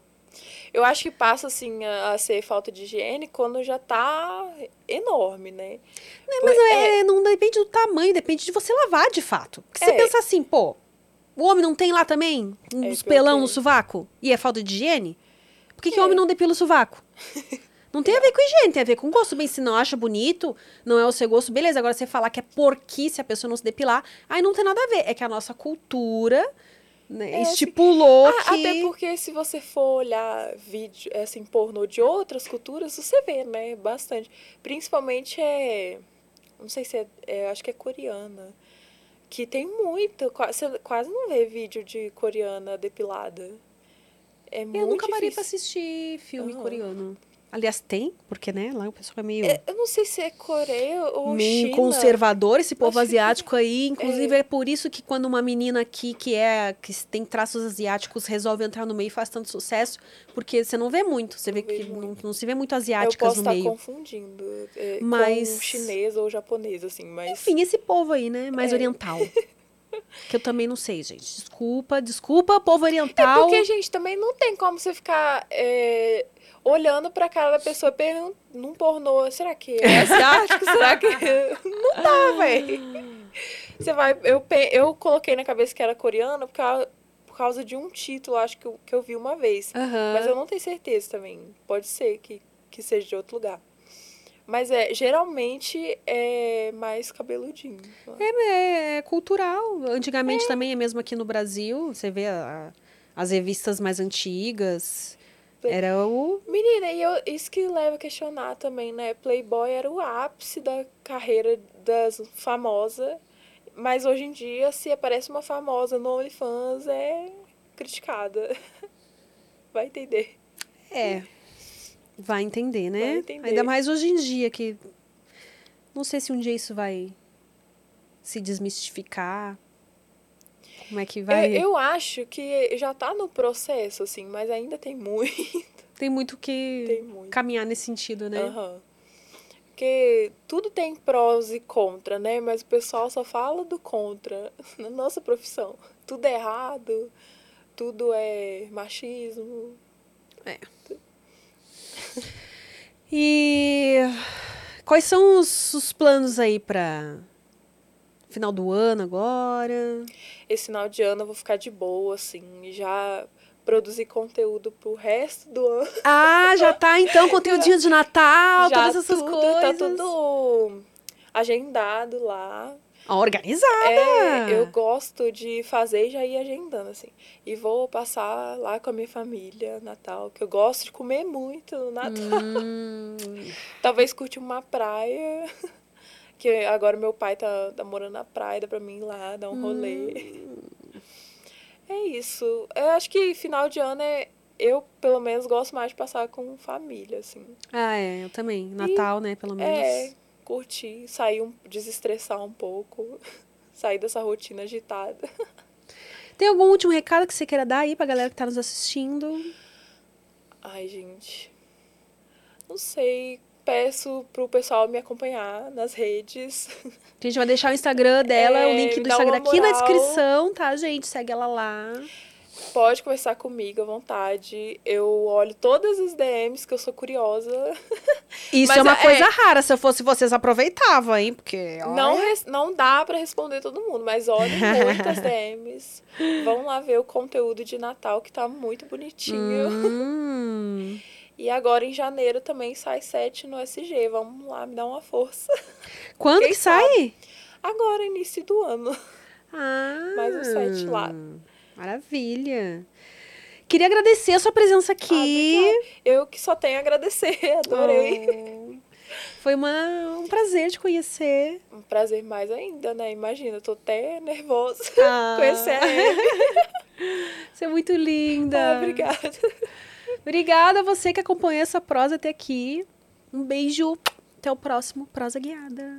Eu acho que passa, assim, a, a ser falta de higiene quando já tá enorme, né? Mas é, não depende do tamanho, depende de você lavar de fato. Porque você É. pensa assim, pô, o homem não tem lá também uns É, pelão no sovaco? E é falta de higiene? Por que, que o É. homem não depila o sovaco? Não tem a ver com higiene, tem a ver com gosto. Bem, se não acha bonito, não é o seu gosto, beleza. Agora, você falar que é porqui se a pessoa não se depilar, aí não tem nada a ver. É que a nossa cultura né, É, assim, estipulou Ah, que... Até porque se você for olhar vídeo, assim, pornô de outras culturas, você vê, né? Bastante. Principalmente é. Não sei se é. é, acho que é coreana. Que tem muito. Você quase não vê vídeo de coreana depilada. É muito Eu nunca parei pra difícil. assistir filme Aham. coreano. Aliás, tem, porque, né, lá o pessoal é meio... É, eu não sei se é Coreia ou meio China. conservador esse povo Acho que- asiático aí. Inclusive, é. por isso que quando uma menina aqui que é que tem traços asiáticos resolve entrar no meio e faz tanto sucesso, porque você não vê muito. Você Não vê que não, não se vê muito Eu asiáticas posso no estar meio. confundindo é, Mas- com chinês ou japonês, assim, mas... Enfim, esse povo aí, né? Mais É. oriental. que eu também não sei, gente. Desculpa, desculpa, povo É oriental. porque, gente, também não tem como você ficar é, olhando pra cara da pessoa perguntando num pornô, será que é asiático? será que... Não dá, velho. Você vai... Eu, eu coloquei na cabeça que era coreano por causa, por causa de um título, acho que eu, que eu vi uma vez. Aham. Mas eu não tenho certeza também. Pode ser que, que seja de outro lugar. Mas é, geralmente é mais cabeludinho. É, é cultural. Antigamente também é mesmo aqui no Brasil. Você vê a- as revistas mais antigas. Era o. Menina, e eu, isso que leva a questionar também, né? Playboy era o ápice da carreira das famosas, mas hoje em dia, se aparece uma famosa no OnlyFans, é criticada. Vai entender. É. Vai entender, né? Vai entender. Ainda mais hoje em dia, que. Não sei se um dia isso vai se desmistificar. Como é que vai. Eu, eu acho que já tá no processo, assim, mas ainda tem muito. Tem muito que Tem muito. caminhar nesse sentido, né? Aham. Porque tudo tem prós e contra, né? Mas o pessoal só fala do contra na nossa profissão. Tudo é errado, tudo é machismo. E quais são os, os planos aí pra final do ano agora? Esse final de ano eu vou ficar de boa, assim, e já produzir conteúdo pro resto do ano. Ah, já tá então conteúdinho de Natal, já todas essas tudo, coisas. Tá tudo agendado lá. Ah, Organizada. É, eu gosto de fazer e já ir agendando, assim. E vou passar lá com a minha família, Natal, que eu gosto de comer muito no Natal. Hum, Talvez curtir uma praia. Que agora meu pai tá, tá morando na praia, dá pra mim ir lá, dar um rolê. É isso. Eu acho que final de ano é. Eu, pelo menos, gosto mais de passar com família, assim. Ah, é, eu também. Natal, né, pelo menos. É, curtir, sair, um, desestressar um pouco. Sair dessa rotina agitada. Tem algum último recado que você queira dar aí pra galera que tá nos assistindo? Ai, gente. Não sei. Peço pro pessoal me acompanhar nas redes. A gente vai deixar o Instagram dela, É, o link do Instagram aqui na descrição, tá, gente? Segue ela lá. Pode conversar comigo à vontade. Eu olho todas as DMs que eu sou curiosa. Isso é uma é- coisa rara. Se eu fosse vocês, aproveitavam, hein? Porque. Não, olha, não dá pra responder todo mundo, mas olhem muitas DMs. Vão lá ver o conteúdo de Natal que tá muito bonitinho. Hum. E agora em janeiro também sai 7 no SG. Vamos lá me dar uma força. Quando Quem que sai? Agora, início do ano. Ah. Mais um site lá. Maravilha. Queria agradecer a sua presença aqui. Ah. Eu que só tenho a agradecer, adorei. Oh. Foi uma, um prazer te conhecer. Um prazer mais ainda, né? Imagina, eu tô até nervosa Ah. conhecer. Você é muito linda. Ah, obrigada. Obrigada a você que acompanhou essa prosa até aqui. Um beijo. Até o próximo Prosa Guiada.